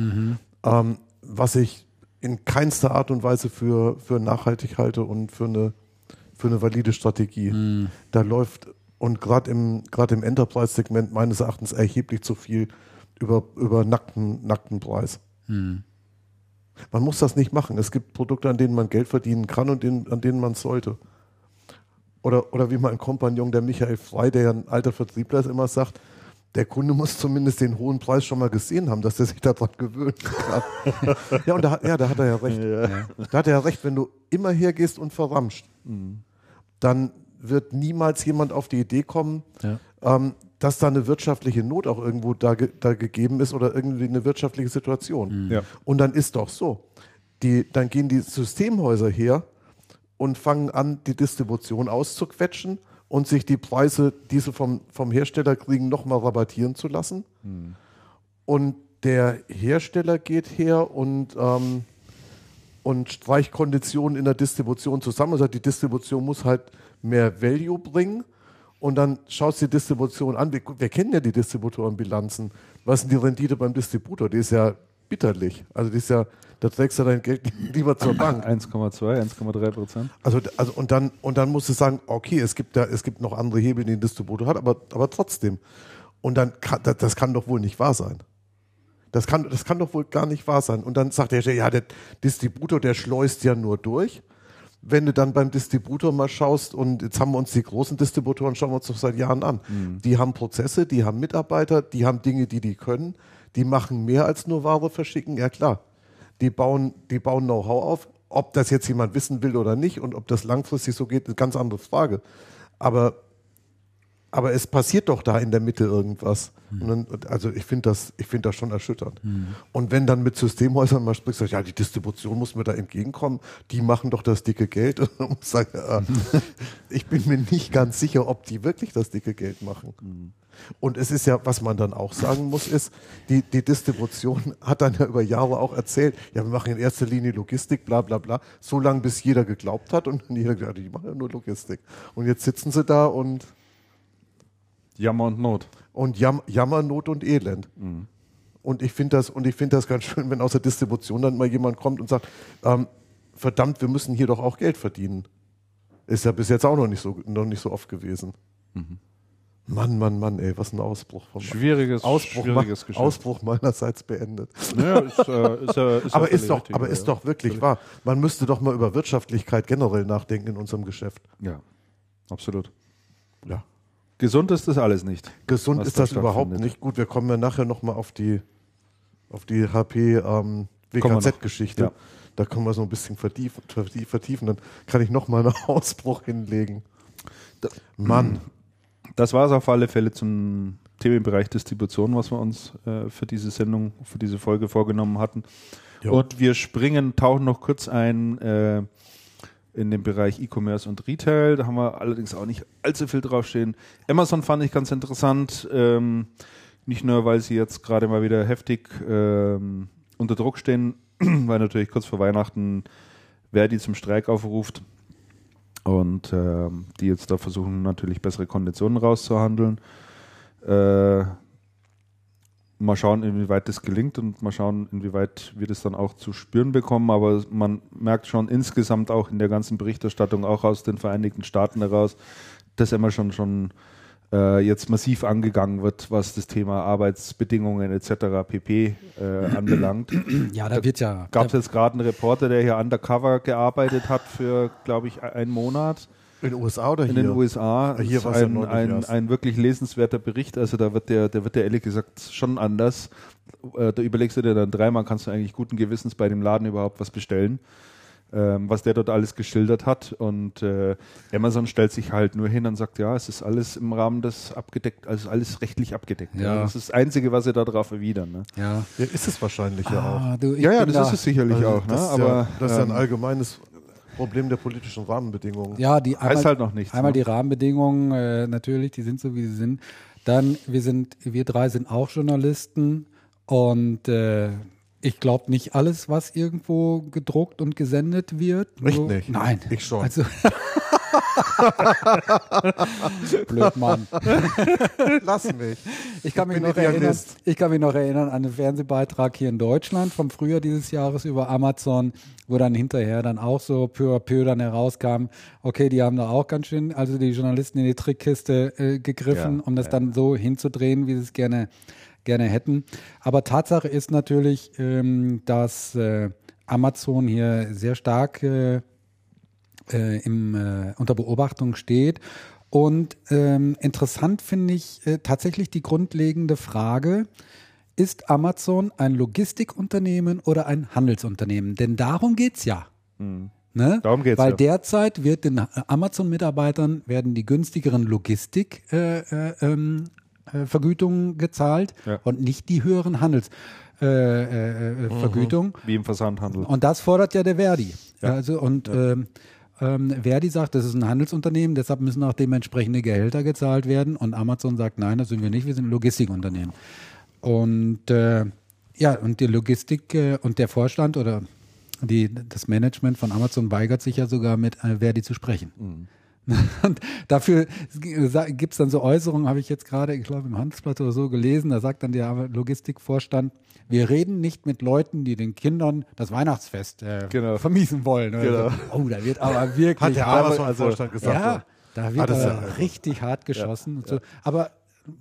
Ähm, was ich in keinster Art und Weise für, für nachhaltig halte und für eine, für eine valide Strategie. Da läuft, und gerade im, gerade im Enterprise-Segment meines Erachtens erheblich zu viel über, über nackten, nackten Preis. Man muss das nicht machen. Es gibt Produkte, an denen man Geld verdienen kann und denen, an denen man sollte. Oder, oder wie mein Kompagnon, der Michael Frey, der ja ein alter Vertriebler ist, immer sagt, der Kunde muss zumindest den hohen Preis schon mal gesehen haben, dass er sich daran gewöhnen kann. <laughs> ja, und da, hat- ja, da hat er ja recht. Da hat er ja recht, wenn du immer hergehst und verramscht, dann wird niemals jemand auf die Idee kommen, Ja. ähm, dass da eine wirtschaftliche Not auch irgendwo da, ge da gegeben ist oder irgendwie eine wirtschaftliche Situation. Ja. Und dann ist doch so. Die, dann gehen die Systemhäuser her und fangen an, die Distribution auszuquetschen und sich die Preise, die sie vom, vom Hersteller kriegen, nochmal rabattieren zu lassen. Und der Hersteller geht her und, ähm, und streicht Konditionen in der Distribution zusammen. Also die Distribution muss halt mehr Value bringen. Und dann schaust du die Distribution an. Wir, wir kennen ja die Distributorenbilanzen. Was ist denn die Rendite beim Distributor? Die ist ja bitterlich. Also die ist ja, da trägst du dein Geld <laughs> lieber zur Bank. 1,2, 1,3 Prozent. Also, also und dann und dann musst du sagen, okay, es gibt da, es gibt noch andere Hebel, die ein Distributor hat, aber, aber trotzdem. Und dann kann, das, das kann doch wohl nicht wahr sein. Das kann, das kann doch wohl gar nicht wahr sein. Und dann sagt der ja, der Distributor, der schleust ja nur durch. Wenn du dann beim Distributor mal schaust, und jetzt haben wir uns die großen Distributoren, schauen wir uns doch seit Jahren an. Die haben Prozesse, die haben Mitarbeiter, die haben Dinge, die die können, die machen mehr als nur Ware verschicken, ja klar. Die bauen, die bauen Know-how auf. Ob das jetzt jemand wissen will oder nicht und ob das langfristig so geht, ist eine ganz andere Frage. Aber aber es passiert doch da in der Mitte irgendwas. Und dann, also ich finde das, ich finde das schon erschütternd. Und wenn dann mit Systemhäusern mal sprichst, sagst, ja, die Distribution muss mir da entgegenkommen, die machen doch das dicke Geld. <laughs> Und man muss sagen, ja, <laughs> ich bin mir nicht ganz sicher, ob die wirklich das dicke Geld machen. Und es ist ja, was man dann auch sagen muss, ist, die, die Distribution <laughs> hat dann ja über Jahre auch erzählt, ja, wir machen in erster Linie Logistik, bla bla bla, so lange bis jeder geglaubt hat und dann jeder gesagt, hat, die machen ja nur Logistik. Und jetzt sitzen sie da und Jammer und Not. und Jam Jammer, Not und Elend. Und ich finde das, und ich finde das ganz schön, wenn aus der Distribution dann mal jemand kommt und sagt, ähm, verdammt, wir müssen hier doch auch Geld verdienen. Ist ja bis jetzt auch noch nicht so, noch nicht so oft gewesen. Mann, Mann, Mann, ey, was ein Ausbruch vom Schwieriges, Ausbruch, schwieriges ma- Geschäft. Ausbruch meinerseits beendet. Ist, äh, ist, ist aber ist doch, richtig, aber ist doch wirklich wahr. Man müsste doch mal über Wirtschaftlichkeit generell nachdenken in unserem Geschäft. Ja, absolut. Ja. Gesund ist das alles nicht. Gesund ist da das überhaupt nicht. Gut, wir kommen ja nachher nochmal auf die, auf die HP ähm. WKZ-Geschichte. Ja. Da können wir so ein bisschen vertiefen, vertie- vertiefen. Dann kann ich nochmal einen <laughs> Ausbruch hinlegen. Mann, Das war es auf alle Fälle zum Themenbereich Distribution, was wir uns äh, für diese Sendung, für diese Folge vorgenommen hatten. Jo. Und wir springen, tauchen noch kurz ein äh, in den Bereich E-Commerce und Retail. Da haben wir allerdings auch nicht allzu viel draufstehen. Amazon fand ich ganz interessant. Ähm, nicht nur, weil sie jetzt gerade mal wieder heftig ähm, unter Druck stehen, <clears throat> weil natürlich kurz vor Weihnachten Verdi zum Streik aufruft und ähm, die jetzt da versuchen natürlich bessere Konditionen rauszuhandeln. Äh, mal schauen, inwieweit das gelingt und mal schauen, inwieweit wir das dann auch zu spüren bekommen. Aber man merkt schon insgesamt auch in der ganzen Berichterstattung, auch aus den Vereinigten Staaten heraus, dass immer schon schon äh, jetzt massiv angegangen wird, was das Thema Arbeitsbedingungen etc. pp. Äh, anbelangt. Ja, da wird ja. Gab es jetzt gerade einen Reporter, der hier undercover gearbeitet hat für, glaube ich, einen Monat in den USA oder in hier? den USA. Hier ist war's ja ein, ein, ein wirklich lesenswerter Bericht. Also da wird der, der wird der ehrlich gesagt schon anders. Äh, da überlegst du dir dann dreimal, kannst du eigentlich guten Gewissens bei dem Laden überhaupt was bestellen. ähm, was der dort alles geschildert hat. Und äh, Amazon stellt sich halt nur hin und sagt, ja, es ist alles im Rahmen des abgedeckt, also alles rechtlich abgedeckt. Ja. Das ist das Einzige, was sie darauf erwidern. Ne? Ja. Ja, ist es wahrscheinlich ja auch. Ah, du, Ja, ja, das da, ist es sicherlich Also auch. Ne? das, ist Aber ja, das ist ja ein ähm, allgemeines Problem der politischen Rahmenbedingungen. Ja, die einmal, heißt halt noch nichts. einmal ne? die Rahmenbedingungen, äh, natürlich, die sind so, wie sie sind. Dann, wir sind, wir drei sind auch Journalisten und äh, ich glaube nicht alles, was irgendwo gedruckt und gesendet wird. Echt So- nicht? Nein. Ich schon. Also <laughs> Blöd, Mann. Lass mich. Ich kann, mich noch erinnern, ich kann mich noch erinnern an einen Fernsehbeitrag hier in Deutschland vom Frühjahr dieses Jahres über Amazon, wo dann hinterher dann auch so peu à peu dann herauskam, okay, die haben da auch ganz schön, also die Journalisten in die Trickkiste äh, gegriffen, Ja, um das ja. dann so hinzudrehen, wie sie es gerne, gerne hätten. Aber Tatsache ist natürlich, ähm, dass äh, Amazon hier sehr stark äh, äh, im, äh, unter Beobachtung steht. Und ähm, interessant finde ich äh, tatsächlich die grundlegende Frage, ist Amazon ein Logistikunternehmen oder ein Handelsunternehmen? Denn darum geht's ja. Ne? Mhm. Darum geht's Weil ja. derzeit wird den äh, Amazon-Mitarbeitern werden die günstigeren Logistik-Vergütungen äh, ähm, äh, gezahlt Ja. und nicht die höheren Handelsvergütungen. Äh, äh, Vergütungen. wie im Versandhandel. Und das fordert ja der Verdi. Ja. Also und ähm, ähm, Verdi sagt, das ist ein Handelsunternehmen, deshalb müssen auch dementsprechende Gehälter gezahlt werden. Und Amazon sagt, nein, das sind wir nicht, wir sind ein Logistikunternehmen. Und äh, ja, und die Logistik äh, und der Vorstand oder die, das Management von Amazon weigert sich ja sogar mit äh, Verdi zu sprechen. <laughs> Und dafür gibt es dann so Äußerungen, habe ich jetzt gerade, ich glaube, im Handelsblatt oder so gelesen, da sagt dann der Logistikvorstand, wir reden nicht mit Leuten, die den Kindern das Weihnachtsfest äh, Genau. vermiesen wollen. Genau. so. Oh, da wird aber wirklich Hat der Amazon-Vorstand gesagt. ja, da wird Ah, ist aber ja- richtig hart geschossen. Und so. Aber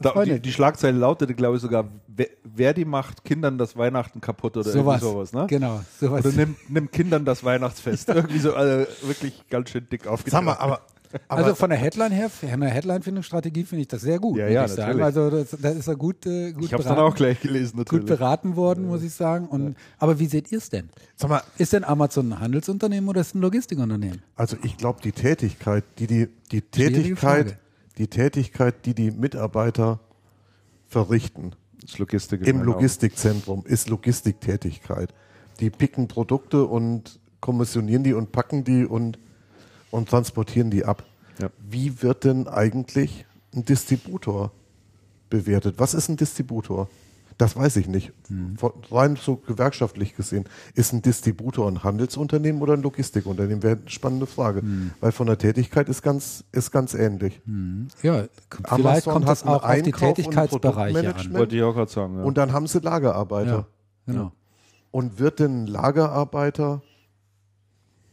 Da, Freunde, die, die Schlagzeile lautete, glaube ich, sogar, die macht Kindern das Weihnachten kaputt oder sowas, irgendwie sowas, ne? genau, sowas. Oder nimmt, nimmt Kindern das Weihnachtsfest. <laughs> irgendwie so also wirklich ganz schön dick aufgetragen. Sag mal, aber, aber also von der Headline her, von der Headline-Findungsstrategie finde ich das sehr gut, Ja, muss ja, ich sagen. natürlich. Also das, das ist ja gut, äh, gut ich habe es dann beraten. auch gleich gelesen, gut natürlich. beraten worden, muss ich sagen. Und, Aber wie seht ihr es denn? sag mal, Ist denn Amazon ein Handelsunternehmen oder ist es ein Logistikunternehmen? also ich glaube, die Tätigkeit, die die, die Tätigkeit. Die Tätigkeit, die die Mitarbeiter verrichten Logistik im. Logistikzentrum, ist Logistiktätigkeit. Die picken Produkte und kommissionieren die und packen die und, und transportieren die ab. Ja. Wie wird denn eigentlich ein Distributor bewertet? Was ist ein Distributor? Das weiß ich nicht. Hm. Von, rein so gewerkschaftlich gesehen. Ist ein Distributor ein Handelsunternehmen oder ein Logistikunternehmen? Wäre eine spannende Frage. Hm. Weil von der Tätigkeit ist ganz, ist ganz ähnlich. Ja, vielleicht Amazon kommt hat das auch auf die Einkauf und Tätigkeitsbereiche an. Produktmanagement. Wollte ich auch gerade sagen. Ja. Und dann haben sie Lagerarbeiter. Ja, genau. Und wird denn ein Lagerarbeiter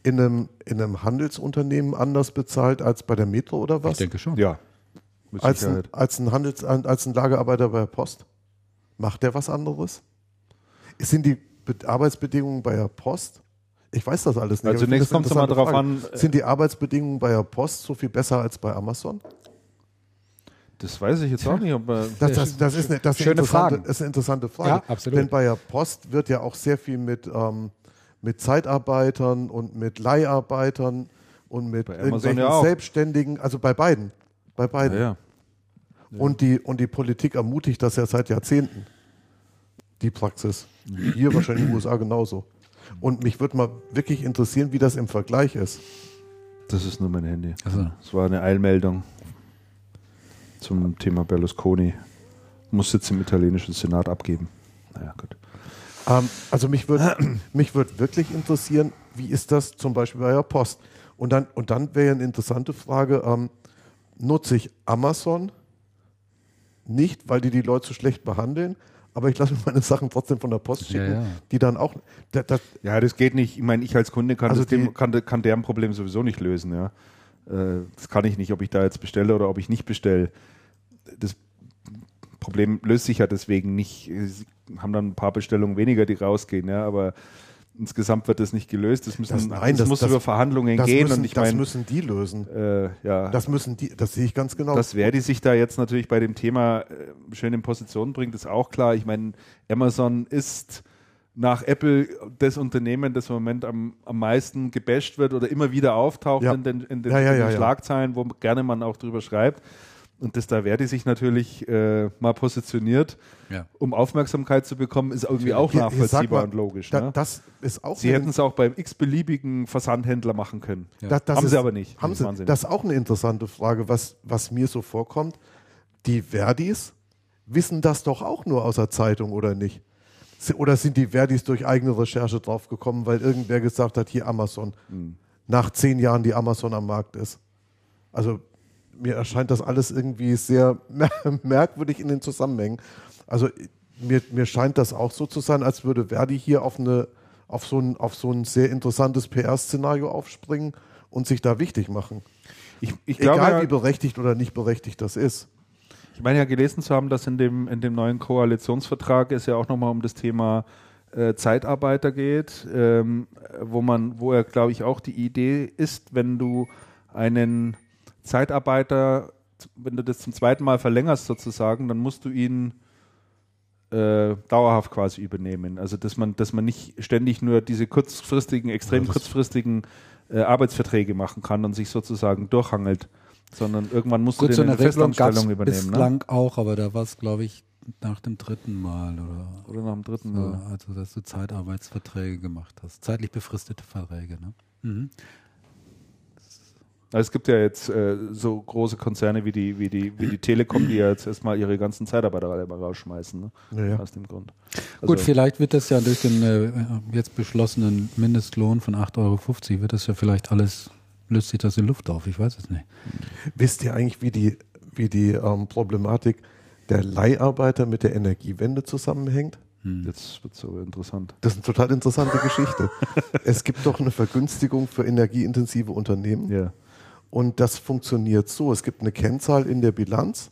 in einem, in einem Handelsunternehmen anders bezahlt als bei der Metro oder was? Ich denke schon. ja. Als, ein, als, ein Handels, als ein Lagerarbeiter bei der Post? Macht der was anderes? Sind die Be Arbeitsbedingungen bei der Post? Ich weiß das alles nicht. Also zunächst kommt es mal darauf Frage. an, äh, Sind die Arbeitsbedingungen bei der Post so viel besser als bei Amazon? Das weiß ich jetzt auch nicht, aber Das, das, das, ist, eine, das ist, eine Schöne interessante, Fragen. ist eine interessante Frage. Ja, absolut. Denn bei der Post wird ja auch sehr viel mit, ähm, mit Zeitarbeitern und mit Leiharbeitern und mit irgendwelchen ja. Selbstständigen, also bei beiden. Bei beiden. ja, ja. Und, die, und die Politik ermutigt das ja seit Jahrzehnten, die Praxis. Hier wahrscheinlich in den USA genauso. Und mich würde mal wirklich interessieren, wie das im Vergleich ist. das ist nur mein Handy. Also, Das war eine Eilmeldung zum Thema Berlusconi. Muss jetzt im italienischen Senat abgeben. Naja, gut. Ähm, also mich würde <clears throat> mich würd wirklich interessieren, wie ist das zum Beispiel bei der Post? Und dann, und dann wäre eine interessante Frage, ähm, nutze ich Amazon nicht, weil die die Leute so schlecht behandeln, aber ich lasse mir meine Sachen trotzdem von der Post schicken, Ja, ja. die dann auch, da, da, Ja, das geht nicht. Ich meine, ich als Kunde kann, Also das dem, die- kann, kann deren Problem sowieso nicht lösen. Ja. Äh, Das kann ich nicht, ob ich da jetzt bestelle oder ob ich nicht bestelle. Das Problem löst sich ja deswegen nicht. Sie haben dann ein paar Bestellungen weniger, die rausgehen, ja, aber insgesamt wird das nicht gelöst. Das, müssen, Das- nein, das, das- muss das- über Verhandlungen gehen müssen, und ich das meine, müssen die lösen. äh, ja, Das müssen die, das sehe ich ganz genau. dass Verdi sich da jetzt natürlich bei dem Thema äh, schön in Position bringt, ist auch klar. Ich meine, Amazon ist nach Apple das Unternehmen, das im Moment am, am meisten gebasht wird oder immer wieder auftaucht Ja. in den, in den, Ja, ja, in den. Schlagzeilen, wo gerne man auch drüber schreibt. Und dass da Verdi sich natürlich äh, mal positioniert, Ja. um Aufmerksamkeit zu bekommen, ist irgendwie auch nachvollziehbar mal, und logisch. Da, ne? Das ist auch Sie hätten es auch beim x-beliebigen Versandhändler machen können. Das, das Haben ist, sie aber nicht. Haben Das sie, das ist auch eine interessante Frage, was, was mir so vorkommt. Die Verdis wissen das doch auch nur aus der Zeitung, oder nicht? Oder sind die Verdis durch eigene Recherche draufgekommen, weil irgendwer gesagt hat, hier Amazon, Hm. nach zehn Jahren die Amazon am Markt ist? Also mir erscheint das alles irgendwie sehr <laughs> merkwürdig in den Zusammenhängen. Also mir, mir scheint das auch so zu sein, als würde Verdi hier auf, eine, auf, so, ein, auf so ein sehr interessantes PR-Szenario aufspringen und sich da wichtig machen. Ich, ich glaube, Egal wie berechtigt oder nicht berechtigt das ist. Ich meine ja gelesen zu haben, dass in dem, in dem neuen Koalitionsvertrag es ja auch nochmal um das Thema äh, Zeitarbeiter geht, ähm, wo man, wo ja, glaube ich, auch die Idee ist, wenn du einen Zeitarbeiter, wenn du das zum zweiten Mal verlängerst sozusagen, dann musst du ihn äh, dauerhaft quasi übernehmen. Also dass man, dass man nicht ständig nur diese kurzfristigen, extrem Ja, kurzfristigen äh, Arbeitsverträge machen kann und sich sozusagen durchhangelt, sondern irgendwann musst Gut, du so den eine eine Festanstellung übernehmen. Ne? bislang auch, aber da war es, glaube ich, nach dem dritten Mal oder Oder nach dem dritten. so, Ja. also dass du Zeitarbeitsverträge gemacht hast, zeitlich befristete Verträge. Ne? Mhm. Also es gibt ja jetzt äh, so große Konzerne wie die, wie, die, wie die Telekom, die ja jetzt erstmal ihre ganzen Zeitarbeiter alle mal rausschmeißen. Ne? Ja, ja. Aus dem Grund. Gut, Also- vielleicht wird das ja durch den äh, jetzt beschlossenen Mindestlohn von 8,50 Euro, wird das ja vielleicht alles, löst sich das in Luft auf, ich weiß es nicht. Wisst ihr eigentlich, wie die, wie die ähm, Problematik der Leiharbeiter mit der Energiewende zusammenhängt? Jetzt wird es so interessant. Das ist eine total interessante Geschichte. <laughs> Es gibt doch eine Vergünstigung für energieintensive Unternehmen. Ja. Und das funktioniert so. Es gibt eine Kennzahl in der Bilanz,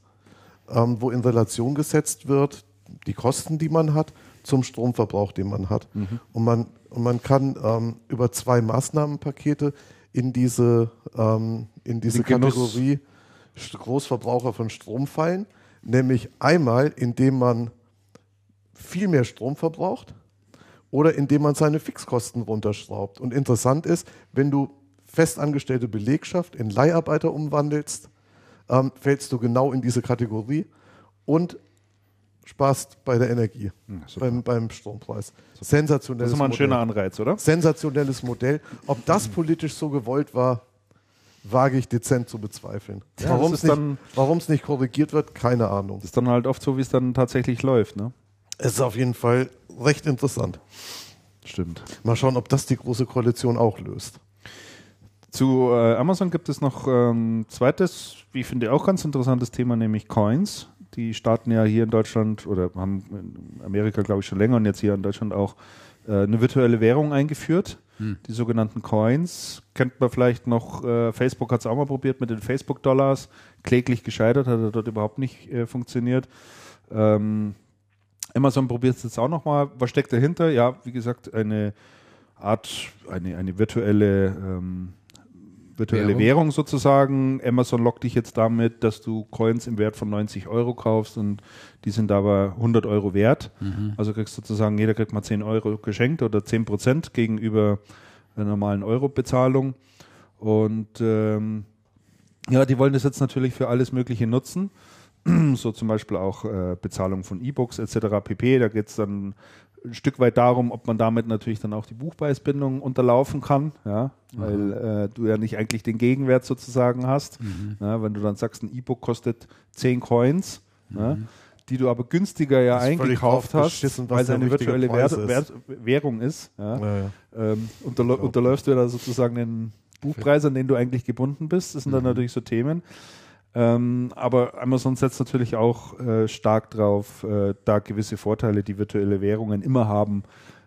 ähm, wo in Relation gesetzt wird, die Kosten, die man hat, zum Stromverbrauch, den man hat. Und, man, und man kann ähm, über zwei Maßnahmenpakete in diese, ähm, in diese. Kategorie Großverbraucher von Strom fallen. Nämlich einmal, indem man viel mehr Strom verbraucht oder indem man seine Fixkosten runterschraubt. Und interessant ist, wenn du festangestellte Belegschaft in Leiharbeiter umwandelst, ähm, fällst du genau in diese Kategorie und sparst bei der Energie, super. beim, beim Strompreis. Das Sensationelles ist immer ein Modell. schöner Anreiz, oder? Sensationelles Modell. Ob das politisch so gewollt war, wage ich dezent zu bezweifeln. Ja, Warum das es nicht, nicht korrigiert wird, keine Ahnung. Das ist dann halt oft so, wie es dann tatsächlich läuft. Ne? Es ist auf jeden Fall recht interessant. Stimmt. Mal schauen, ob das die große Koalition auch löst. Zu äh, Amazon gibt es noch ein zweites, wie ich finde, auch ganz interessantes Thema, nämlich Coins. Die starten ja hier in Deutschland oder haben in Amerika, glaube ich, schon länger und jetzt hier in Deutschland auch äh, eine virtuelle Währung eingeführt. Die sogenannten Coins. Kennt man vielleicht noch, äh, Facebook hat es auch mal probiert mit den Facebook-Dollars. Kläglich gescheitert, hat dort überhaupt nicht äh, funktioniert. Ähm, Amazon probiert es jetzt auch nochmal. Was steckt dahinter? Ja, wie gesagt, eine Art, eine, eine virtuelle, ähm, virtuelle Währung. Währung. sozusagen. Amazon lockt dich jetzt damit, dass du Coins im Wert von 90 Euro kaufst und die sind aber 100 Euro wert. Also kriegst sozusagen, jeder kriegt mal 10 Euro geschenkt oder 10 Prozent gegenüber der normalen Euro-Bezahlung. Und ähm, ja, die wollen das jetzt natürlich für alles Mögliche nutzen. <clears throat> So zum Beispiel auch äh, Bezahlung von E-Books etc. pp. Da geht es dann ein Stück weit darum, ob man damit natürlich dann auch die Buchpreisbindung unterlaufen kann, ja, weil äh, du ja nicht eigentlich den Gegenwert sozusagen hast. Ja, wenn du dann sagst, ein E-Book kostet 10 Coins, ja, die du aber günstiger ja eingekauft hast, weil es eine virtuelle Wert. Wert, Währung ist. Ja Ja, ja. ähm, unterlä unterläufst du da sozusagen den Buchpreis, an den du eigentlich gebunden bist. Das sind Mhm. dann natürlich so Themen. Ähm, aber Amazon setzt natürlich auch äh, stark drauf, äh, da gewisse Vorteile, die virtuelle Währungen immer haben, äh,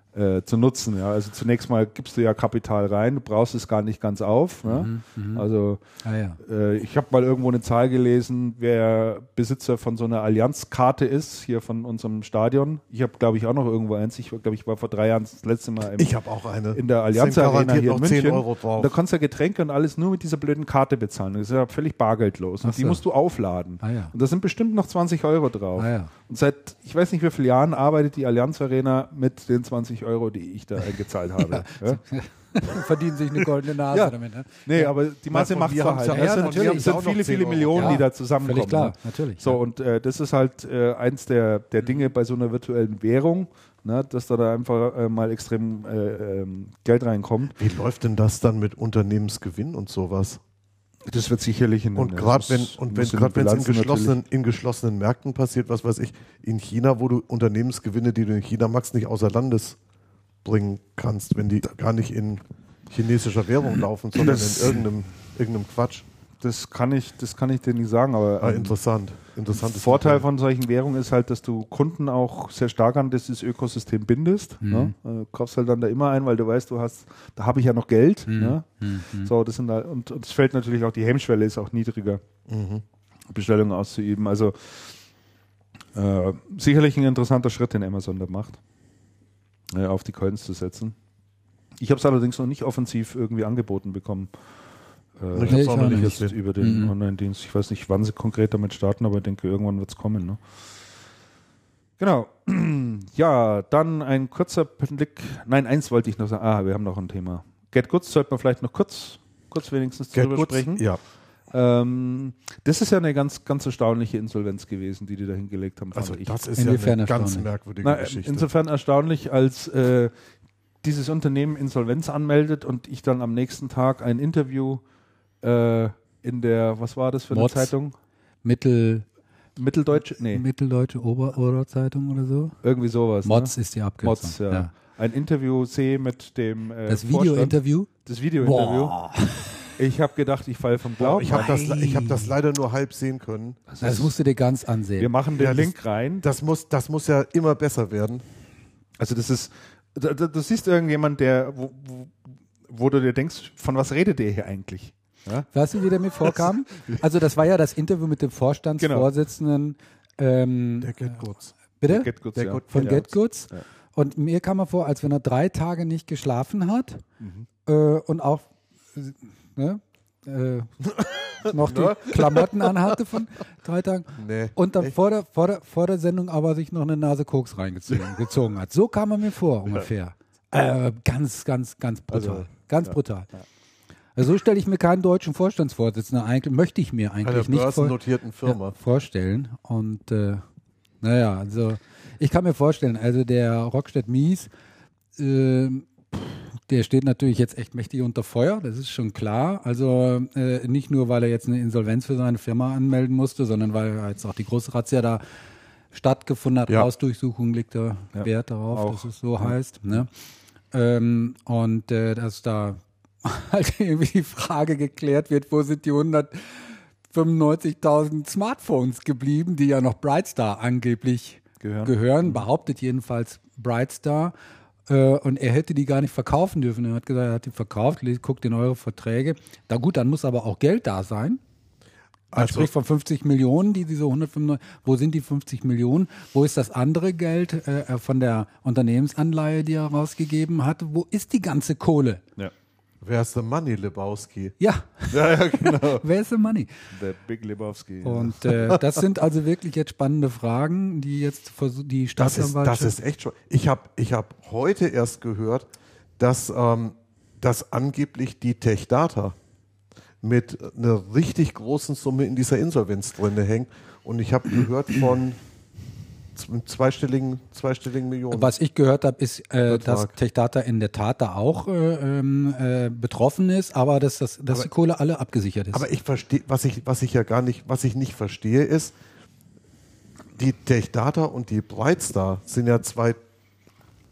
zu nutzen. Ja. Also zunächst mal gibst du ja Kapital rein, du brauchst es gar nicht ganz auf. Ne? Also Ah ja. äh, ich habe mal irgendwo eine Zahl gelesen, wer Besitzer von so einer Allianzkarte ist, hier von unserem Stadion. Ich habe, glaube ich, auch noch irgendwo eins. Ich glaube, ich war vor drei Jahren das letzte Mal im, Ich habe auch eine. in der Allianz Sind Arena garantiert hier in noch 10 München. Euro drauf. Da kannst du ja Getränke und alles nur mit dieser blöden Karte bezahlen. Das ist ja völlig bargeldlos. Und die musst du aufladen. Ah ja. Und da sind bestimmt noch 20 Euro drauf. Ah ja. Und seit, ich weiß nicht wie vielen Jahren, arbeitet die Allianz Arena mit den 20 Euro, die ich da eingezahlt habe. <laughs> Ja. Verdienen sich eine goldene Nase Ja. damit. Ne? Nee, aber die Masse macht haben's halt. ja Es haben's es sind viele, 10 viele. Millionen, Ja, die da zusammenkommen. Völlig klar, ne? natürlich. So, ja. und äh, das ist halt äh, eins der, der Dinge bei so einer virtuellen Währung, ne, dass da, da einfach äh, mal extrem äh, ähm, Geld reinkommt. Wie läuft denn das dann mit Unternehmensgewinn und sowas? Das wird sicherlich in Und gerade wenn und wenn gerade wenn es in geschlossenen, in geschlossenen Märkten passiert, was weiß ich, in China, wo du Unternehmensgewinne, die du in China machst, nicht außer Landes bringen kannst, wenn die gar nicht in chinesischer Währung laufen, sondern Das- in irgendeinem, irgendeinem Quatsch. Das kann ich, das kann ich dir nicht sagen, aber Ah, ähm, interessant. Interessantes Vorteil von solchen Währungen ist halt, dass du Kunden auch sehr stark an dieses Ökosystem bindest. Mhm. Ne? Du kaufst halt dann da immer ein, weil du weißt, du hast, da habe ich ja noch Geld. Mhm. Ne? So, das sind da, und, und es fällt natürlich auch, die Hemmschwelle ist auch niedriger, Mhm. Bestellungen auszuüben. Also äh, sicherlich ein interessanter Schritt, den Amazon da macht, äh, auf die Coins zu setzen. Ich habe es allerdings noch nicht offensiv irgendwie angeboten bekommen. Äh, Ich Nee, hab's ich auch noch nicht gesehen. über den Mhm. Online-Dienst. Ich weiß nicht, wann sie konkret damit starten, aber ich denke, irgendwann wird es kommen. Ne? Genau. <clears throat> Ja, dann ein kurzer Blick. Nein, eins wollte ich noch sagen. Ah, wir haben noch ein Thema. Get Goods sollten wir vielleicht noch kurz, kurz wenigstens Get drüber Goods, sprechen. Ja. Ähm, das ist ja eine ganz, ganz erstaunliche Insolvenz gewesen, die die da hingelegt haben. Also ich. das ist Inwiefern ja eine ganz merkwürdige Na, Geschichte. insofern erstaunlich, als äh, dieses Unternehmen Insolvenz anmeldet und ich dann am nächsten Tag ein Interview äh, in der, was war das für eine Mods. Zeitung? Mittel, Mitteldeutsche? Nee, Mitteldeutsche Ober Oberzeitung oder so. irgendwie sowas. Mods Ne? ist die Abkürzung. Mods, ja. Ein Interview sehe mit dem äh, Das. Video-Interview. Das Video-Interview. <laughs> Ich habe gedacht, ich falle vom Glauben. ich habe ab. das, ich hab das leider nur halb sehen können. das musst du dir ganz Wir ansehen. machen den Ja, das- Link rein. Das muss, das muss ja immer besser werden. Also das ist, da, du siehst irgendjemand, der, wo, wo, wo du dir denkst, von was redet der hier eigentlich? Ja? Weißt du, wie der mir vorkam? <laughs> Also das war ja das Interview mit dem Vorstandsvorsitzenden. Ähm, Der Get Goods. bitte? Get Goods, Der ja. Good- Von Ja. GetGoods. Ja. Und mir kam er vor, als wenn er drei Tage nicht geschlafen hat Mhm. äh, und auch ne, äh, noch die <laughs> Klamotten anhatte von drei Tagen. Nee. Und dann Echt? vor der, vor, der, vor der Sendung aber sich noch eine Nase Koks reingezogen <laughs> gezogen hat. So kam er mir vor, ungefähr. Äh, ganz, ganz, ganz brutal. Also, ganz brutal. Also so stelle ich mir keinen deutschen Vorstandsvorsitzenden eigentlich, möchte ich mir eigentlich nicht vor, Firma. ja, vorstellen. Und äh, naja, also ich kann mir vorstellen, also der Rockstedt Mies, ähm, der steht natürlich jetzt echt mächtig unter Feuer, das ist schon klar. Also äh, nicht nur, weil er jetzt eine Insolvenz für seine Firma anmelden musste, sondern weil jetzt auch die große Razzia da stattgefunden hat. Ja. Hausdurchsuchung liegt da Ja, Wert darauf, auch. dass es so heißt. Ne? Ähm, und äh, dass da <laughs> halt irgendwie die Frage geklärt wird, wo sind die 195.000 Smartphones geblieben, die ja noch Brightstar angeblich Gehören. gehören, behauptet jedenfalls Brightstar. Äh, und er hätte die gar nicht verkaufen dürfen. Er hat gesagt, er hat die verkauft, guckt in eure Verträge. Da gut, dann muss aber auch Geld da sein. Man Also- spricht von 50 Millionen, die diese 195, wo sind die 50 Millionen? Wo ist das andere Geld äh, von der Unternehmensanleihe, die er rausgegeben hat? Wo ist die ganze Kohle? Ja. Wer ist der Money Lebowski? Ja, <laughs> ja, ja, genau. <laughs> wer ist the money? Der Big Lebowski. Und äh, das sind also wirklich jetzt spannende Fragen, die jetzt die Das ist, das Staatsanwaltschaft. ist echt schon. Ich habe ich hab heute erst gehört, dass, ähm, dass angeblich die Tech Data mit einer richtig großen Summe in dieser Insolvenz drin hängt. Und ich habe gehört von z- zweistelligen, zweistelligen Millionen. Was ich gehört habe, ist, äh, dass. TechData in der Tat da auch äh, ähm, äh, betroffen ist, aber dass, das, dass Aber- die Kohle alle abgesichert ist. Aber ich verstehe, was ich, was ich ja gar nicht, was ich nicht verstehe, ist, die Tech Data und die Brightstar sind ja zwei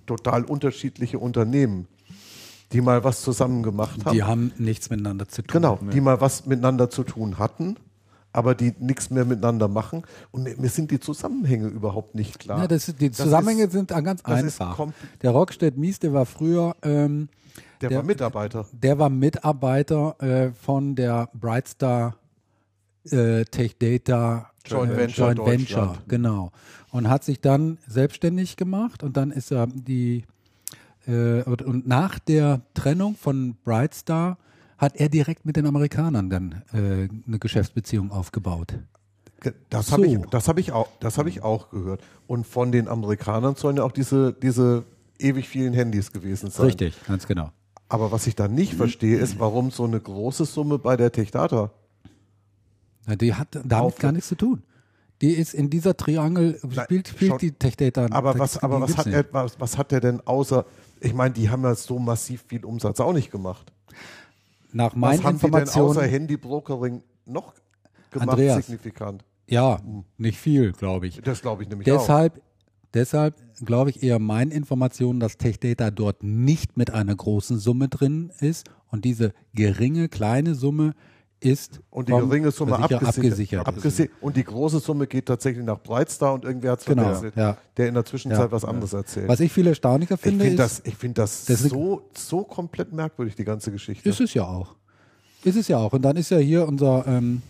total unterschiedliche Unternehmen, die mal was zusammen gemacht haben. die haben nichts miteinander zu tun. Genau, die mal was miteinander zu tun hatten, aber die nichts mehr miteinander machen. Und mir, sind die Zusammenhänge überhaupt nicht klar. Ja, das, die Zusammenhänge ist- sind ganz einfach. Der Rockstedt Mies, der war früher, ähm, der, der- war Mitarbeiter. der war Mitarbeiter äh, von der Brightstar äh, Tech Data Joint äh, Venture Joint Venture, genau. Und hat sich dann selbstständig gemacht und dann ist er die äh, und, und nach der Trennung von Brightstar hat er direkt mit den Amerikanern dann äh, eine Geschäftsbeziehung aufgebaut. Ge- Das habe So. ich, das habe ich auch, das habe ich auch gehört. Und von den Amerikanern sollen ja auch diese, diese ewig vielen Handys gewesen sein. Richtig, ganz genau. Aber was ich da nicht verstehe, ist, warum so eine große Summe bei der Techdata. Na, die hat damit Auf- gar nichts zu tun. Die ist in dieser Triangel, Nein, spielt, spielt schau- die Tech Data. Aber was, aber was hat, er, was, was hat er denn außer, ich meine, die haben ja so massiv viel Umsatz auch nicht gemacht. Nach Was meinen haben die denn außer Handybrokering noch gemacht, Andreas. signifikant? ja, nicht viel, glaube ich. Das glaube ich nämlich auch. Deshalb, deshalb glaube ich eher meinen Informationen, dass Tech Data dort nicht mit einer großen Summe drin ist und diese geringe, kleine Summe ist Und die geringe Summe abgesichert. abgesichert. abgesichert. Und die große Summe geht tatsächlich nach Brightstar und irgendwer hat es Genau, verwechselt, ja. der in der Zwischenzeit Ja. was anderes erzählt. Was ich viel erstaunlicher ich finde, finde ist, das, ich find das, das so, so komplett merkwürdig, die ganze Geschichte. Ist es ja auch. Ist es ja auch. Und dann ist ja hier unser, ähm,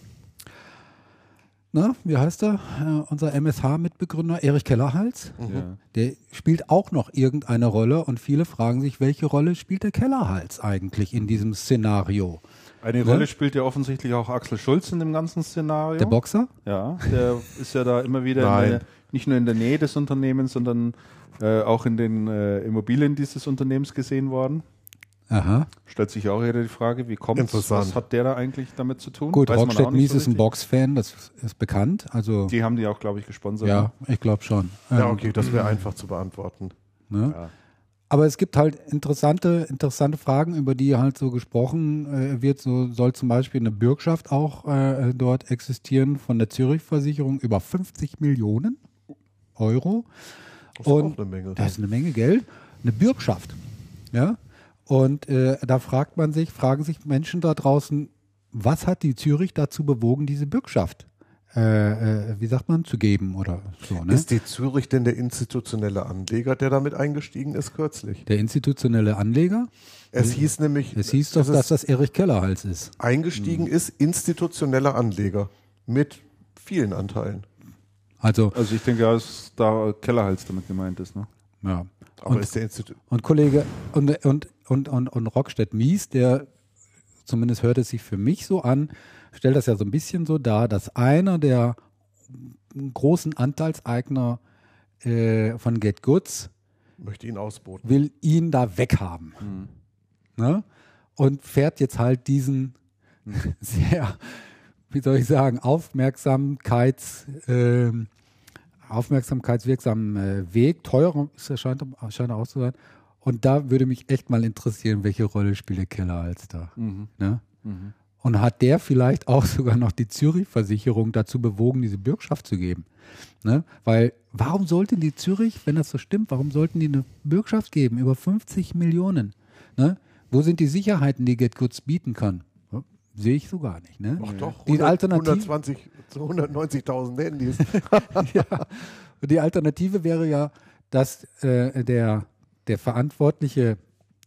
na, wie heißt er? Äh, unser MSH-Mitbegründer Erich Kellerhals. Ja. Der spielt auch noch irgendeine Rolle und viele fragen sich, welche Rolle spielt der Kellerhals eigentlich in diesem Szenario? Eine Ne? Rolle spielt ja offensichtlich auch Axel Schulz in dem ganzen Szenario. Der Boxer? Ja, der <laughs> ist ja da immer wieder der, nicht nur in der Nähe des Unternehmens, sondern äh, auch in den äh, Immobilien dieses Unternehmens gesehen worden. Aha. Stellt sich auch wieder die Frage, wie kommt Interessant. Was hat der da eigentlich damit zu tun? Gut, Weiß Rockstedt Mies so ist ein. Boxfan, das ist bekannt. Also, Die haben die auch, glaube ich, gesponsert. ja, ich glaube schon. ja, Ähm, okay, das wäre einfach zu beantworten. Ne? Ja. Aber es gibt halt interessante, interessante Fragen, über die halt so gesprochen äh, wird. So soll zum Beispiel eine Bürgschaft auch äh, dort existieren von der Zürich-Versicherung über 50 Millionen Euro. Das ist Und auch eine Menge. Das ist eine Menge Geld. Eine Bürgschaft. Ja. Und äh, da fragt man sich, fragen sich Menschen da draußen, was hat die Zürich dazu bewogen, diese Bürgschaft, äh, äh, wie sagt man, zu geben oder so. Ne? Ist die Zürich denn der institutionelle Anleger, der damit eingestiegen ist kürzlich? der institutionelle Anleger. Es hieß nämlich, Es hieß doch, dass dass das Erich Kellerhals ist. eingestiegen ist institutioneller Anleger mit vielen Anteilen. Also, Also ich denke, ja, dass da Kellerhals damit gemeint ist. Ne? ja. Aber Und, ist der Institut und Kollege und, und, und, und, und Rockstedt Mies, der zumindest hört es sich für mich so an, stellt das ja so ein bisschen so dar, dass einer der großen Anteilseigner äh, von Get Goods möchte ihn ausboten. will ihn da weghaben. Ne? Und fährt jetzt halt diesen <laughs> sehr, wie soll ich sagen, Aufmerksamkeits, ähm, aufmerksamkeitswirksamen äh, Weg. Teurer er scheint, scheint er auch zu sein. Und da würde mich echt mal interessieren, welche Rolle spielt der Keller als da. Ne? Und hat der vielleicht auch <laughs> sogar noch die Zürich-Versicherung dazu bewogen, diese Bürgschaft zu geben? Ne? Weil, warum sollte die Zürich, wenn das so stimmt, warum sollten die eine Bürgschaft geben über 50 Millionen? Ne? Wo sind die Sicherheiten, die Get Goods bieten kann? Sehe ich so gar nicht. Ne? Ach doch, Die 100, Alternative- 120, zu 190.000 Handys. <laughs> <laughs> ja. Die Alternative wäre ja, dass äh, der, der verantwortliche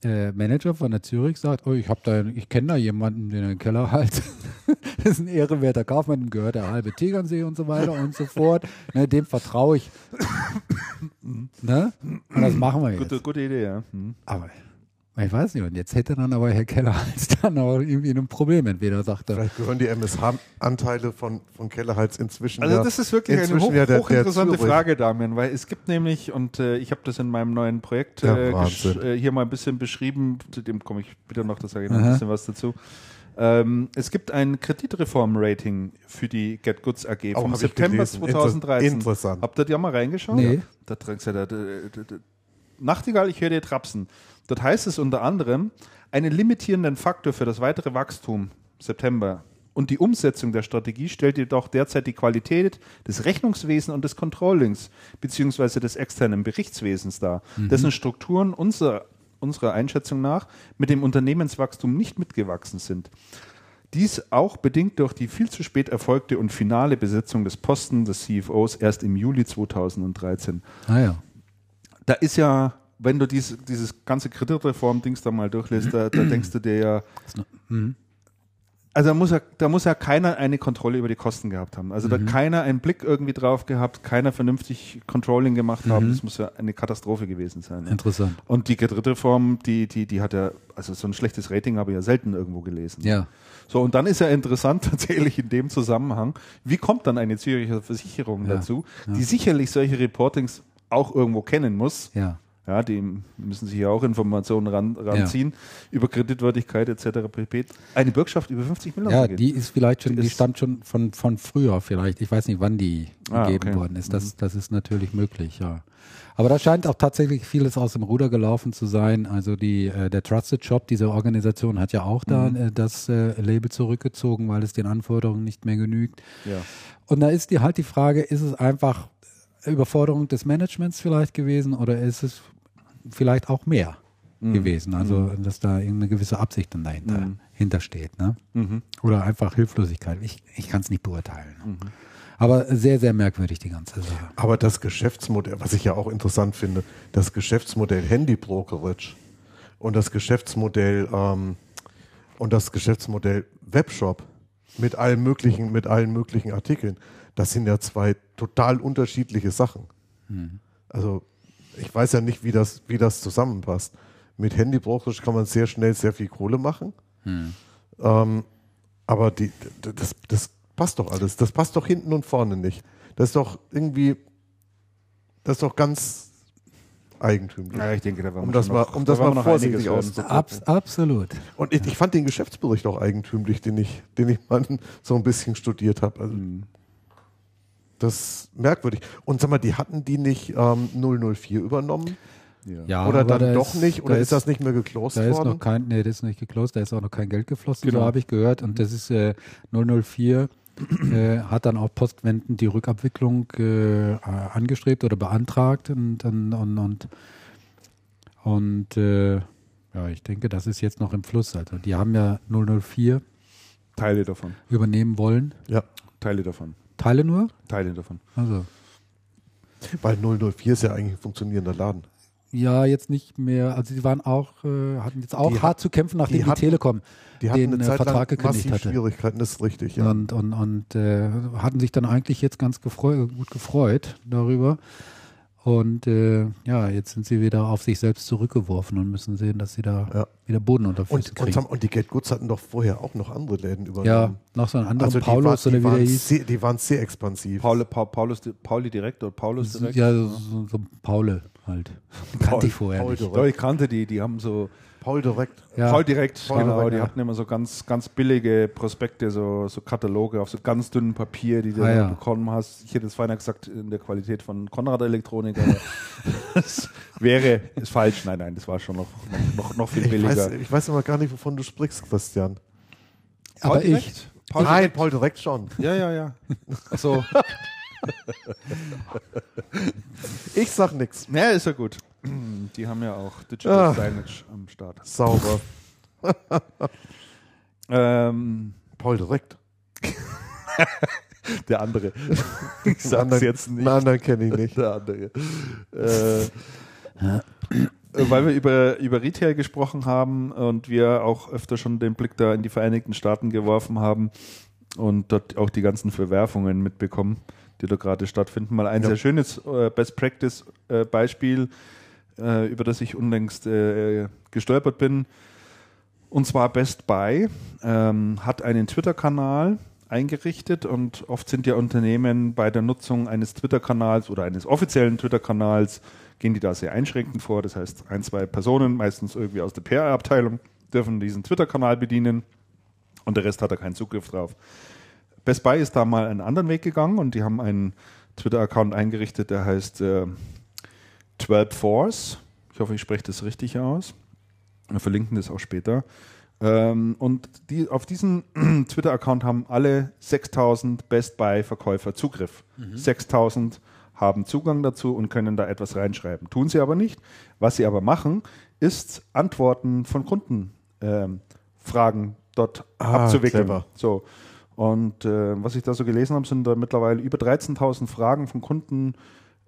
äh, Manager von der Zürich sagt, oh, ich habe da, ich kenne da jemanden, den den Keller halt. <laughs> das ist ein ehrenwerter Kaufmann, dem gehört der halbe Tegernsee und so weiter und so fort. Ne, dem vertraue ich. <coughs> ne? Und das machen wir jetzt. Gute, gute Idee, ja. Hm. Aber ich weiß nicht, und jetzt hätte dann aber Herr Keller <laughs> halt dann auch irgendwie ein Problem. Entweder sagt er, Vielleicht gehören die MSH-Anteile von, von Kellerhals inzwischen Also ja, das ist wirklich eine hoch, ja der, der hochinteressante Zürich. Frage, Damian, weil es gibt nämlich, und äh, ich habe das in meinem neuen Projekt Ja, äh, äh, hier mal ein bisschen beschrieben, zu dem komme ich bitte noch, da sage ich noch Aha. ein bisschen was dazu. Ähm, es gibt ein Kreditreform-Rating für die Get Goods AG vom September gelesen. Inter- 2013. interessant. Habt ihr da mal reingeschaut? Nee. Da trägst du da, da, da, da, Nachtigall, ich höre dir trapsen. Dort heißt es unter anderem, einen limitierenden Faktor für das weitere Wachstum September. Und die Umsetzung der Strategie stellt jedoch derzeit die Qualität des Rechnungswesens und des Controllings beziehungsweise des externen Berichtswesens dar, dessen Strukturen unserer, unserer Einschätzung nach mit dem Unternehmenswachstum nicht mitgewachsen sind. Dies auch bedingt durch die viel zu spät erfolgte und finale Besetzung des Posten des CFOs erst im Juli 2013 ah ja, da ist ja, wenn du dies, dieses ganze Kreditreform-Dings da mal durchlässt, da, da denkst du dir ja, also da muss, ja, da muss ja keiner eine Kontrolle über die Kosten gehabt haben. Also da keiner einen Blick irgendwie drauf gehabt, keiner vernünftig Controlling gemacht haben. Das muss ja eine Katastrophe gewesen sein. Ne? Interessant. Und die dritte Form, die, die, die hat ja, also so ein schlechtes Rating habe ich ja selten irgendwo gelesen. Ja. So, und dann ist ja interessant <laughs> tatsächlich in dem Zusammenhang, wie kommt dann eine Züricher Versicherung Ja, dazu, die sicherlich solche Reportings auch irgendwo kennen muss. Ja. Ja, die müssen sich ja auch Informationen ran, ranziehen über Kreditwürdigkeit etc. pp. Eine Bürgschaft über 50 Millionen. Ja, die ist vielleicht schon, Die die stammt schon von, von früher vielleicht. Ich weiß nicht, wann die Ah, gegeben okay. worden ist. Das, das ist natürlich möglich, ja. Aber da scheint auch tatsächlich vieles aus dem Ruder gelaufen zu sein. Also die, äh, der Trusted Shop, diese Organisation, hat ja auch da äh, das äh, Label zurückgezogen, weil es den Anforderungen nicht mehr genügt. ja. Und da ist die halt die Frage, ist es einfach Überforderung des Managements vielleicht gewesen oder ist es vielleicht auch mehr gewesen? Also, dass da irgendeine gewisse Absicht dann dahinter hintersteht. Ne? Oder einfach Hilflosigkeit. Ich, ich kann es nicht beurteilen. Aber sehr, sehr merkwürdig die ganze Sache. Aber das Geschäftsmodell, was ich ja auch interessant finde, das Geschäftsmodell Handy Brokerage und das Geschäftsmodell ähm, und das Geschäftsmodell Webshop mit allen möglichen, mit allen möglichen Artikeln, das sind ja zwei total unterschiedliche Sachen. Also ich weiß ja nicht, wie das, wie das zusammenpasst. Mit Handy Brokerage kann man sehr schnell sehr viel Kohle machen. Ähm, aber die, das, das passt doch alles. Das passt doch hinten und vorne nicht. Das ist doch irgendwie, das ist doch ganz eigentümlich. ja, ich denke, da war Um das mal, um das mal vorsichtig auszudrücken. Abs absolut. Und ich, ich fand den Geschäftsbericht auch eigentümlich, den ich, den ich mal <laughs> so ein bisschen studiert habe. Also, Das ist merkwürdig. Und sag mal, die hatten die nicht ähm, 004 übernommen? Ja, Oder dann da doch nicht? Oder da ist, das nicht mehr geclosed Da ist worden? noch kein, nee, das ist nicht geclosed, da ist auch noch kein Geld geflossen, Genau. so habe ich gehört. Und das ist äh, 004 äh, hat dann auch postwendend die Rückabwicklung äh, äh, angestrebt oder beantragt und und und und, und äh, ja, ich denke, das ist jetzt noch im Fluss. Also die haben ja 004 Teile davon. übernehmen wollen. ja, Teile davon. Teile nur? Teile davon. Also weil 004 ist ja eigentlich ein funktionierender Laden. ja, jetzt nicht mehr. Also die waren auch, äh, hatten jetzt auch Die hart hat- zu kämpfen, nachdem die, hatten- Telekom Die hatten den eine äh, Zeit Vertrag gekündigt massiv hatte. Schwierigkeiten, das ist richtig, ja. Und, und, und äh, hatten sich dann eigentlich jetzt ganz gefreu gut gefreut darüber. Und äh, ja, jetzt sind sie wieder auf sich selbst zurückgeworfen und müssen sehen, dass sie da Ja. wieder Boden unter Füße Und, und, kriegen. mal, und die Get Goods hatten doch vorher auch noch andere Läden übernommen. ja, noch so ein anderer also die, war, Paulus die, oder wie der waren hieß. sehr, die waren sehr expansiv. Paul, Paul, Paulus, Pauli direkt oder Paulus direkt? Ja, so, so, so Paule halt. <laughs> Kannte ich vorher Paul nicht. direkt. Ja, ich kannte die, die haben so Paul direkt. Ja. Paul direkt, Paul genau, direkt, die ja. hatten immer so ganz, ganz billige Prospekte, so, so Kataloge auf so ganz dünnem Papier, die du Ah, ja. bekommen hast. Ich hätte es feiner gesagt in der Qualität von Konrad Elektronik, aber <laughs> das wäre, ist falsch. Nein, nein, das war schon noch, noch, noch, viel Ich billiger. weiß, ich weiß aber gar nicht, wovon du sprichst, Christian. Aber Paul ich, direkt? Paul Nein, direkt? Paul direkt schon. Ja, ja, ja. <laughs> Achso, Ich sag nix. ja, ist ja gut. <clears throat> Die haben ja auch Digital Ah. Signage am Start. Sauber. <laughs> Ähm, Paul direkt. <laughs> der andere. <laughs> Ich sag's anderen, jetzt nicht. Den anderen kenne ich nicht. der andere. äh, <clears throat> weil wir über, über Retail gesprochen haben und wir auch öfter schon den Blick da in die Vereinigten Staaten geworfen haben und dort auch die ganzen Verwerfungen mitbekommen, die da gerade stattfinden. Mal ein Ja. sehr schönes äh, Best Practice äh, Beispiel, äh, über das ich unlängst äh, gestolpert bin. Und zwar Best Buy ähm, hat einen Twitter-Kanal eingerichtet und oft sind ja Unternehmen bei der Nutzung eines Twitter-Kanals oder eines offiziellen Twitter-Kanals gehen die da sehr einschränkend vor. Das heißt, ein, zwei Personen, meistens irgendwie aus der PR-Abteilung, dürfen diesen Twitter-Kanal bedienen und der Rest hat da keinen Zugriff drauf. Best Buy ist da mal einen anderen Weg gegangen und die haben einen Twitter-Account eingerichtet, der heißt äh, 12 Force. Ich hoffe, ich spreche das richtig aus. Wir verlinken das auch später. Ähm, und die, auf diesen <clears throat> Twitter-Account haben alle 6000 Best Buy-Verkäufer Zugriff. 6000 haben Zugang dazu und können da etwas reinschreiben. Tun sie aber nicht. Was sie aber machen, ist Antworten von Kunden ähm, dort Ah, abzuwickeln. clever. So. Und äh, was ich da so gelesen habe, sind da mittlerweile über 13.000 Fragen von Kunden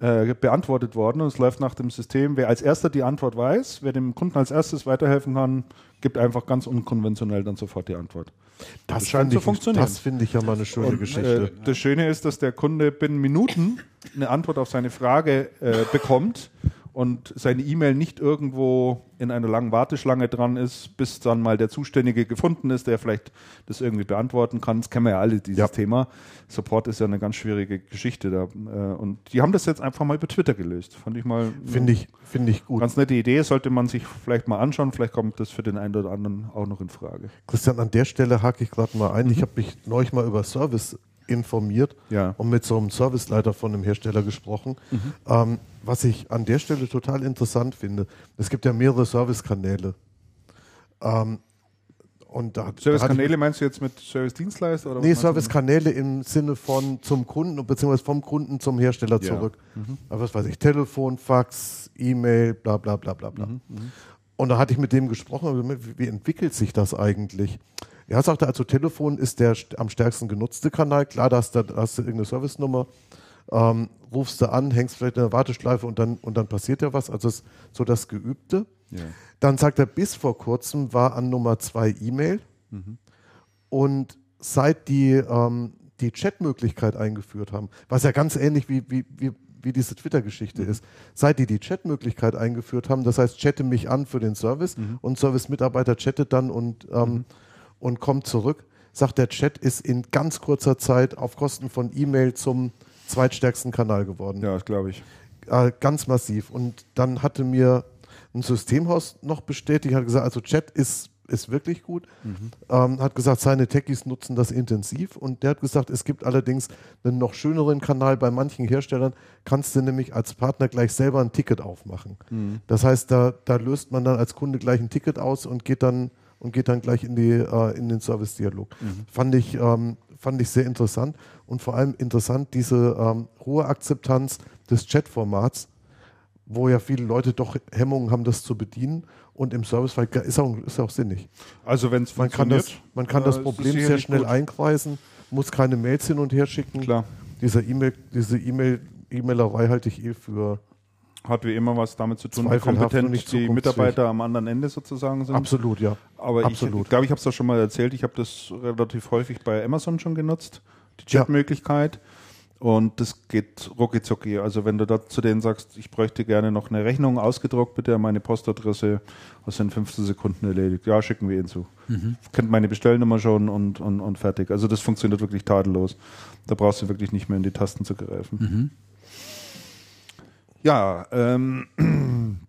äh, beantwortet worden und es läuft nach dem System, wer als erster die Antwort weiß, wer dem Kunden als erstes weiterhelfen kann, gibt einfach ganz unkonventionell dann sofort die Antwort. Das, scheint finde zu ich, funktionieren. das finde ich ja mal eine schöne Und, Geschichte. Äh, das Schöne ist, dass der Kunde binnen Minuten eine Antwort auf seine Frage äh, bekommt und seine E-Mail nicht irgendwo in einer langen Warteschlange dran ist, bis dann mal der Zuständige gefunden ist, der vielleicht das irgendwie beantworten kann. Das kennen wir ja alle, dieses Ja. Thema. Support ist ja eine ganz schwierige Geschichte da. Äh, und die haben das jetzt einfach mal über Twitter gelöst. Fand ich mal Finde ich, finde ich gut. ganz nette Idee. Sollte man sich vielleicht mal anschauen. Vielleicht kommt das für den einen oder anderen auch noch in Frage. Christian, an der Stelle hake ich gerade mal ein. Ich habe mich neulich mal über Service informiert Ja. und mit so einem Serviceleiter von einem Hersteller gesprochen. Ähm, was ich an der Stelle total interessant finde, es gibt ja mehrere Servicekanäle. Ähm, und da, Servicekanäle meinst du jetzt mit Service-Dienstleister? oder Nee? Servicekanäle im Sinne von zum Kunden beziehungsweise vom Kunden zum Hersteller Ja. zurück. Aber was weiß ich, Telefon, Fax, E-Mail, bla bla bla bla bla. Und da hatte ich mit dem gesprochen, wie entwickelt sich das eigentlich? Er sagte, also Telefon ist der am stärksten genutzte Kanal. Klar, da hast du, da hast du irgendeine Servicenummer, ähm, rufst du an, hängst vielleicht in der Warteschleife und dann, und dann passiert ja was. Also ist so das Geübte. Ja. Dann sagt er, bis vor kurzem war an Nummer zwei E-Mail. Und seit die ähm, die Chatmöglichkeit eingeführt haben, was ja ganz ähnlich wie, wie, wie, wie diese Twitter-Geschichte ist, seit die die Chatmöglichkeit eingeführt haben, das heißt, chatte mich an für den Service und Service-Mitarbeiter chattet dann und, ähm, und kommt zurück, sagt der Chat ist in ganz kurzer Zeit auf Kosten von E-Mail zum zweitstärksten Kanal geworden Ja, das glaube ich. äh, ganz massiv. Und dann hatte mir ein Systemhaus noch bestätigt, hat gesagt, also Chat ist, ist wirklich gut. Ähm, hat gesagt, seine Techies nutzen das intensiv. Und der hat gesagt, es gibt allerdings einen noch schöneren Kanal. Bei manchen Herstellern kannst du nämlich als Partner gleich selber ein Ticket aufmachen. Das heißt, da, da löst man dann als Kunde gleich ein Ticket aus und geht dann und geht dann gleich in, die, äh, in den Service-Dialog. Fand, ich, ähm, fand ich sehr interessant und vor allem interessant diese ähm, hohe Akzeptanz des Chat-Formats, wo ja viele Leute doch Hemmungen haben, das zu bedienen und im Servicefall ist auch, ist auch sinnig. Also wenn es Man kann das, man kann das äh, Problem sehr schnell gut. einkreisen, muss keine Mails hin und her schicken. Klar. Diese E-Mail, diese E-Mail, E-Mailerei halte ich eh für Hat wie immer was damit zu tun, wie kompetent nicht die. Mitarbeiter am anderen Ende sozusagen sind. absolut, ja. Aber Absolut. ich, glaube, ich habe es doch schon mal erzählt, ich habe das relativ häufig bei Amazon schon genutzt, die Ja. Chatmöglichkeit. Und das geht rucki zucki. Also wenn du da zu denen sagst, ich bräuchte gerne noch eine Rechnung ausgedruckt, bitte an meine Postadresse, das sind 15 Sekunden erledigt. Ja, schicken wir ihn zu. Kennt meine Bestellnummer schon und, und, und fertig. Also das funktioniert wirklich tadellos. Da brauchst du wirklich nicht mehr in die Tasten zu greifen. Ja, ähm, <clears throat>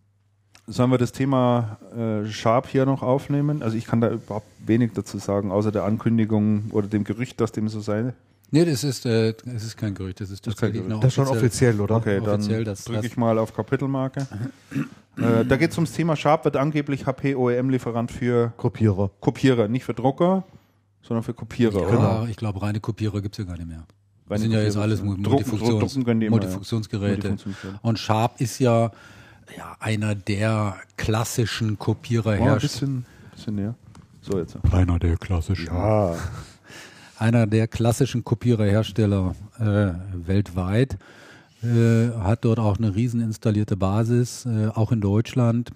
sollen wir das Thema äh, Sharp hier noch aufnehmen? Also ich kann da überhaupt wenig dazu sagen, außer der Ankündigung oder dem Gerücht, dass dem so sei. Nee, das ist, äh, das ist kein Gerücht, das ist Das tatsächlich Gerücht. noch Das ist schon offiziell, oder? Okay, Offiziell, dann das- drücke das- ich mal auf Kapitelmarke. äh, da geht es ums Thema Sharp, wird angeblich HP OEM-Lieferant für Kopierer. Kopierer, nicht für Drucker, sondern für Kopierer. Ja, oder? ich glaube, reine Kopierer gibt es ja gar nicht mehr. Das sind ja jetzt alles Multifunktions ja. Multifunktionsgeräte. Multifunktionsgeräte. Und Sharp ist ja, ja einer der klassischen Oh, ein Kopiererhersteller. bisschen, bisschen näher. So jetzt. einer der klassischen. Ah, <laughs> Einer der klassischen Kopiererhersteller äh, weltweit. Äh, hat dort auch eine riesen installierte Basis, äh, auch in Deutschland.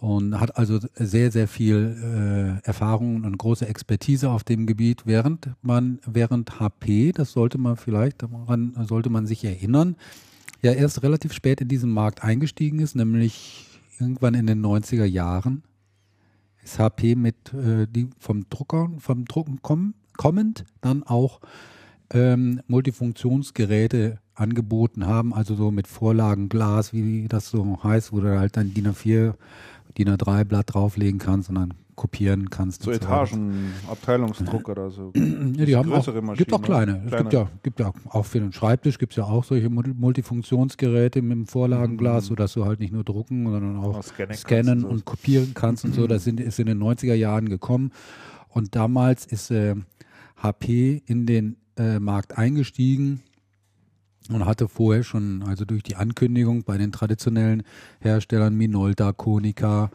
Und hat also sehr, sehr viel äh, Erfahrung und große Expertise auf dem Gebiet, während man, während HP, das sollte man vielleicht, daran sollte man sich erinnern, ja erst relativ spät in diesen Markt eingestiegen ist, nämlich irgendwann in den 90er Jahren ist HP mit äh, die vom Drucker, vom Drucken kommen, kommend dann auch ähm, Multifunktionsgeräte angeboten haben, also so mit Vorlagenglas, wie das so heißt, wo du halt dann DIN A4, DIN A3 Blatt drauflegen kannst und dann kopieren kannst. so. Etagen, Abteilungsdruck oder so. <clears throat> Ja, die haben auch, Maschinen, gibt auch ne? kleine. Es gibt Kleine. ja, gibt ja auch für den Schreibtisch gibt es ja auch solche Mul- Multifunktionsgeräte mit dem Vorlagenglas, sodass du halt nicht nur drucken, sondern auch, Mhm. Auch scannen scannen, und so. und kopieren kannst und so. <clears throat> Das sind, ist in den 90er Jahren gekommen. Und damals ist äh, HP in den äh, Markt eingestiegen und hatte vorher schon, also durch die Ankündigung bei den traditionellen Herstellern Minolta, Konica,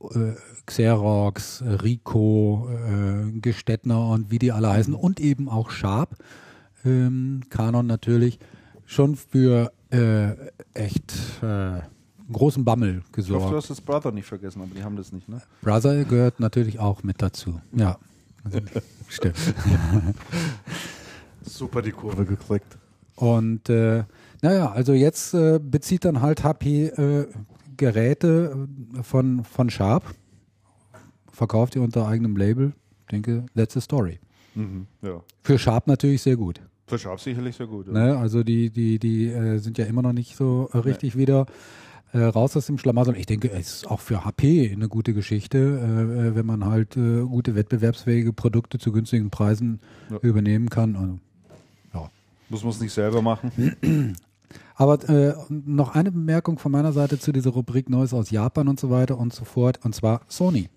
äh, Xerox, äh, Ricoh, äh, Gestettner und wie die alle heißen und eben auch Sharp, ähm, Canon natürlich, schon für äh, echt äh, großen Bammel Ich hoffe, du gesorgt. hast das Brother nicht vergessen, aber die haben das nicht, ne? Brother gehört natürlich auch mit dazu. Ja, <laughs> stimmt. Super die Kurve gekriegt. Und äh, naja, also jetzt äh, bezieht dann halt HP äh, Geräte äh, von, von Sharp, verkauft die unter eigenem Label. Ich denke, that's the story. Mhm. Ja. Für Sharp natürlich sehr gut. Für Sharp sicherlich sehr gut. Ja. Ne? Also die, die, die äh, sind ja immer noch nicht so äh, richtig wieder äh, raus aus dem Schlamassel. Ich denke, es ist auch für HP eine gute Geschichte, äh, äh, wenn man halt äh, gute wettbewerbsfähige Produkte zu günstigen Preisen Ja. übernehmen kann. Und, Muss man es nicht selber machen. <clears throat> Aber äh, noch eine Bemerkung von meiner Seite zu dieser Rubrik Neues aus Japan und so weiter und so fort, und zwar Sony.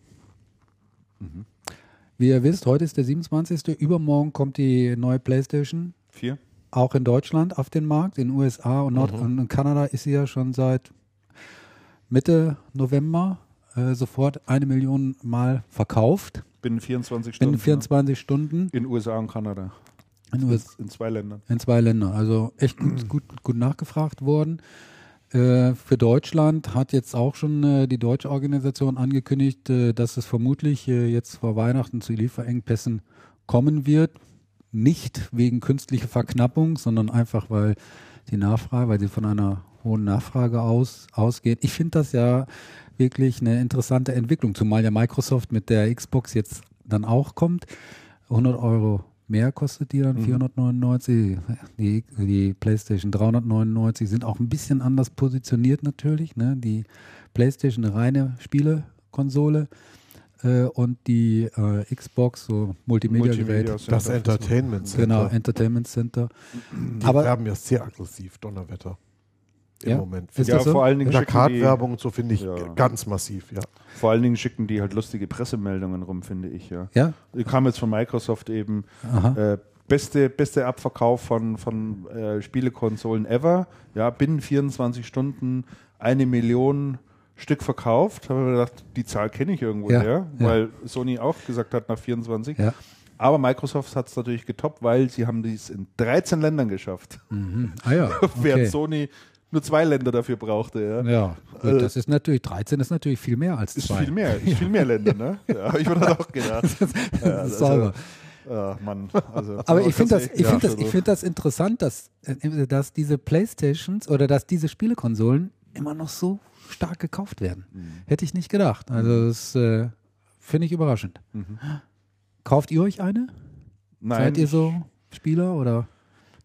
Wie ihr wisst, heute ist der 27. Übermorgen kommt die neue PlayStation, Vier? auch in Deutschland auf den Markt. In den USA und, Nord und in Kanada ist sie ja schon seit Mitte November äh, sofort eine Million Mal verkauft. Binnen 24 Stunden. Binnen 24 Stunden Ne? In USA und Kanada. In, US In zwei Ländern. in zwei Ländern. Also echt gut, gut, gut nachgefragt worden. Äh, für Deutschland hat jetzt auch schon äh, die deutsche Organisation angekündigt, äh, dass es vermutlich äh, jetzt vor Weihnachten zu Lieferengpässen kommen wird. Nicht wegen künstlicher Verknappung, sondern einfach, weil die Nachfrage, weil sie von einer hohen Nachfrage aus, ausgeht. Ich finde das ja wirklich eine interessante Entwicklung, zumal ja Microsoft mit der Xbox jetzt dann auch kommt. 100 Euro mehr kostet die dann, 499, die, die PlayStation 399 sind auch ein bisschen anders positioniert natürlich. Ne? Die PlayStation eine reine Spielekonsole äh, und die äh, Xbox so Multimedia-Gerät. Multimedia Das. Entertainment Center. Genau, Entertainment Center. Die Aber- werben ja sehr aggressiv, Donnerwetter. Im Ja? Moment. Ist Ja, so? vor allen Dingen Card-Werbung und so finde ich Ja. ganz massiv, ja. vor allen Dingen schicken die halt lustige Pressemeldungen rum, finde ich, ja. Ja? Die kam jetzt von Microsoft eben äh, beste, beste Abverkauf von, von äh, Spielekonsolen ever. Ja, binnen 24 Stunden eine Million Stück verkauft. Habe mir gedacht, die Zahl kenne ich irgendwo Ja, her, weil Sony auch gesagt hat nach 24. Ja. Aber Microsoft hat es natürlich getoppt, weil sie haben dies in 13 Ländern geschafft. Mhm. Ah ja. <laughs> Während Okay. Sony nur zwei Länder dafür brauchte. Ja. Ja, gut, Äh, das ist natürlich, 13 ist natürlich viel mehr als Ist zwei. viel mehr, ist <laughs> viel mehr Länder, ne? Ja, ich mir das auch gedacht. Ja, <laughs> Das ist sauber. Ah, Mann. Also, Aber ich finde das, ich finde das, also- ich finde das interessant, dass, äh, dass diese Playstations oder dass diese Spielekonsolen immer noch so stark gekauft werden. Mhm. Hätte ich nicht gedacht. Also das äh, finde ich überraschend. Mhm. Kauft ihr euch eine? Nein, Seid ihr so Spieler oder?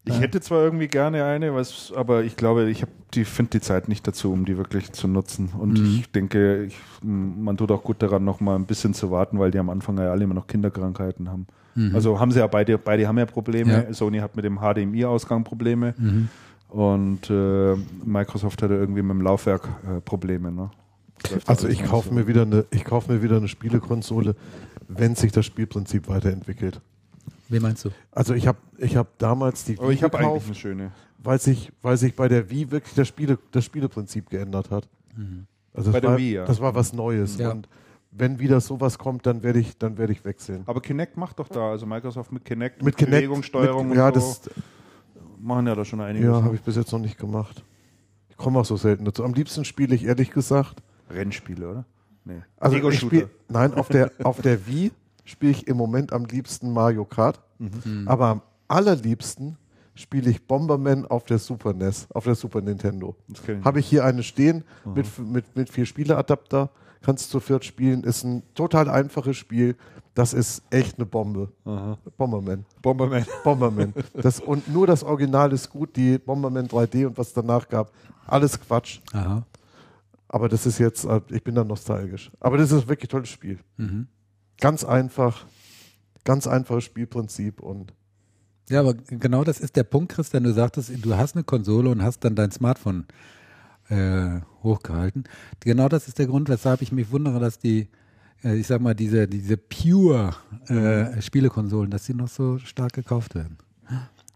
Ich hätte zwar irgendwie gerne eine, was, aber ich glaube, ich die finde die Zeit nicht dazu, um die wirklich zu nutzen. Und Mhm. ich denke, ich, man tut auch gut daran, noch mal ein bisschen zu warten, weil die am Anfang ja alle immer noch Kinderkrankheiten haben. Mhm. Also haben sie ja beide, beide haben ja Probleme. Ja. Sony hat mit dem HDMI-Ausgang Probleme Mhm. und äh, Microsoft hatte irgendwie mit dem Laufwerk äh, Probleme. Ne? Also ich kaufe so. mir wieder eine, ich kaufe mir wieder eine Spielekonsole, wenn sich das Spielprinzip weiterentwickelt. Wie meinst du? Also ich habe ich hab damals die Aber ich habe eigentlich eine schöne. weil sich, weil sich bei der Wii wirklich das, Spiele, das Spieleprinzip geändert hat. Also Bei der war, Wii, ja. Das war was Neues. Ja. Und wenn wieder sowas kommt, dann werde ich, dann werde ich wechseln. Aber Kinect macht doch da, also Microsoft mit Kinect, Mit Kinect, Bewegungssteuerung mit, ja, und so, das, machen ja da schon einiges. ja, habe ich bis jetzt noch nicht gemacht. Ich komme auch so selten dazu. Am liebsten spiele ich ehrlich gesagt. Rennspiele, oder? Nee. Also ich spiel, nein, auf der, auf der Wii spiele ich im Moment am liebsten Mario Kart. Mhm. Aber am allerliebsten spiele ich Bomberman auf der Super NES, auf der Super Nintendo. Habe ich hier eine stehen mit, mit, mit vier Spieleadapter. Kannst zu viert spielen. Ist ein total einfaches Spiel. Das ist echt eine Bombe. Bomberman. Bomberman. <laughs> Bomberman. Das, und nur das Original ist gut. Die Bomberman 3D und was danach gab, alles Quatsch. Aha. Aber das ist jetzt, äh, ich bin da nostalgisch. Aber das ist wirklich ein tolles Spiel. Mhm. Ganz einfach, ganz einfaches Spielprinzip und Ja, aber genau das ist der Punkt, Christian. Du sagtest, du hast eine Konsole und hast dann dein Smartphone äh, hochgehalten. Genau das ist der Grund, weshalb ich mich wundere, dass die, äh, ich sag mal, diese, diese pure äh, Spielekonsolen, dass die noch so stark gekauft werden.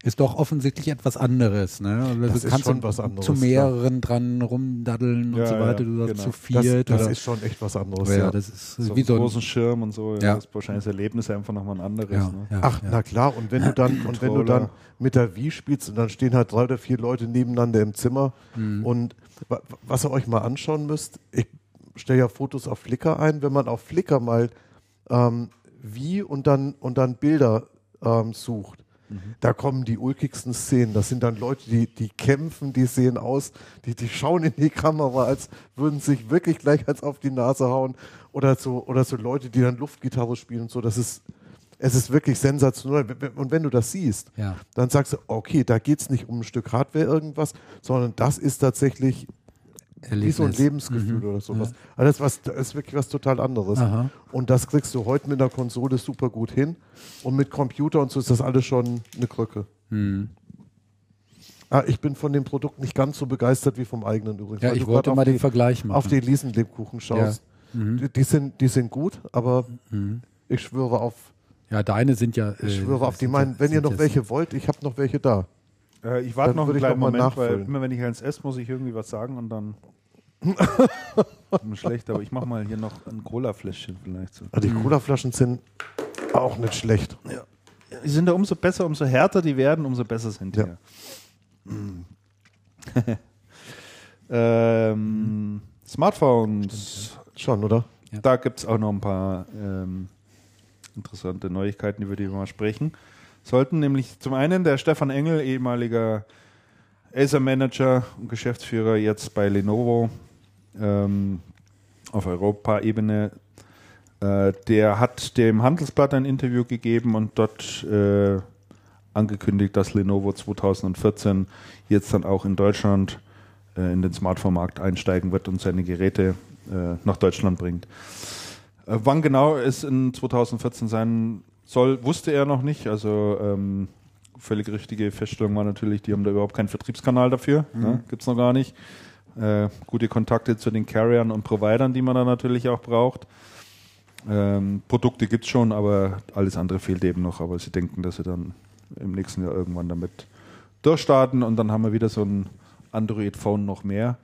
Ist doch offensichtlich etwas anderes. Ne? Also Das du ist kannst schon was anderes, zu mehreren dran rumdaddeln Ja, und so ja, weiter. Du sagst genau. zu Das, viert. das oder, ist schon echt was anderes. ja, ja. das ist So wie so einem ein großen Schirm und so. Ja. Ja. Das ist wahrscheinlich das Erlebnis einfach nochmal ein anderes. ja, ne? ja, Ach, ja. na klar, und wenn du dann, und wenn du dann mit der Wii spielst und dann stehen halt drei oder vier Leute nebeneinander im Zimmer Mhm. und wa- was ihr euch mal anschauen müsst, ich stelle ja Fotos auf Flickr ein, wenn man auf Flickr mal ähm, Wii und dann, und dann Bilder ähm, sucht, da kommen die ulkigsten Szenen. Das sind dann Leute, die, die kämpfen, die sehen aus, die, die schauen in die Kamera, als würden sie sich wirklich gleich als auf die Nase hauen. Oder so, oder so Leute, die dann Luftgitarre spielen und so. Das ist, es ist wirklich sensationell. Und wenn du das siehst, Ja. dann sagst du, okay, da geht es nicht um ein Stück Hardware irgendwas, sondern das ist tatsächlich wie so ein Erlebnis. Lebensgefühl Mhm. oder sowas. Also das, ist was, das ist wirklich was total anderes. Aha. Und das kriegst du heute mit einer Konsole super gut hin. Und mit Computer und so ist das alles schon eine Krücke. Mhm. Ah, ich bin von dem Produkt nicht ganz so begeistert wie vom eigenen übrigens. Ja, ich du wollte mal den die, Vergleich machen. auf die Liesenlebkuchen schaust. Mhm. Die, die, sind, die sind gut, aber Mhm. ich schwöre auf, Ja, deine sind ja. ich äh, schwöre auf die meinen. ja- Wenn ihr noch welche wollt, ich habe noch welche da. Äh, ich warte noch einen kleinen Moment, weil nachfüllen. immer wenn ich eins esse, muss ich irgendwie was sagen und dann. <laughs> schlecht, aber ich mache mal hier noch ein Cola-Fläschchen vielleicht. So. Also die Colaflaschen sind auch nicht schlecht. Die sind ja umso besser, umso härter die werden, umso besser sind die. Ja. Ja. <laughs> ähm, Smartphones. Schon, oder? Ja. Da gibt es auch noch ein paar ähm, interessante Neuigkeiten, über die wir mal sprechen sollten. Nämlich zum einen der Stefan Engel, ehemaliger Acer-Manager und Geschäftsführer, jetzt bei Lenovo ähm, auf Europaebene. Äh, der hat dem Handelsblatt ein Interview gegeben und dort äh, angekündigt, dass Lenovo 2014 jetzt dann auch in Deutschland äh, in den Smartphone-Markt einsteigen wird und seine Geräte äh, nach Deutschland bringt. Äh, wann genau es in 2014 sein soll, wusste er noch nicht. Also ähm, völlig richtige Feststellung war natürlich, die haben da überhaupt keinen Vertriebskanal dafür. Ne? Gibt es noch gar nicht. Äh, gute Kontakte zu den Carriern und Providern, die man da natürlich auch braucht. Ähm, Produkte gibt es schon, aber alles andere fehlt eben noch. Aber sie denken, dass sie dann im nächsten Jahr irgendwann damit durchstarten und dann haben wir wieder so ein Android-Phone noch mehr.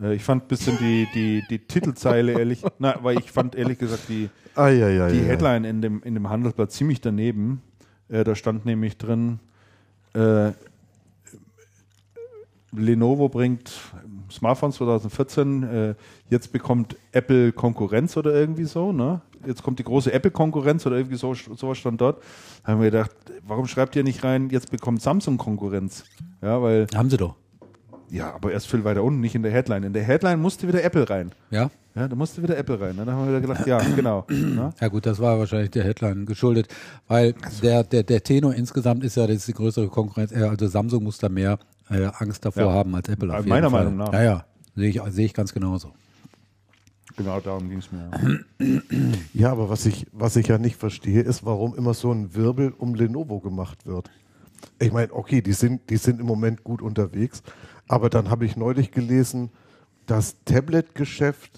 Äh, ich fand ein bisschen die, die, die Titelzeile ehrlich, na, weil ich fand ehrlich gesagt die, Ah, ja, ja, die ja. Headline in dem, in dem Handelsblatt ziemlich daneben. Äh, da stand nämlich drin, äh, Lenovo bringt Smartphone 2014, äh, jetzt bekommt Apple Konkurrenz oder irgendwie so, ne? Jetzt kommt die große Apple-Konkurrenz oder irgendwie so, sowas stand dort. Da haben wir gedacht, warum schreibt ihr nicht rein, jetzt bekommt Samsung Konkurrenz? Ja, weil, Haben sie doch. Ja, aber erst viel weiter unten, nicht in der Headline. In der Headline musste wieder Apple rein. Ja? Ja, da musste wieder Apple rein. Ne? Da haben wir wieder gedacht, ja, genau. ne? Ja gut, das war wahrscheinlich der Headline geschuldet, weil der, der, der Tenor insgesamt ist ja, das ist die größere Konkurrenz, äh, also Samsung muss da mehr äh, Angst davor Ja. haben als Apple. Auf jeden Meiner Fall. Meinung nach. Ja, ja, sehe ich, sehe ich ganz genauso. Genau darum ging es mir. <clears throat> Ja, aber was ich, was ich ja nicht verstehe, ist, warum immer so ein Wirbel um Lenovo gemacht wird. Ich meine, okay, die sind, die sind im Moment gut unterwegs, aber dann habe ich neulich gelesen, das Tablet-Geschäft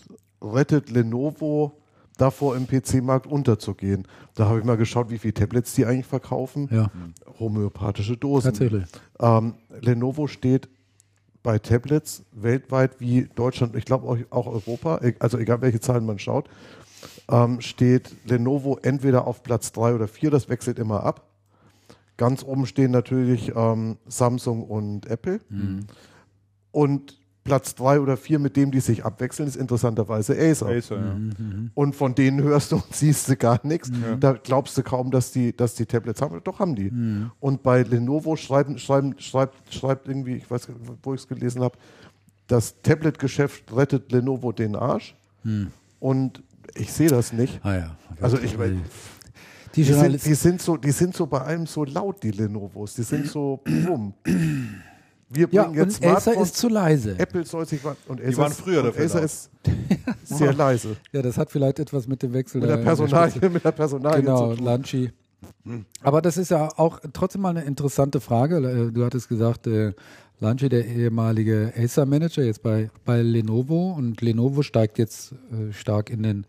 rettet Lenovo davor, im PC-Markt unterzugehen. Da habe ich mal geschaut, wie viele Tablets die eigentlich verkaufen. Ja, Homöopathische Dosen. tatsächlich. Ähm, Lenovo steht bei Tablets weltweit wie Deutschland, ich glaube auch, Europa, e- also egal welche Zahlen man schaut, ähm, steht Lenovo entweder auf Platz 3 oder 4, das wechselt immer ab. Ganz oben stehen natürlich ähm, Samsung und Apple. Und Platz 3 oder 4, mit dem die sich abwechseln, ist interessanterweise Acer. Acer, ja. Und von denen hörst du und <laughs> siehst du gar nichts. Da glaubst du kaum, dass die, dass die Tablets haben. Doch haben die. Und bei Lenovo schreiben, schreiben, schreibt, schreibt irgendwie, ich weiß nicht, wo ich es gelesen habe, das Tablet-Geschäft rettet Lenovo den Arsch. Und ich sehe das nicht. Ah ja. Also ich meine, die die sind, die, sind so, die sind so bei allem so laut, die Lenovos. Die sind so bumm. Wir ja, bringen jetzt und Acer ist zu leise. Apple soll sich und Acer waren ist- früher dafür Acer ist sehr <laughs> leise. Ja, das hat vielleicht etwas mit dem Wechsel Mit der Personalie, <laughs> mit der Personalie Genau, zu tun. Lanchi. Aber das ist ja auch trotzdem mal eine interessante Frage. Äh, Du hattest gesagt, äh, Lanchi, der ehemalige Acer-Manager, jetzt bei, bei Lenovo und Lenovo steigt jetzt äh, stark in den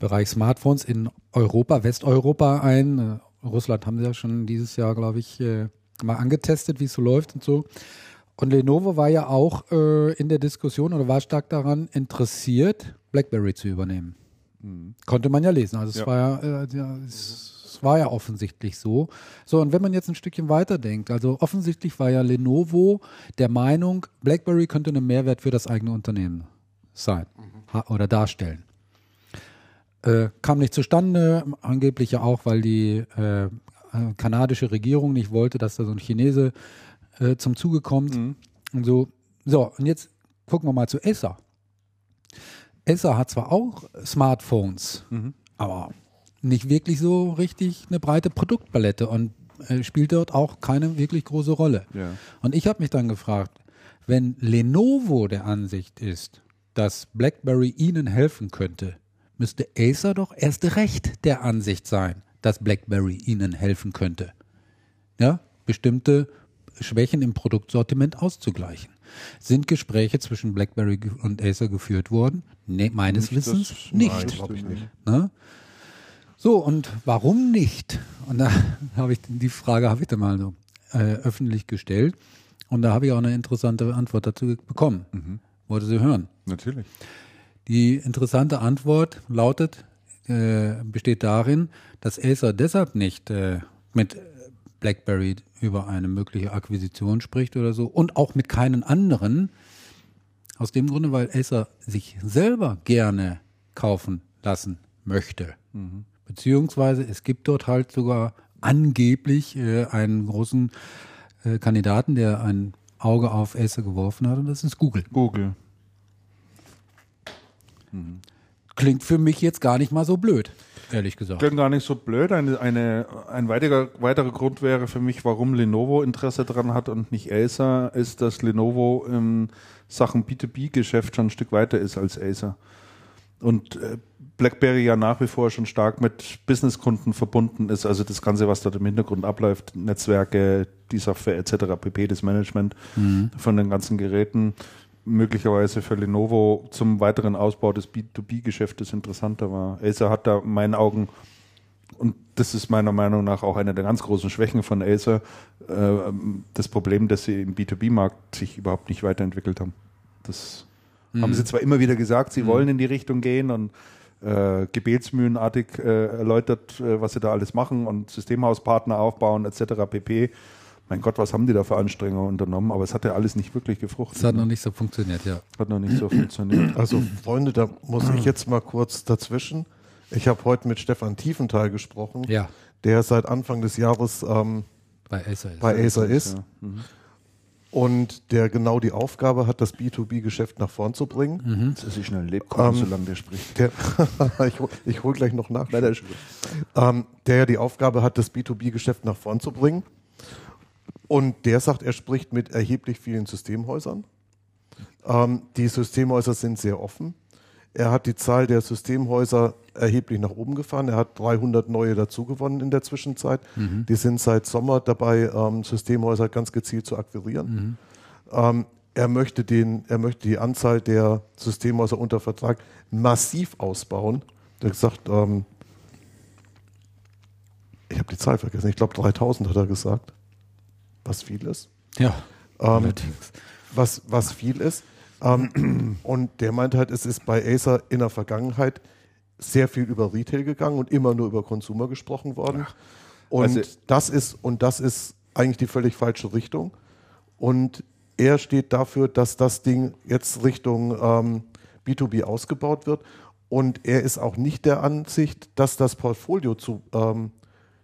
Bereich Smartphones in Europa, Westeuropa ein. Russland haben sie ja schon dieses Jahr, glaube ich, äh, mal angetestet, wie es so läuft und so. Und Lenovo war ja auch äh, in der Diskussion oder war stark daran interessiert, BlackBerry zu übernehmen. Konnte man ja lesen. Also es Ja. war ja, äh, ja es, es war ja offensichtlich so. So, und wenn man jetzt ein Stückchen weiter denkt, also offensichtlich war ja Lenovo der Meinung, BlackBerry könnte ein Mehrwert für das eigene Unternehmen sein ha- oder darstellen. Äh, kam nicht zustande, angeblich ja auch, weil die äh, kanadische Regierung nicht wollte, dass da so ein Chinese äh, zum Zuge kommt. Und so. So, und jetzt gucken wir mal zu Acer. Acer hat zwar auch Smartphones, aber nicht wirklich so richtig eine breite Produktpalette und äh, spielt dort auch keine wirklich große Rolle. Ja. Und ich habe mich dann gefragt, wenn Lenovo der Ansicht ist, dass BlackBerry ihnen helfen könnte, müsste Acer doch erst recht der Ansicht sein, dass BlackBerry ihnen helfen könnte. Ja, bestimmte Schwächen im Produktsortiment auszugleichen. Sind Gespräche zwischen BlackBerry und Acer geführt worden? Nee, meines Nicht, Wissens das- nicht. nein, nicht. Ne? So, und warum nicht? Und da <laughs> habe ich die Frage habe ich dann mal so äh, öffentlich gestellt. Und da habe ich auch eine interessante Antwort dazu bekommen. Wollte sie hören. Natürlich. Die interessante Antwort lautet, äh, besteht darin, dass Acer deshalb nicht äh, mit BlackBerry über eine mögliche Akquisition spricht oder so und auch mit keinen anderen. Aus dem Grunde, weil Acer sich selber gerne kaufen lassen möchte. Beziehungsweise es gibt dort halt sogar angeblich äh, einen großen äh, Kandidaten, der ein Auge auf Acer geworfen hat und das ist Google. Google. Klingt für mich jetzt gar nicht mal so blöd, ehrlich gesagt. Klingt gar nicht so blöd. Eine, eine, ein weiterer, weiterer Grund wäre für mich, warum Lenovo Interesse daran hat und nicht Acer, ist, dass Lenovo in Sachen B2B-Geschäft schon ein Stück weiter ist als Acer. Und äh, BlackBerry ja nach wie vor schon stark mit Businesskunden verbunden ist. Also das Ganze, was dort im Hintergrund abläuft, Netzwerke, die Software etc., pp, das Management von den ganzen Geräten, möglicherweise für Lenovo zum weiteren Ausbau des B2B-Geschäftes interessanter war. Acer hat da in meinen Augen, und das ist meiner Meinung nach auch eine der ganz großen Schwächen von Acer, äh, das Problem, dass sie im B2B-Markt sich überhaupt nicht weiterentwickelt haben. Das haben sie zwar immer wieder gesagt, sie wollen in die Richtung gehen und äh, gebetsmühlenartig äh, erläutert, äh, was sie da alles machen und Systemhauspartner aufbauen etc. pp. Mein Gott, was haben die da für Anstrengungen unternommen? Aber es hat ja alles nicht wirklich gefruchtet. Das hat noch nicht so funktioniert, ja. Hat noch nicht so funktioniert. <clears throat> Also Freunde, da muss ich jetzt mal kurz dazwischen. Ich habe heute mit Stefan Tiefenthal gesprochen, Ja, der seit Anfang des Jahres ähm, bei Acer ist. bei Acer ist Ja. und der genau die Aufgabe hat, das B2B-Geschäft nach vorn zu bringen. Dass ich schnell lebt, Ähm, solange der spricht. Der, <laughs> ich hol- ich hole gleich noch nach. ähm, der ja die Aufgabe hat, das B2B-Geschäft nach vorn zu bringen. Und der sagt, er spricht mit erheblich vielen Systemhäusern. Ähm, die Systemhäuser sind sehr offen. Er hat die Zahl der Systemhäuser erheblich nach oben gefahren. Er hat 300 neue dazugewonnen in der Zwischenzeit. Die sind seit Sommer dabei, ähm, Systemhäuser ganz gezielt zu akquirieren. Ähm, er, möchte den, er möchte die Anzahl der Systemhäuser unter Vertrag massiv ausbauen. Er hat gesagt, ähm, ich habe die Zahl vergessen, ich glaube 3000 hat er gesagt, was viel ist. Ja, Ähm, was, was viel ist. Ähm, <clears throat> und der meint halt, es ist bei Acer in der Vergangenheit sehr viel über Retail gegangen und immer nur über Consumer gesprochen worden. Und Also- das ist, und das ist eigentlich die völlig falsche Richtung. Und er steht dafür, dass das Ding jetzt Richtung ähm, B2B ausgebaut wird. Und er ist auch nicht der Ansicht, dass das Portfolio zu, ähm,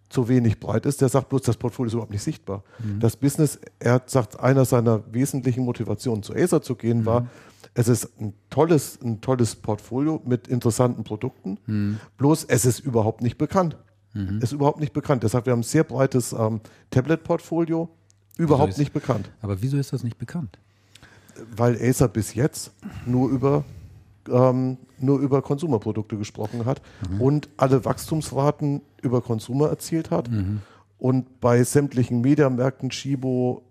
zu wenig breit ist. Der sagt bloß, das Portfolio ist überhaupt nicht sichtbar. Das Business, er sagt, einer seiner wesentlichen Motivationen zu Acer zu gehen war, es ist ein tolles, ein tolles Portfolio mit interessanten Produkten, bloß es ist überhaupt nicht bekannt. Es ist überhaupt nicht bekannt. Deshalb, wir haben ein sehr breites ähm, Tablet-Portfolio, überhaupt ist- nicht bekannt. Aber wieso ist das nicht bekannt? Weil Acer bis jetzt nur über ähm, nur über Konsumerprodukte gesprochen hat und alle Wachstumsraten über Consumer erzielt hat und bei sämtlichen Mediamärkten, Shibo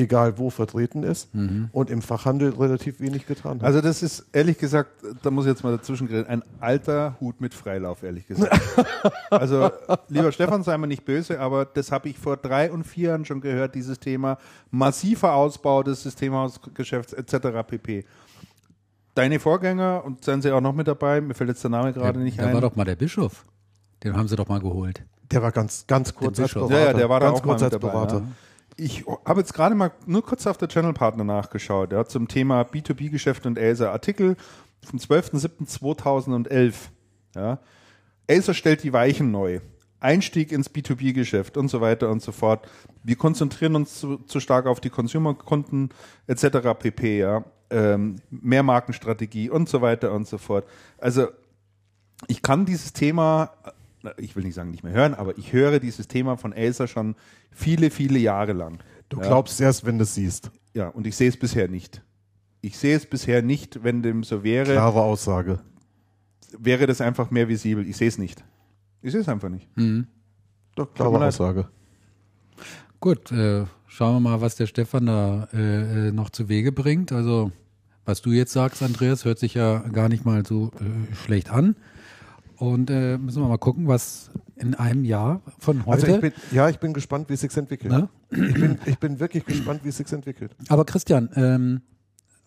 egal wo, vertreten ist und im Fachhandel relativ wenig getan hat. Also das ist ehrlich gesagt, da muss ich jetzt mal dazwischen reden, ein alter Hut mit Freilauf, ehrlich gesagt. <laughs> also lieber Stefan, sei mir nicht böse, aber das habe ich vor drei und vier Jahren schon gehört, dieses Thema massiver Ausbau des Systemhausgeschäfts etc. pp. Deine Vorgänger, und seien sie auch noch mit dabei, mir fällt jetzt der Name gerade nicht da ein. war doch mal der Bischof. Den haben sie doch mal geholt. der war ganz, ganz kurz als. Berater. Ja, ja, der war da ganz auch mal kurz als dabei, Berater. ja. Ich habe jetzt gerade mal nur kurz auf der Channel Partner nachgeschaut, ja, zum Thema B2B-Geschäft und Acer. Artikel vom 12.07.2011. Ja. Acer stellt die Weichen neu. Einstieg ins B2B-Geschäft und so weiter und so fort. Wir konzentrieren uns zu, zu stark auf die Consumer-Kunden etc. pp. Ja. Ähm, Mehrmarkenstrategie und so weiter und so fort. Also ich kann dieses Thema, äh, ich will nicht sagen nicht mehr hören, aber ich höre dieses Thema von Acer schon viele, viele Jahre lang. Du Ja. glaubst erst, wenn du es siehst. Ja, und ich sehe es bisher nicht. Ich sehe es bisher nicht, wenn dem so wäre, Klare Aussage. wäre das einfach mehr visibel. Ich sehe es nicht. Ich sehe es einfach nicht. Doch, Tut mir klare. Aussage. Gut, äh, schauen wir mal, was der Stefan da äh, äh, noch zu Wege bringt. Also, was du jetzt sagst, Andreas, hört sich ja gar nicht mal so äh, schlecht an. Und äh, müssen wir mal gucken, was in einem Jahr von heute. Also ich bin, ja, ich bin gespannt, wie es sich entwickelt. Ne? Ich, bin, ich bin wirklich gespannt, wie es sich entwickelt. Aber Christian, ähm,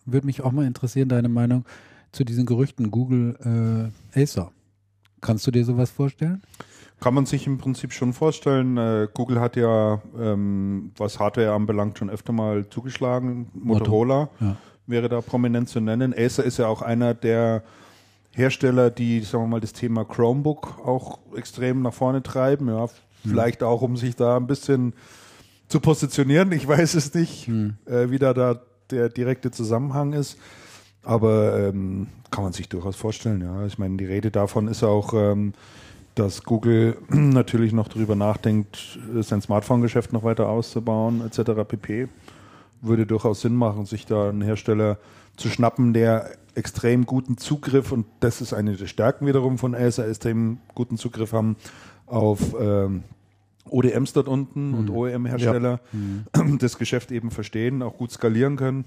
würde mich auch mal interessieren, deine Meinung zu diesen Gerüchten Google äh, Acer. Kannst du dir sowas vorstellen? Kann man sich im Prinzip schon vorstellen. Äh, Google hat ja, ähm, was Hardware anbelangt, schon öfter mal zugeschlagen. Motorola Ja. wäre da prominent zu nennen. Acer ist ja auch einer der Hersteller, die, sagen wir mal, das Thema Chromebook auch extrem nach vorne treiben. Ja, vielleicht auch, um sich da ein bisschen zu positionieren. Ich weiß es nicht, äh, wie da, da der direkte Zusammenhang ist. Aber ähm, kann man sich durchaus vorstellen, ja. Ich meine, die Rede davon ist auch, ähm, dass Google <clears throat> natürlich noch darüber nachdenkt, sein Smartphone-Geschäft noch weiter auszubauen, etc. pp. Würde durchaus Sinn machen, sich da einen Hersteller zu schnappen, der extrem guten Zugriff, und das ist eine der Stärken wiederum von Acer, extrem guten Zugriff haben auf ähm, ODMs dort unten und OEM-Hersteller, das Geschäft eben verstehen, auch gut skalieren können.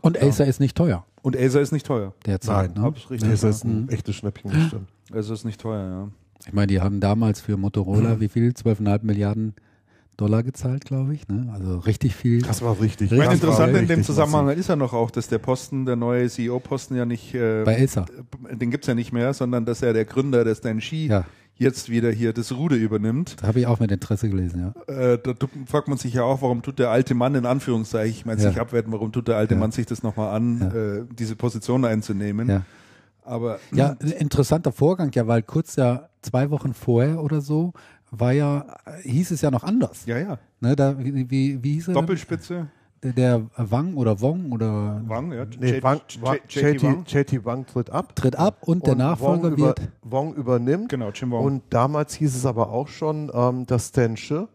Und Acer ist nicht teuer Und Acer ist nicht teuer. derzeit. Nein, ne? Richtig. Das ist ein echtes Schnäppchen, das stimmt. Also ist nicht teuer, ja. Ich meine, die haben damals für Motorola wie viel? 12,5 Milliarden Dollar gezahlt, glaube ich. Ne? Also richtig viel. Das war richtig. Ich meine, das war interessant in dem richtig Zusammenhang ist ja noch auch, dass der Posten, der neue CEO-Posten ja nicht, äh, Bei Acer. den gibt's ja nicht mehr, sondern dass er der Gründer des Denshi Ja. Jetzt wieder hier das Ruder übernimmt. Da habe ich auch mit Interesse gelesen, ja. Äh, da fragt man sich ja auch, warum tut der alte Mann in Anführungszeichen, ich meine Ja. sich abwerten, warum tut der alte Ja. Mann sich das nochmal an, äh, diese Position einzunehmen. Ja. Aber Ja, ein interessanter Vorgang, ja, weil kurz ja zwei Wochen vorher oder so war ja, hieß es ja noch anders. ja, ja. Ne, da, wie, wie, wie hieß er? Doppelspitze, Der, der Wang oder Wong oder Wang, ja. Nee, J- Wang, JT Wang. JT, JT Wang tritt ab. tritt ab und der Und Nachfolger Wong, über, wird. Wong übernimmt. Genau, Jim Wong. Und damals hieß es aber auch schon, ähm, dass Stan Shi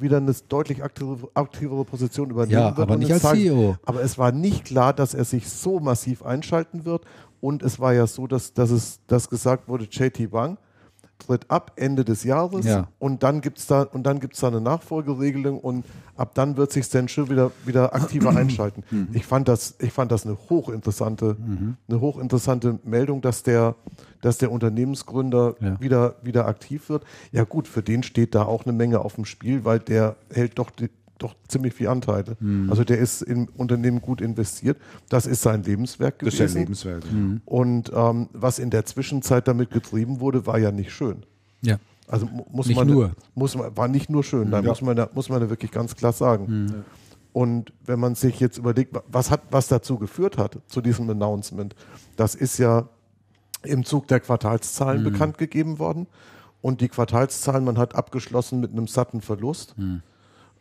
wieder eine deutlich aktive, aktivere Position übernehmen Ja, wird. aber nicht es als zeigt- CEO. Aber es war nicht klar, dass er sich so massiv einschalten wird. Und es war ja so, dass, dass es dass gesagt wurde, JT Wang tritt ab Ende des Jahres Ja. und dann gibt's da und dann gibt's da eine Nachfolgeregelung und ab dann wird sich Stan wieder wieder aktiver <clears throat> einschalten. Mhm. Ich fand das ich fand das eine hochinteressante eine hochinteressante Meldung, dass der dass der Unternehmensgründer Ja. wieder wieder aktiv wird. Ja gut, für den steht da auch eine Menge auf dem Spiel, weil der hält doch die, doch ziemlich viel Anteile. Mhm. Also der ist im Unternehmen gut investiert. Das ist sein Lebenswerk Das ist gewesen. ja Lebenswerk. Und ähm, was in der Zwischenzeit damit getrieben wurde, war ja nicht schön. Ja. Also mu- muss Nicht man nur. muss man war nicht nur schön, da Ja. muss man da, muss man da wirklich ganz klar sagen. Und wenn man sich jetzt überlegt, wa- was hat was dazu geführt hat zu diesem Announcement, das ist ja im Zug der Quartalszahlen bekannt gegeben worden und die Quartalszahlen, man hat abgeschlossen mit einem satten Verlust,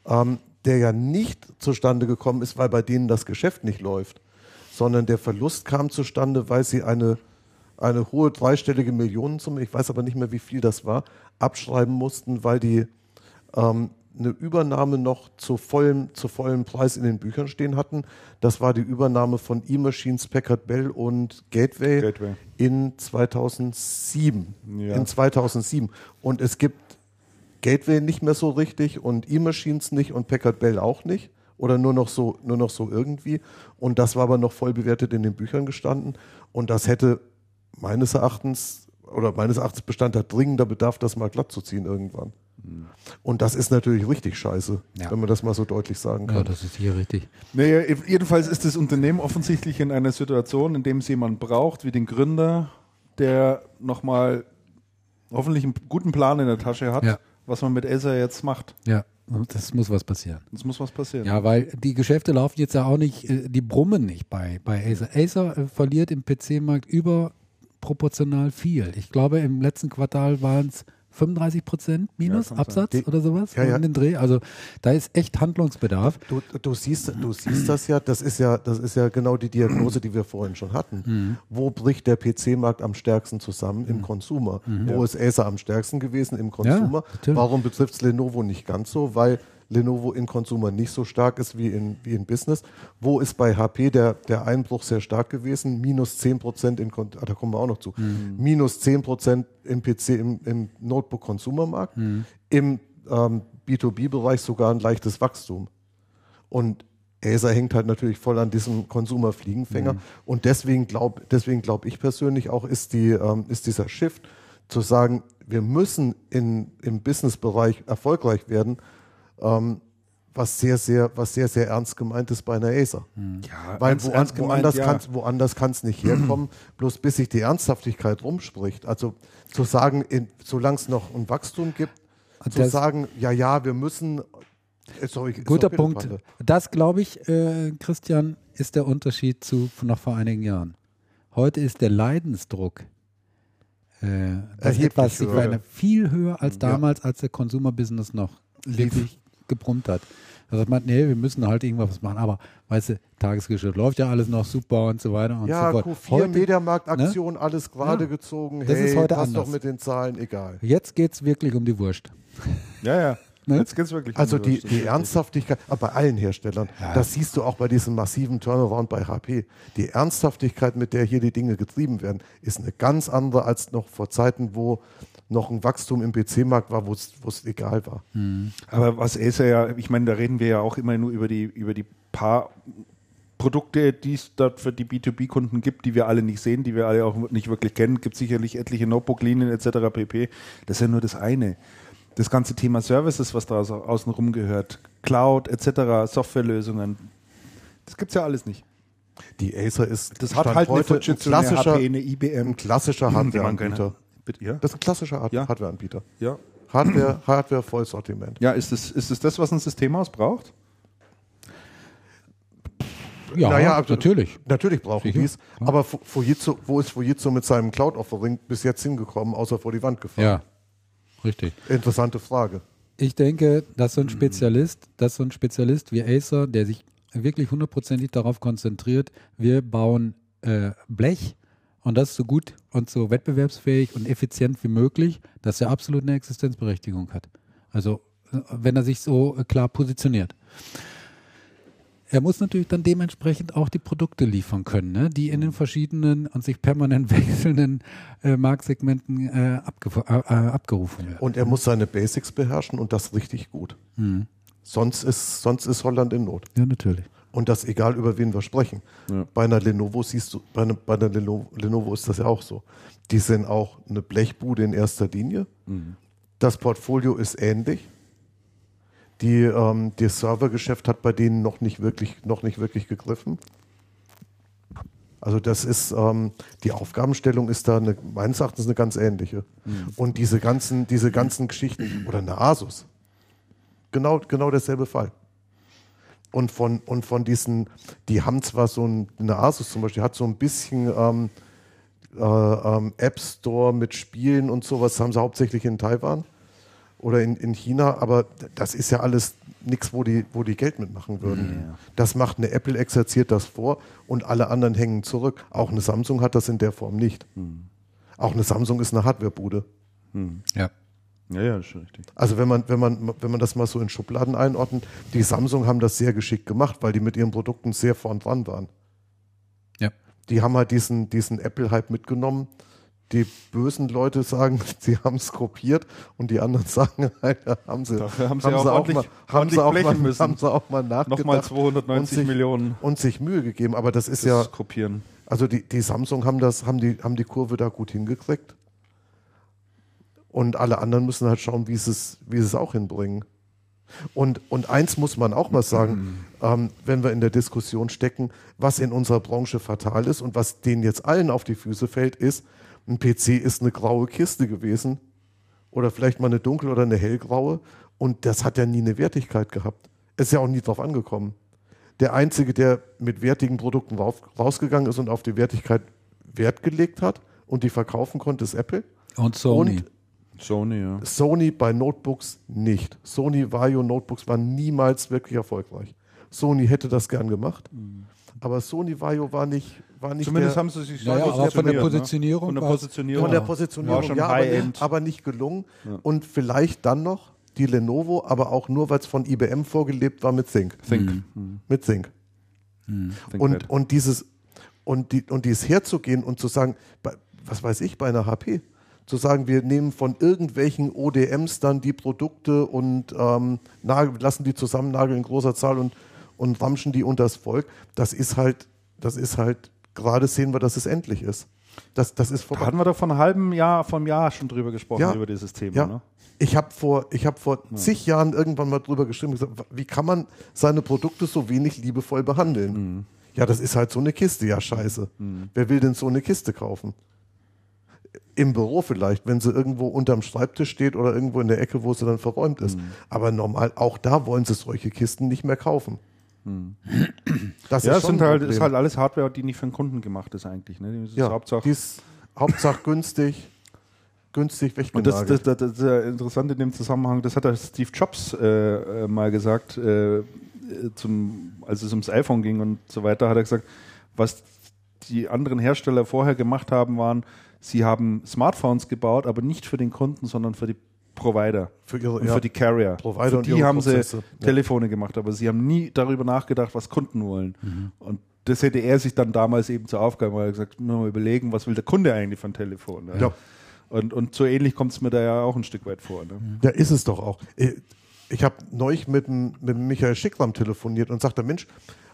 ähm, der ja nicht zustande gekommen ist, weil bei denen das Geschäft nicht läuft, sondern der Verlust kam zustande, weil sie eine, eine hohe dreistellige Millionensumme, ich weiß aber nicht mehr, wie viel das war, abschreiben mussten, weil die ähm, eine Übernahme noch zu vollem, zu vollem Preis in den Büchern stehen hatten. Das war die Übernahme von E-Machines, Packard Bell und Gateway, Gateway. in 2007. Ja. In 2007. Und es gibt Gateway nicht mehr so richtig und E-Machines nicht und Packard Bell auch nicht. oder nur noch so, nur noch so irgendwie. Und das war aber noch voll bewertet in den Büchern gestanden. Und das hätte meines Erachtens oder meines Erachtens bestand da dringender Bedarf, das mal glatt zu ziehen irgendwann. Und das ist natürlich richtig scheiße, Ja. wenn man das mal so deutlich sagen kann. Ja, das ist hier richtig. Naja, jedenfalls ist das Unternehmen offensichtlich in einer Situation, in dem es jemanden braucht, wie den Gründer, der nochmal hoffentlich einen guten Plan in der Tasche hat, Ja. Was man mit Acer jetzt macht. Ja, das muss was passieren. Es muss was passieren. Ja, weil die Geschäfte laufen jetzt ja auch nicht, äh, die brummen nicht bei, bei Acer. Acer äh, verliert im PC-Markt überproportional viel. Ich glaube, im letzten Quartal waren es 35 Prozent minus Ja, sein. Absatz Die- oder sowas Ja, ja. in den Dreh. Also da ist echt Handlungsbedarf. Du, du, siehst, du siehst das ja, das ist ja, das ist ja genau die Diagnose, die wir vorhin schon hatten. Mhm. Wo bricht der PC-Markt am stärksten zusammen? Im Consumer. Wo ist Acer am stärksten gewesen? Im Consumer. Warum betrifft es Lenovo nicht ganz so? Weil Lenovo in Consumer nicht so stark ist wie in, wie in Business. Wo ist bei HP der, der Einbruch sehr stark gewesen? Minus 10 Prozent in, ah, da kommen wir auch noch zu. Minus 10 Prozent im PC, im, im Notebook-Consumer-Markt. Im ähm, B2B-Bereich sogar ein leichtes Wachstum. Und Acer hängt halt natürlich voll an diesem Consumer-Fliegenfänger. Und deswegen glaube deswegen glaub ich persönlich auch, ist, die, ähm, ist dieser Shift zu sagen, wir müssen in, im Business-Bereich erfolgreich werden, ähm, was sehr, sehr, was sehr, sehr ernst gemeint ist bei einer Acer. Ja, Weil ernst- wo, ernst gemeint, woanders ja. kann's- woanders kann es nicht herkommen, bloß bis sich die Ernsthaftigkeit rumspricht. Also zu sagen, solange es noch ein Wachstum gibt, zu Das- sagen, ja, ja, wir müssen. äh, Sorry, Guter Punkt. Das, glaube ich, äh, Christian, ist der Unterschied zu von noch vor einigen Jahren. Heute ist der Leidensdruck äh, das etwas sich höher. viel höher als Ja. damals, als der Consumer Business noch wirklich gebrummt hat. Also man, nee, wir müssen halt irgendwas machen. Aber weißt du, Tagesgeschäft läuft ja alles noch super und so weiter und Ja, so fort. Q4, Heute, Mediamarkt-Aktion, alles gerade Ja. gezogen. Das hey, ist heute passt anders. doch mit den Zahlen, egal. jetzt geht es wirklich um die Wurst. <laughs> Ja, ja. Ne? Jetzt geht's wirklich. um Also was, die, das die. Ernsthaftigkeit, aber bei allen Herstellern, Ja. das siehst du auch bei diesem massiven Turnaround bei HP. Die Ernsthaftigkeit, mit der hier die Dinge getrieben werden, ist eine ganz andere als noch vor Zeiten, wo noch ein Wachstum im PC-Markt war, wo es egal war. Aber was Acer ja, ich meine, da reden wir ja auch immer nur über die, über die paar Produkte, die es dort für die B2B-Kunden gibt, die wir alle nicht sehen, die wir alle auch nicht wirklich kennen. Gibt sicherlich etliche Notebook-Linien etc. pp. Das ist ja nur das eine. Das ganze Thema Services, was da außenrum gehört, Cloud etc., Softwarelösungen, das gibt es ja alles nicht. Die Acer ist Das hat halt eine heute Fujitsu, ein eine klassischer, HP, eine IBM. ein klassischer <laughs> Hardware-Anbieter. Bitte, ja? Das ist ein klassischer Hard Ja. Hardware-Anbieter. ja. Hardware, Hardware Vollsortiment. Ja, ist es ist es das, was ein Systemhaus braucht? Ja, Naja, natürlich. Natürlich brauchen die es, aber Fu- Fujitsu, wo ist Fujitsu mit seinem Cloud-Offering bis jetzt hingekommen, außer vor die Wand gefahren? Ja, richtig. Interessante Frage. Ich denke, dass so ein Spezialist, dass so ein Spezialist wie Acer, der sich wirklich hundertprozentig darauf konzentriert, wir bauen äh, Blech und das so gut und so wettbewerbsfähig und effizient wie möglich, dass er absolut eine Existenzberechtigung hat. Also äh, wenn er sich so äh, klar positioniert. Er muss natürlich dann dementsprechend auch die Produkte liefern können, ne? die in den verschiedenen und sich permanent <laughs> wechselnden äh, Marktsegmenten äh, äh, äh, abgerufen werden. Und er muss seine Basics beherrschen und das richtig gut. Mhm. Sonst ist, sonst ist Holland in Not. Ja, natürlich. Und das egal, über wen wir sprechen. Ja. Bei einer Lenovo siehst du, bei einer, bei einer Lenovo, Lenovo ist das ja auch so. Die sind auch eine Blechbude in erster Linie. Das Portfolio ist ähnlich. Die, ähm, das Servergeschäft hat bei denen noch nicht wirklich, noch nicht wirklich gegriffen. Also das ist, ähm, die Aufgabenstellung ist da eine, meines Erachtens eine ganz ähnliche. Und diese ganzen, diese ganzen Geschichten, oder eine Asus, genau, genau derselbe Fall. Und von, und von diesen, die haben zwar so ein, eine Asus zum Beispiel, hat so ein bisschen ähm, äh, ähm, App Store mit Spielen und sowas, haben sie hauptsächlich in Taiwan oder in, in China, aber das ist ja alles nichts, wo die, wo die Geld mitmachen würden. Das macht eine Apple, exerziert das vor und alle anderen hängen zurück. Auch eine Samsung hat das in der Form nicht. Auch eine Samsung ist eine Hardwarebude. Ja. Ja, ja, ist schon richtig. Also wenn man, wenn man, wenn man das mal so in Schubladen einordnet, die Samsung haben das sehr geschickt gemacht, weil die mit ihren Produkten sehr vorn dran waren. Ja. Die haben halt diesen, diesen Apple-Hype mitgenommen, die bösen Leute sagen, <laughs> sie haben es kopiert und die anderen <laughs> sagen, halt, haben sie, Dafür haben sie auch mal, haben sie auch mal, müssen. haben sie auch mal nachgedacht Nochmal und 290 sich, Millionen und sich Mühe gegeben. Aber das ist das ja, kopieren. also die, die Samsung haben das, haben die, haben die Kurve da gut hingekriegt. Und alle anderen müssen halt schauen, wie sie es, wie sie es auch hinbringen. Und, und eins muss man auch mal sagen, ähm, wenn wir in der Diskussion stecken, was in unserer Branche fatal ist und was denen jetzt allen auf die Füße fällt, ist, ein PC ist eine graue Kiste gewesen oder vielleicht mal eine dunkel- oder eine hellgraue und das hat ja nie eine Wertigkeit gehabt. Ist ja auch nie drauf angekommen. Der Einzige, der mit wertigen Produkten rausgegangen ist und auf die Wertigkeit Wert gelegt hat und die verkaufen konnte, ist Apple. Und Sony. Und Sony, ja. Sony bei Notebooks nicht. Sony Vario Notebooks waren niemals wirklich erfolgreich. Sony hätte das gern gemacht, aber Sony Vario war nicht, war nicht Zumindest der, haben sie sich Ja, ja, so aber von der positioniert, Positionierung Ne? Von der Positionierung. von der Ja. Positionierung, schon ja, aber, nicht, aber nicht gelungen. Und vielleicht dann noch die Lenovo, aber auch nur, weil es von IBM vorgelebt war mit Think. Think. Mhm. Mit Think. ThinkPad. Und, und dieses und, die, und dies herzugehen und zu sagen, bei, was weiß ich, bei einer HP, zu sagen, wir nehmen von irgendwelchen ODMs dann die Produkte und ähm, lassen die zusammennageln in großer Zahl und, und ramschen die unters Volk, das ist halt, das ist halt, gerade sehen wir, dass es endlich ist. Das, das ist da vorbei. hatten wir doch vor einem halben Jahr, vom Jahr schon drüber gesprochen, Ja. über dieses Thema. Ja. Ne? Ich habe vor, ich hab vor zig Jahren irgendwann mal drüber geschrieben, gesagt, wie kann man seine Produkte so wenig liebevoll behandeln? Mhm. Ja, das ist halt so eine Kiste, ja scheiße. Wer will denn so eine Kiste kaufen? Im Büro vielleicht, wenn sie irgendwo unterm Schreibtisch steht oder irgendwo in der Ecke, wo sie dann verräumt ist. Mhm. Aber normal, auch da wollen sie solche Kisten nicht mehr kaufen. Das Mhm. Ja, ist ein halt, ist halt alles Hardware, die nicht für den Kunden gemacht ist eigentlich. Ne? Das ist ja, Hauptsache. die ist Hauptsache günstig, günstig Und das, das, das, das ist ja interessant in dem Zusammenhang, das hat der Steve Jobs äh, äh, mal gesagt, äh, zum, als es ums iPhone ging und so weiter, hat er gesagt, was die anderen Hersteller vorher gemacht haben, waren, sie haben Smartphones gebaut, aber nicht für den Kunden, sondern für die Provider für ihre, und ja, für die Carrier. Provider für die haben Prozesse. sie Ja. Telefone gemacht, aber sie haben nie darüber nachgedacht, was Kunden wollen. Mhm. Und das hätte er sich dann damals eben zur Aufgabe gemacht, er hat gesagt, nur mal überlegen, was will der Kunde eigentlich von Telefon. Ne? Ja. Und, und so ähnlich kommt es mir da ja auch ein Stück weit vor. Ne? Ja, ist es doch auch. Ich, ich habe neulich mit, mit Michael Schickram telefoniert und sagte, Mensch,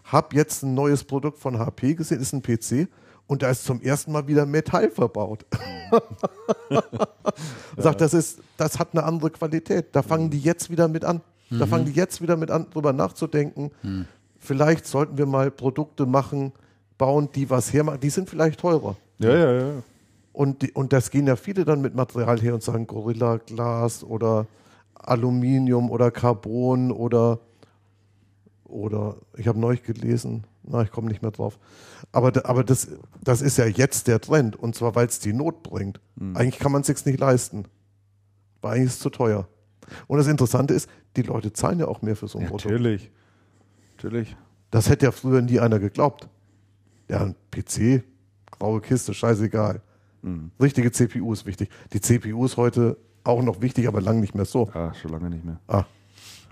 hab jetzt ein neues Produkt von HP gesehen, ist ein PC und da ist zum ersten Mal wieder Metall verbaut. <laughs> Sagt, das ist, das hat eine andere Qualität. Da fangen die jetzt wieder mit an. Da fangen die jetzt wieder mit an, drüber nachzudenken. Vielleicht sollten wir mal Produkte machen, bauen, die was hermachen. Die sind vielleicht teurer. Ja, ja, ja. Und, die, und das gehen ja viele dann mit Material her und sagen Gorilla Glas oder Aluminium oder Carbon oder, oder ich habe neulich gelesen, na, ich komme nicht mehr drauf. Aber, aber das, das ist ja jetzt der Trend und zwar, weil es die Not bringt. Eigentlich kann man es sich nicht leisten. Weil eigentlich ist es zu teuer. Und das Interessante ist, die Leute zahlen ja auch mehr für so ein Produkt. Natürlich. Natürlich. Das hätte ja früher nie einer geglaubt. Ja, ein PC, graue Kiste, scheißegal. Richtige CPU ist wichtig. Die CPU ist heute auch noch wichtig, aber lang nicht mehr so. Ah, schon lange nicht mehr. Ah,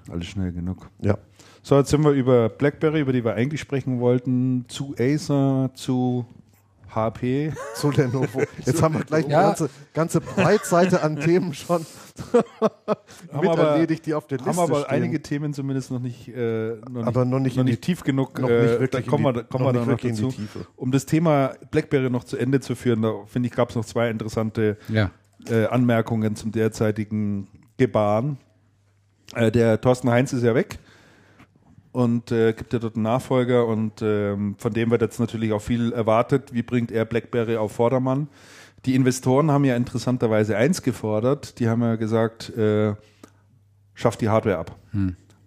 Alles schnell genug. ja. So, jetzt sind wir über BlackBerry, über die wir eigentlich sprechen wollten, zu Acer, zu HP. <laughs> Zu Lenovo. Jetzt haben wir gleich eine Ja. ganze, ganze Breitseite an Themen schon <laughs> mit aber- erledigt, die auf der Liste Haben aber stehen. einige Themen zumindest noch nicht, äh, noch Aber noch nicht noch in die- nicht tief genug. noch äh, nicht wirklich da kommen wir, kommen noch wir nicht dann noch wirklich in die dazu. Tiefe. Um das Thema BlackBerry noch zu Ende zu führen, da finde ich, gab es noch zwei interessante Ja. äh, Anmerkungen zum derzeitigen Gebaren. Äh, der Thorsten Heinz ist ja weg und äh, gibt ja dort einen Nachfolger und ähm, von dem wird jetzt natürlich auch viel erwartet. Wie bringt er BlackBerry auf Vordermann? Die Investoren haben ja interessanterweise eins gefordert. Die haben ja gesagt, äh, schaff die Hardware ab.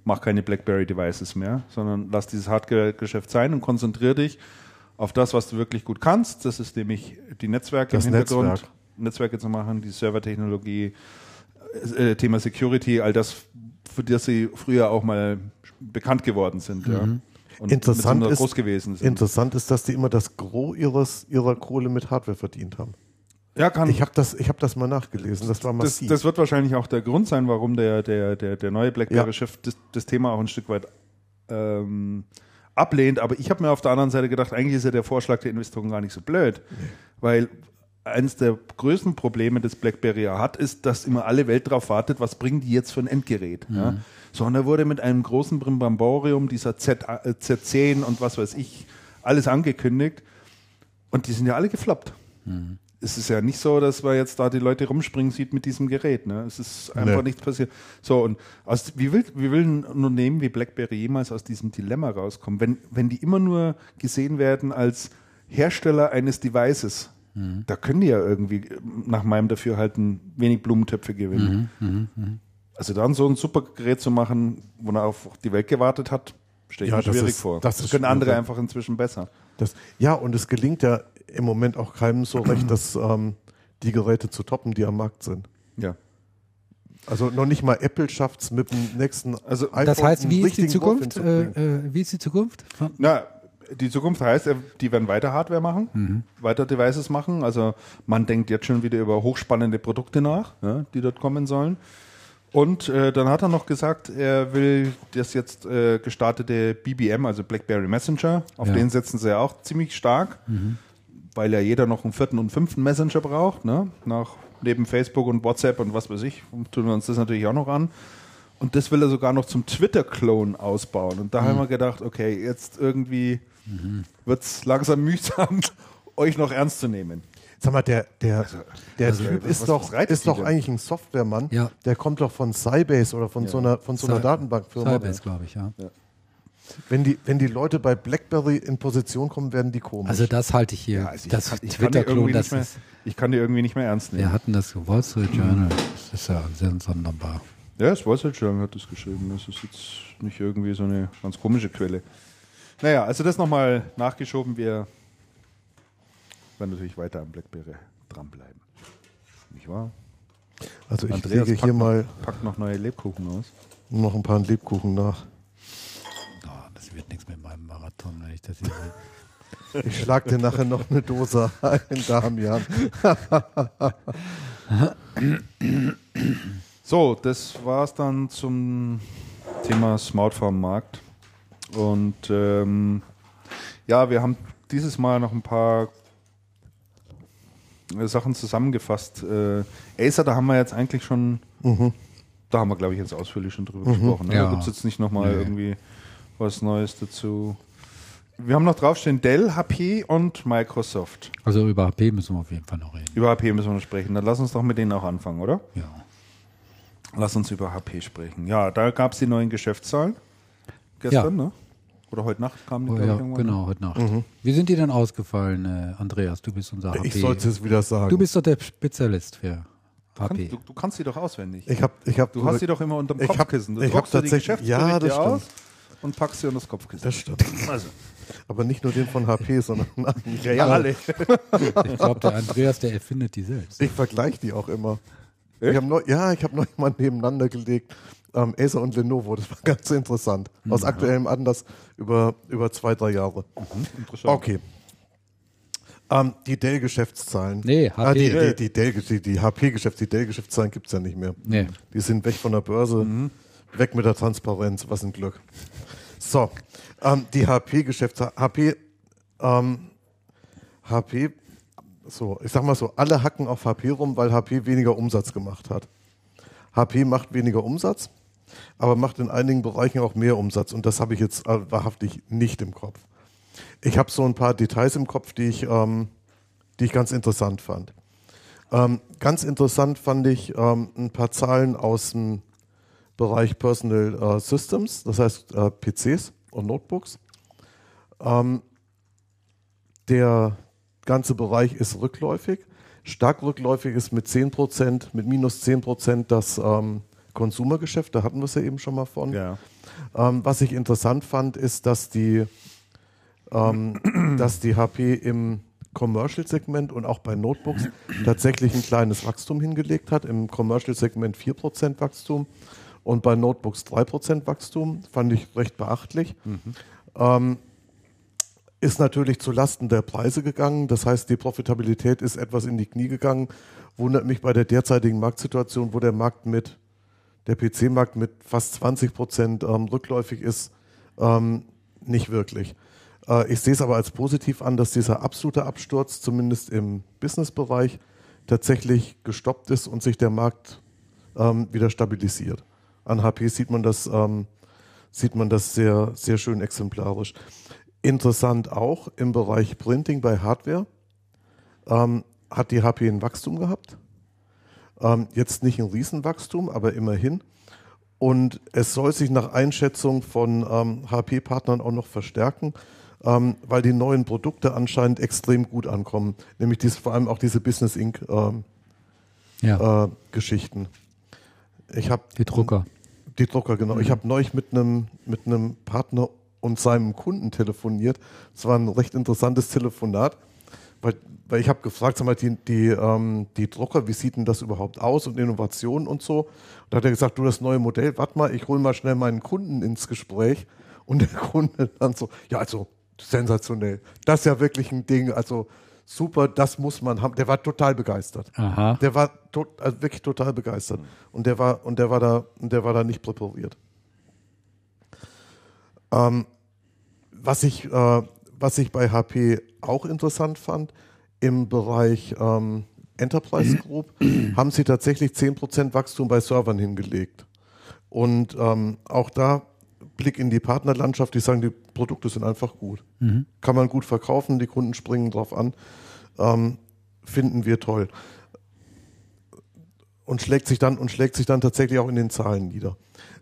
Mach keine BlackBerry-Devices mehr, sondern lass dieses Hardware-Geschäft sein und konzentriere dich auf das, was du wirklich gut kannst. Das ist nämlich die Netzwerke Das im Hintergrund, Netzwerk. Netzwerke zu machen, die Servertechnologie, äh, Thema Security, all das, für das sie früher auch mal bekannt geworden sind. Ja. Und Interessant ist- groß gewesen sind. Interessant ist, dass die immer das Gros ihres, ihrer Kohle mit Hardware verdient haben. ja, kann, Ich habe das, ich hab das mal nachgelesen. Das war das, massiv. das wird wahrscheinlich auch der Grund sein, warum der, der, der, der neue Ja. BlackBerry-Chef das, das Thema auch ein Stück weit ähm, ablehnt. Aber ich habe mir auf der anderen Seite gedacht, eigentlich ist ja der Vorschlag der Investoren gar nicht so blöd. Weil eines der größten Probleme, das BlackBerry ja hat, ist, dass immer alle Welt darauf wartet, was bringen die jetzt für ein Endgerät. Mhm. Ja? So, und da wurde mit einem großen Brimborium dieser Z, äh, Z10 und was weiß ich, alles angekündigt. Und die sind ja alle gefloppt. Mhm. Es ist ja nicht so, dass man jetzt da die Leute rumspringen sieht mit diesem Gerät. Ne? Es ist einfach Nee. nichts passiert. So, und aus, wie, will, wie will ein Unternehmen wie BlackBerry jemals aus diesem Dilemma rauskommen, wenn, wenn die immer nur gesehen werden als Hersteller eines Devices? Da können die ja irgendwie äh, nach meinem Dafürhalten wenig Blumentöpfe gewinnen. Also dann so ein super Gerät zu machen, wo er auf die Welt gewartet hat, stelle ich Ja, mir das schwierig ist- vor. das ist können andere schwierig. einfach inzwischen besser. Das, ja, und es gelingt ja im Moment auch keinem so recht, <clears throat> dass ähm, die Geräte zu toppen, die am Markt sind. Ja. Also noch nicht mal Apple schafft es mit dem nächsten Also, iPhone Das heißt, wie ist die Zukunft? Äh, äh, wie ist die Zukunft? Na, die Zukunft heißt, äh, die werden weiter Hardware machen, weiter Devices machen. Also man denkt jetzt schon wieder über hochspannende Produkte nach, ja, die dort kommen sollen. Und äh, dann hat er noch gesagt, er will das jetzt äh, gestartete BBM, also BlackBerry Messenger, auf Ja. den setzen sie ja auch ziemlich stark, weil ja jeder noch einen vierten und fünften Messenger braucht, ne? Nach neben Facebook und WhatsApp und was weiß ich, tun wir uns das natürlich auch noch an. Und das will er sogar noch zum Twitter-Clone ausbauen. Und da haben wir gedacht, okay, jetzt irgendwie wird es langsam mühsam, <laughs> euch noch ernst zu nehmen. Sag mal, der, der, der also, Typ was- ist was doch, ist doch denn? eigentlich ein Softwaremann. Ja. Der kommt doch von Sybase oder von so einer, von so einer Cy- Datenbankfirma. Sybase, glaube ich, ja. Wenn die, wenn die Leute bei BlackBerry in Position kommen, werden die komisch. Also das halte ich hier. also ich das kann- ich kann die Twitter-Klon, irgendwie das nicht mehr- ist. Ich kann die irgendwie nicht mehr ernst nehmen. Wir hatten das Wall Street Journal. Das ist ja sehr sonderbar. Ja, das Wall Street Journal hat das geschrieben. Das ist jetzt nicht irgendwie so eine ganz komische Quelle. Naja, also das nochmal nachgeschoben. Wir werden natürlich weiter am Blackberry dranbleiben. Nicht wahr? Also ich Andreas lege hier noch- mal Packt noch neue Lebkuchen aus. noch ein paar Lebkuchen nach. Oh, das wird nichts mit meinem Marathon, wenn ich das hier sehe. <laughs> Ich schlag dir nachher noch eine Dose ein, Damian. So, das war's dann zum Thema Smartphone-Markt. Und ähm, ja, wir haben dieses Mal noch ein paar äh, Sachen zusammengefasst. Äh, Acer, da haben wir jetzt eigentlich schon, da haben wir, glaube ich, jetzt ausführlich schon drüber gesprochen. ne? Ja. Da gibt es jetzt nicht nochmal Nee. irgendwie was Neues dazu. Wir haben noch draufstehen Dell, HP und Microsoft. Also über HP müssen wir auf jeden Fall noch reden. Über HP müssen wir noch sprechen. Dann lass uns doch mit denen auch anfangen, oder? Ja. Lass uns über HP sprechen. Ja, da gab es die neuen Geschäftszahlen. Gestern, ne? Oder heute Nacht kamen die, Oh, ich, ja, irgendwann. genau, heute Nacht. Wie sind die denn ausgefallen, äh, Andreas? Du bist unser HP. Ich sollte es wieder sagen. du bist doch der Spezialist für Kann, HP. du, du kannst sie doch auswendig. ich hab, ich hab, du hast sie doch immer unterm ich hab- Kopfkissen. Du ich hab dir die tatsächlich- ja, das aus und packst sie unter das Kopfkissen. Das stimmt. Also, Aber nicht nur den von HP, sondern ja, ja, alle. <laughs> Ich glaube, der Andreas, der erfindet die selbst. Ich vergleiche die auch immer. Ich hab neu, ja, ich habe neulich mal nebeneinander gelegt. Ähm, Acer und Lenovo, das war <laughs> ganz interessant. Aus aktuellem Anlass über, über zwei, drei Jahre. Interessant. Okay. Ähm, die Dell-Geschäftszahlen. Nee, Ah, die, HP. die, die, Dell, die, die HP-Geschäfts, die Dell-Geschäftszahlen gibt es ja nicht mehr. Nee. Die sind weg von der Börse, weg mit der Transparenz, was ein Glück. So, ähm, die HP-Geschäfte, HP, ähm, HP, so, ich sag mal so, alle hacken auf HP rum, weil HP weniger Umsatz gemacht hat. HP macht weniger Umsatz, aber macht in einigen Bereichen auch mehr Umsatz und das habe ich jetzt äh, wahrhaftig nicht im Kopf. Ich habe so ein paar Details im Kopf, die ich, ähm, die ich ganz interessant fand. Ähm, ganz interessant fand ich ähm, ein paar Zahlen aus dem Bereich Personal äh, Systems, das heißt äh, PCs und Notebooks. Ähm, der ganze Bereich ist rückläufig. Stark rückläufig ist mit 10%, mit minus 10% das ähm, Konsumergeschäft, da hatten wir es ja eben schon mal von. Ja. Ähm, was ich interessant fand, ist, dass die, ähm, <clears throat> dass die HP im Commercial-Segment und auch bei Notebooks <clears throat> tatsächlich ein kleines Wachstum hingelegt hat. Im Commercial-Segment 4% Wachstum und bei Notebooks 3% Wachstum. Fand ich recht beachtlich. Ähm, ist natürlich zu Lasten der Preise gegangen. Das heißt, die Profitabilität ist etwas in die Knie gegangen. Wundert mich bei der derzeitigen Marktsituation, wo der Markt mit der PC-Markt mit fast 20 Prozent ähm, rückläufig ist, ähm, nicht wirklich. Äh, ich sehe es aber als positiv an, dass dieser absolute Absturz, zumindest im Businessbereich, tatsächlich gestoppt ist und sich der Markt ähm, wieder stabilisiert. An HP sieht man das, ähm, sieht man das sehr, sehr schön exemplarisch. Interessant auch im Bereich Printing bei Hardware ähm, hat die HP ein Wachstum gehabt. Ähm, jetzt nicht ein Riesenwachstum, aber immerhin. Und es soll sich nach Einschätzung von ähm, HP-Partnern auch noch verstärken, ähm, weil die neuen Produkte anscheinend extrem gut ankommen. Nämlich dies, vor allem auch diese Business Inc. Ähm, Ja, äh, Geschichten. Ich habe die Drucker. die Drucker, genau. Ich habe neulich mit einem mit einem Partner und seinem Kunden telefoniert. Es war ein recht interessantes Telefonat, weil, weil ich habe gefragt, sag mal, die, die, ähm, die Drucker, wie sieht denn das überhaupt aus und Innovationen und so. Und da hat er gesagt, du das neue Modell, warte mal, ich hole mal schnell meinen Kunden ins Gespräch. Und der <laughs> Kunde dann so, ja, also sensationell. Das ist ja wirklich ein Ding, also super, das muss man haben. Der war total begeistert. Aha. Der war tot, also wirklich total begeistert. Und der war, und der war da, und der war da nicht präpariert. Ähm, was ich, äh, was ich bei HP auch interessant fand, im Bereich ähm, Enterprise Group <clears throat> haben sie tatsächlich 10% Wachstum bei Servern hingelegt. Und ähm, auch da Blick in die Partnerlandschaft, die sagen, die Produkte sind einfach gut. Kann man gut verkaufen, die Kunden springen drauf an. Ähm, finden wir toll. Und schlägt sich dann und schlägt sich dann tatsächlich auch in den Zahlen nieder.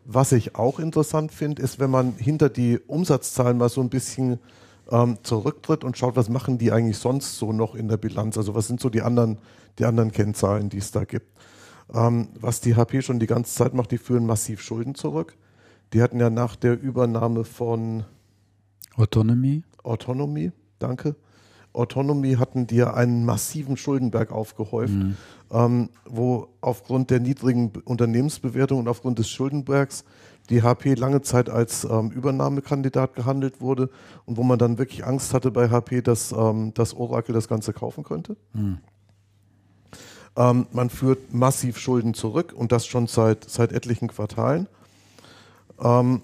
Was ich auch interessant finde, ist, wenn man hinter die Umsatzzahlen mal so ein bisschen ähm, zurücktritt und schaut, was machen die eigentlich sonst so noch in der Bilanz? Also was sind so die anderen, die anderen Kennzahlen, die es da gibt? Ähm, was die HP schon die ganze Zeit macht, die führen massiv Schulden zurück. Die hatten ja nach der Übernahme von Autonomy. Autonomy, danke. Autonomy hatten die ja einen massiven Schuldenberg aufgehäuft, ähm, wo aufgrund der niedrigen Be- Unternehmensbewertung und aufgrund des Schuldenbergs die HP lange Zeit als ähm, Übernahmekandidat gehandelt wurde und wo man dann wirklich Angst hatte bei HP, dass ähm, das Oracle das Ganze kaufen könnte. Ähm, man führt massiv Schulden zurück und das schon seit, seit etlichen Quartalen. Ähm,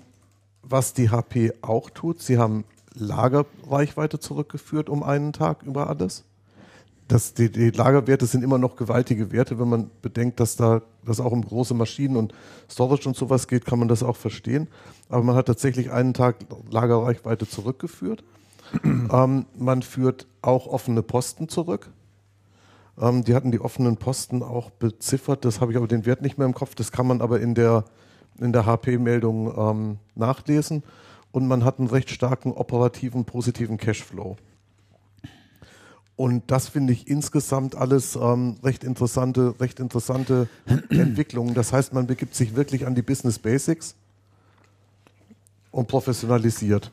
was die HP auch tut, sie haben Lagerreichweite zurückgeführt um einen Tag über alles. Das, die, die Lagerwerte sind immer noch gewaltige Werte. Wenn man bedenkt, dass da das auch um große Maschinen und Storage und sowas geht, kann man das auch verstehen. Aber man hat tatsächlich einen Tag Lagerreichweite zurückgeführt. <clears throat> ähm, man führt auch offene Posten zurück. Ähm, die hatten die offenen Posten auch beziffert. Das habe ich aber den Wert nicht mehr im Kopf. Das kann man aber in der, in der HP-Meldung ähm, nachlesen. Und man hat einen recht starken operativen, positiven Cashflow. Und das finde ich insgesamt alles ähm, recht interessante, recht interessante <clears throat> Entwicklungen. Das heißt, man begibt sich wirklich an die Business Basics und professionalisiert.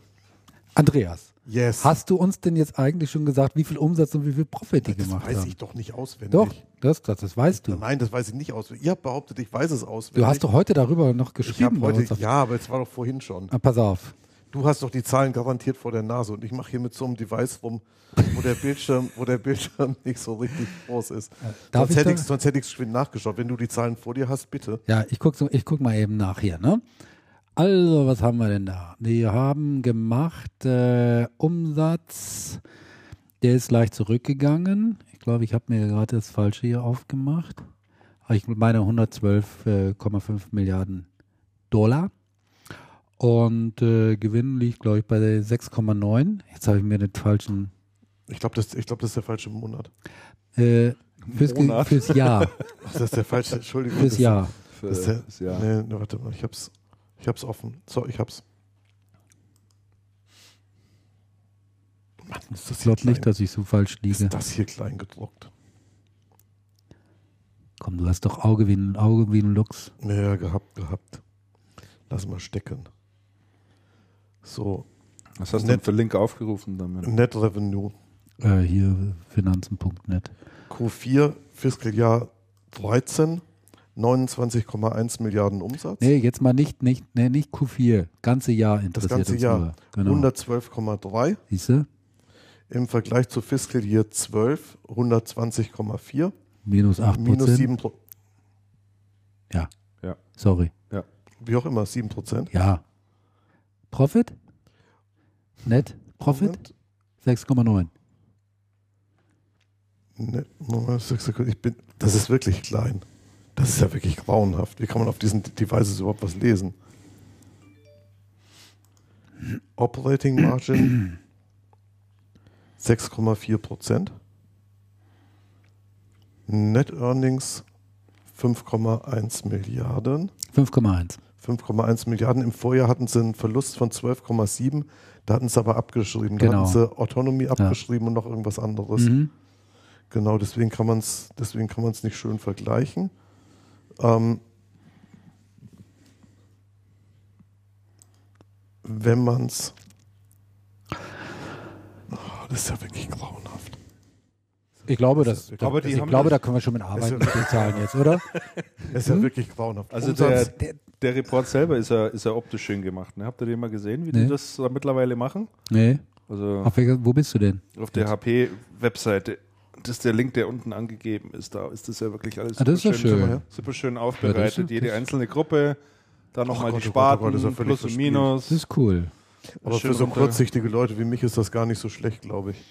Andreas, Yes. hast du uns denn jetzt eigentlich schon gesagt, wie viel Umsatz und wie viel Profit die das gemacht weiß haben? ich doch nicht auswendig. Doch, das, das, das weißt du. Nein, das weiß ich nicht auswendig. Ihr habt behauptet, ich weiß es auswendig. Du hast doch heute darüber noch ich geschrieben. bei heute, uns ja, aber es war doch vorhin schon. Ah, pass auf. Du hast doch die Zahlen garantiert vor der Nase und ich mache hier mit so einem Device rum, wo der Bildschirm, wo der Bildschirm <laughs> nicht so richtig groß ist. darf sonst, ich hätte ich, sonst hätte ich geschwind nachgeschaut. Wenn du die Zahlen vor dir hast, bitte. Ja, ich gucke ich guck mal eben nach hier. Ne? Also, was haben wir denn da? Wir haben gemacht äh, Umsatz, der ist leicht zurückgegangen. Ich glaube, ich habe mir gerade das Falsche hier aufgemacht. Ich meine 112,5 Milliarden Dollar. Und äh, Gewinn liegt, glaube ich, bei 6,9. Jetzt habe ich mir den falschen Ich glaube, das, ich glaub, das ist der falsche Monat. äh, fürs, Monat. fürs Jahr. Ach, <laughs> das ist der falsche, Entschuldigung. Fürs Jahr. Für Das der, das Jahr. Nee, nee, warte mal, ich hab's, ich hab's offen. So, ich hab's. Mann, ist das Ich glaube nicht, dass ich so falsch liege. ist das hier klein gedruckt? Komm, du hast doch Auge wie ein, Auge wie ein Luchs. Ja, gehabt, gehabt. Lass mal stecken. So, Was hast du Net- denn für Link aufgerufen damit? Net Revenue. Äh, hier finanzen.net. Q4 Fiskaljahr 13, 29,1 Milliarden Umsatz. Nee, jetzt mal nicht, nicht, nee, nicht Q4. Ganze Jahr das interessiert ganze uns Jahr. Genau. 112,3. Siehst du? Im Vergleich zu Fiscal Year 12 120,4. Minus 8 Minus Prozent. 7 Pro Ja. Ja. Sorry. wie auch immer, 7 Prozent. Ja. Profit? Net? Profit? Moment. 6,9. Ne, Moment. Ich bin, das ist wirklich klein. Das ist ja wirklich grauenhaft. Wie kann man auf diesen Devices überhaupt was lesen? Operating Margin 6,4 Prozent. Net Earnings 5,1 Milliarden. 5,1. 5,1 Milliarden. Im Vorjahr hatten sie einen Verlust von 12,7. Da hatten sie aber abgeschrieben. Da Genau. hatten sie Autonomy abgeschrieben und noch irgendwas anderes. Mhm. Genau, deswegen kann man es deswegen kann man es nicht schön vergleichen. Ähm, wenn man es oh, das ist ja wirklich grauenhaft. Ich glaube, das, Aber die ich haben glaube, das- da können wir schon mit arbeiten mit den Zahlen jetzt, oder? <laughs> Das ist Hm? ja wirklich grauenhaft. Also Umsatz- der, der Report selber ist ja, ist ja optisch schön gemacht. Ne? Habt ihr den mal gesehen, wie Nee. die das da mittlerweile machen? Nee. Also Auf welcher, wo bist du denn? auf der HP-Webseite. Das ist der Link, der unten angegeben ist. Da ist das ja wirklich alles Ah, das ist ja superschön- schön. super schön Ja, aufbereitet. das ist- Jede das- einzelne Gruppe, da nochmal Gott, die oh Gott, oh Sparten, Gott, das ist ja völlig Plus und. Minus. Das ist cool. aber schön für so kurzsichtige Leute wie mich ist das gar nicht so schlecht, glaube ich.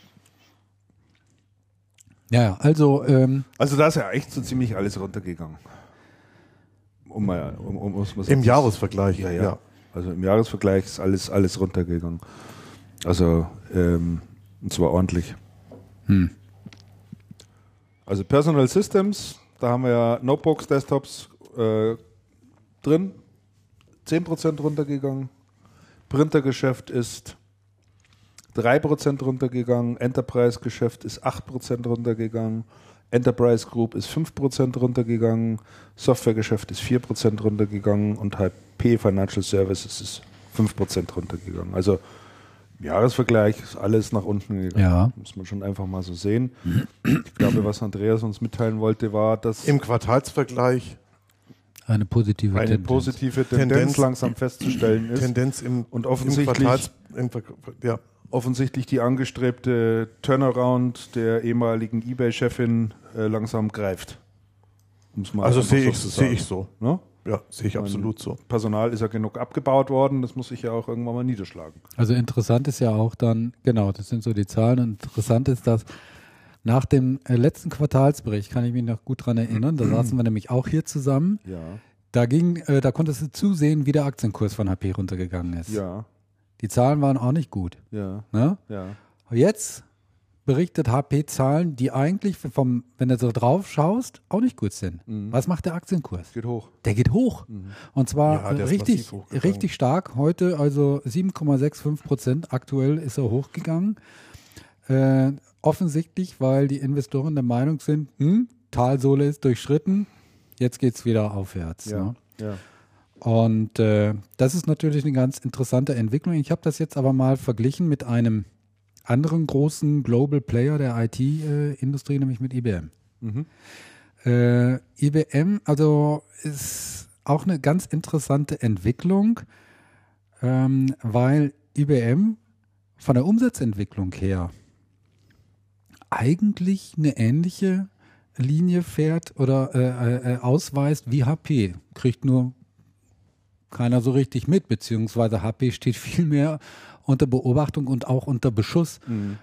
Ja, also, ähm, Also da ist ja echt so ziemlich alles runtergegangen. Um mal, um, um, um, um Im Jahresvergleich, Ja, ja, ja. Also im Jahresvergleich ist alles, alles runtergegangen. Also, ähm, und zwar ordentlich. hm. Also Personal Systems, da haben wir ja Notebooks, Desktops äh, drin, 10% runtergegangen. Printergeschäft ist 3% runtergegangen. Enterprise-Geschäft ist 8% runtergegangen. Enterprise Group ist 5% runtergegangen. Softwaregeschäft ist 4% runtergegangen. Und HP Financial Services ist 5% runtergegangen. Also im Jahresvergleich ist alles nach unten gegangen. Ja. Muss man schon einfach mal so sehen. Ich glaube, was Andreas uns mitteilen wollte, war, dass Im Quartalsvergleich eine positive eine Tendenz. positive Tendenz, Tendenz- langsam festzustellen ist. Tendenz im, Und im offensichtlich- Quartals, im, ja, offensichtlich die angestrebte Turnaround der ehemaligen Ebay-Chefin äh, langsam greift. Also sehe so ich, sehe sagen. ich so. Ne? Ja, sehe ich absolut so. Personal ist ja genug abgebaut worden, das muss sich ja auch irgendwann mal niederschlagen. Also interessant ist ja auch dann, genau, das sind so die Zahlen. Und interessant ist, dass nach dem äh, letzten Quartalsbericht, kann ich mich noch gut dran erinnern, da saßen wir nämlich auch hier zusammen. Ja, Da ging, äh, da konntest du zusehen, wie der Aktienkurs von HP runtergegangen ist. ja, Die Zahlen waren auch nicht gut. ja, Ne? ja. Jetzt berichtet HP Zahlen, die eigentlich vom, wenn du so drauf schaust, auch nicht gut sind. Mhm. Was macht der Aktienkurs? Geht hoch. Der geht hoch. Und zwar Ja, richtig, richtig stark. Heute also 7,65 Prozent. Aktuell ist er hochgegangen. Äh, offensichtlich, weil die Investoren der Meinung sind, hm, Talsohle ist durchschritten, jetzt geht es wieder aufwärts. Ja, Ne? ja. Und äh, das ist natürlich eine ganz interessante Entwicklung. Ich habe das jetzt aber mal verglichen mit einem anderen großen Global Player der IT-Industrie, nämlich mit IBM. Mhm. Äh, IBM, also ist auch eine ganz interessante Entwicklung, ähm, weil IBM von der Umsatzentwicklung her eigentlich eine ähnliche Linie fährt oder äh, äh, ausweist wie HP. Kriegt nur keiner so richtig mit, beziehungsweise HP steht viel mehr unter Beobachtung und auch unter Beschuss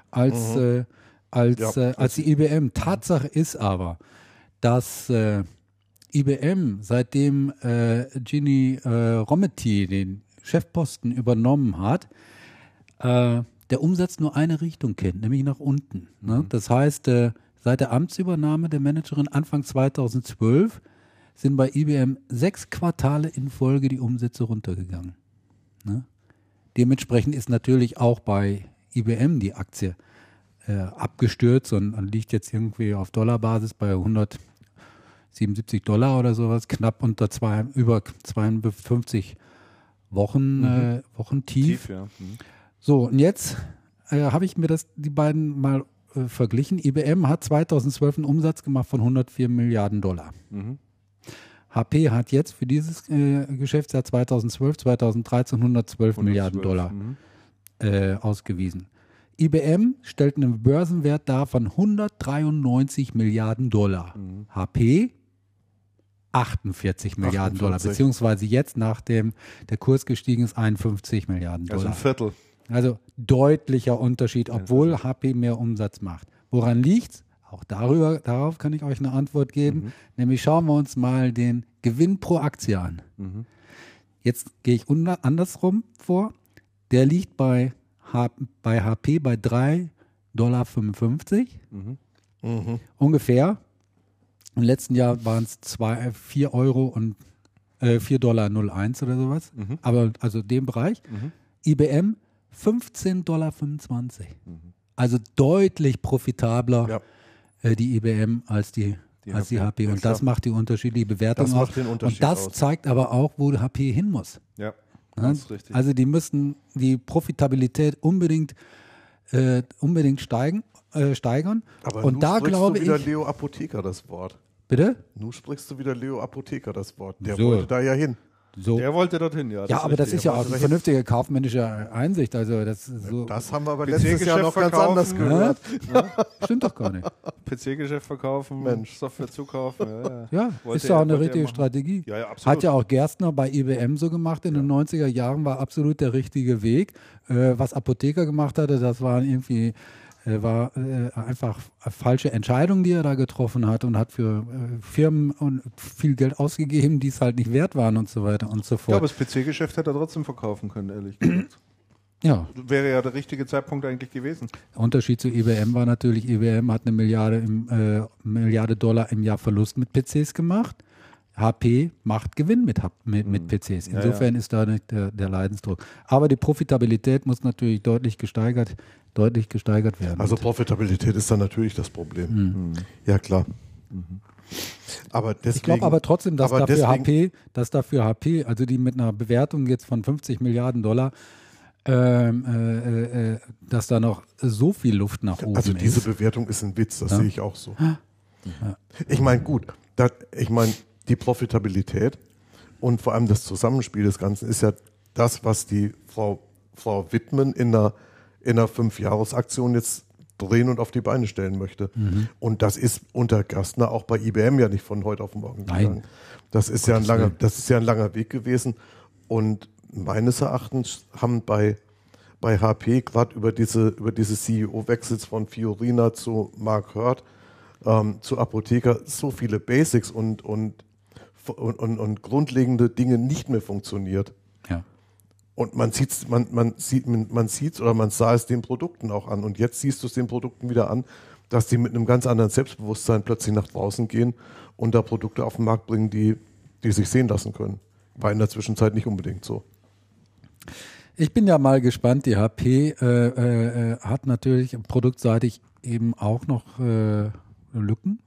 als, äh, als, Ja, äh, als die IBM. Tatsache ist aber, dass äh, IBM, seitdem äh, Ginny äh, Rometty den Chefposten übernommen hat, äh, der Umsatz nur eine Richtung kennt, nämlich nach unten. Ne? Das heißt, äh, seit der Amtsübernahme der Managerin Anfang 2012 sind bei IBM sechs Quartale in Folge die Umsätze runtergegangen. Ne? Dementsprechend ist natürlich auch bei IBM die Aktie äh, abgestürzt und, und liegt jetzt irgendwie auf Dollarbasis bei 177 Dollar oder sowas, knapp unter zwei, über 52 Wochen, äh, Wochen tief. Tief, ja. Mhm. So, und jetzt äh, habe ich mir das, die beiden mal äh, verglichen. IBM hat 2012 einen Umsatz gemacht von 104 Milliarden Dollar. Mhm. HP hat jetzt für dieses äh, Geschäftsjahr 2012, 2013 112 Milliarden 112, Dollar mhm. äh, ausgewiesen. IBM stellt einen Börsenwert dar von 193 Milliarden Dollar. Mhm. HP 48 Milliarden Dollar, 48. beziehungsweise jetzt, nachdem der Kurs gestiegen ist, 51 Milliarden Also Dollar. ein Viertel. Also deutlicher Unterschied, obwohl HP mehr Umsatz macht. Woran liegt's? Auch darüber, darauf kann ich euch eine Antwort geben. Nämlich schauen wir uns mal den Gewinn pro Aktie an. Jetzt gehe ich andersrum vor. Der liegt bei, H bei HP bei 3,55 Dollar. Ungefähr. Im letzten Jahr waren es 4 Euro und äh, 4,01 Dollar oder sowas. Aber also dem Bereich. IBM 15,25 Dollar. Also deutlich profitabler Ja. Äh, die IBM als die, als die HP. ja, Und das klar. macht die unterschiedliche Bewertung Das macht den Unterschied Und das aus. zeigt aber auch, wo HP hin muss. Ja, Ja, das ist richtig. Also die müssen die Profitabilität unbedingt, äh, unbedingt steigen, äh, steigern. Aber und nun da sprichst glaube du wieder ich, Leo Apotheker das Wort. bitte? Nun sprichst du wieder Leo Apotheker das Wort. Der So. wollte da ja hin. So. Der wollte dorthin, ja. ja, aber das ist ja auch eine dahin. vernünftige kaufmännische Einsicht. Also das so Das haben wir aber PC letztes Jahr noch ganz anders gehört. stimmt doch gar nicht. <laughs> PC-Geschäft verkaufen, Mensch. Software zukaufen. Ja, ja. Ja, ist ja auch eine richtige. Strategie. Ja, ja, absolut. Hat ja auch Gerstner bei IBM so gemacht in den 90er Jahren, war absolut der richtige Weg. Äh, was Apotheker gemacht hatte, das waren irgendwie war äh, einfach falsche Entscheidungen, die er da getroffen hat und hat für äh, Firmen und viel Geld ausgegeben, die es halt nicht wert waren und so weiter und so Ja, aber fort. das PC-Geschäft hätte er trotzdem verkaufen können, ehrlich gesagt. Ja, Wäre ja der richtige Zeitpunkt eigentlich gewesen. Unterschied zu IBM war natürlich, IBM hat eine Milliarde, im, äh, Milliarde Dollar im Jahr Verlust mit PCs gemacht. HP macht Gewinn mit, mit, mit PCs. Ja, Insofern ist da nicht der, der Leidensdruck. Aber die Profitabilität muss natürlich deutlich gesteigert, deutlich gesteigert werden. Also Profitabilität ist dann natürlich das Problem. Hm. Ja, klar. Aber deswegen, ich glaube aber trotzdem, dass aber dafür HP, dass dafür HP, also die mit einer Bewertung jetzt von 50 Milliarden Dollar, ähm, äh, äh, dass da noch so viel Luft nach oben Also diese ist. Bewertung ist ein Witz, das Ja. sehe ich auch so. Ich meine, gut, da, ich meine, die Profitabilität und vor allem das Zusammenspiel des Ganzen ist ja das, was die Frau, Frau Wittmann in einer, in einer Fünfjahresaktion jetzt drehen und auf die Beine stellen möchte. Mhm. Und das ist unter Gastner auch bei IBM ja nicht von heute auf morgen Nein. gegangen. Das ist ja ein langer, das ist ja ein langer Weg gewesen. Und meines Erachtens haben bei, bei HP gerade über diese, über diese CEO-Wechsels von Fiorina zu Mark Hurd, ähm, zu Apotheker so viele Basics und, und, und, und, und grundlegende Dinge nicht mehr funktioniert. Und man sieht's, man, man sieht, man sieht's oder man sah es den Produkten auch an. Und jetzt siehst du es den Produkten wieder an, dass die mit einem ganz anderen Selbstbewusstsein plötzlich nach draußen gehen und da Produkte auf den Markt bringen, die, die sich sehen lassen können. War in der Zwischenzeit nicht unbedingt so. Ich bin ja mal gespannt. Die HP äh, äh, äh, hat natürlich produktseitig eben auch noch äh, Lücken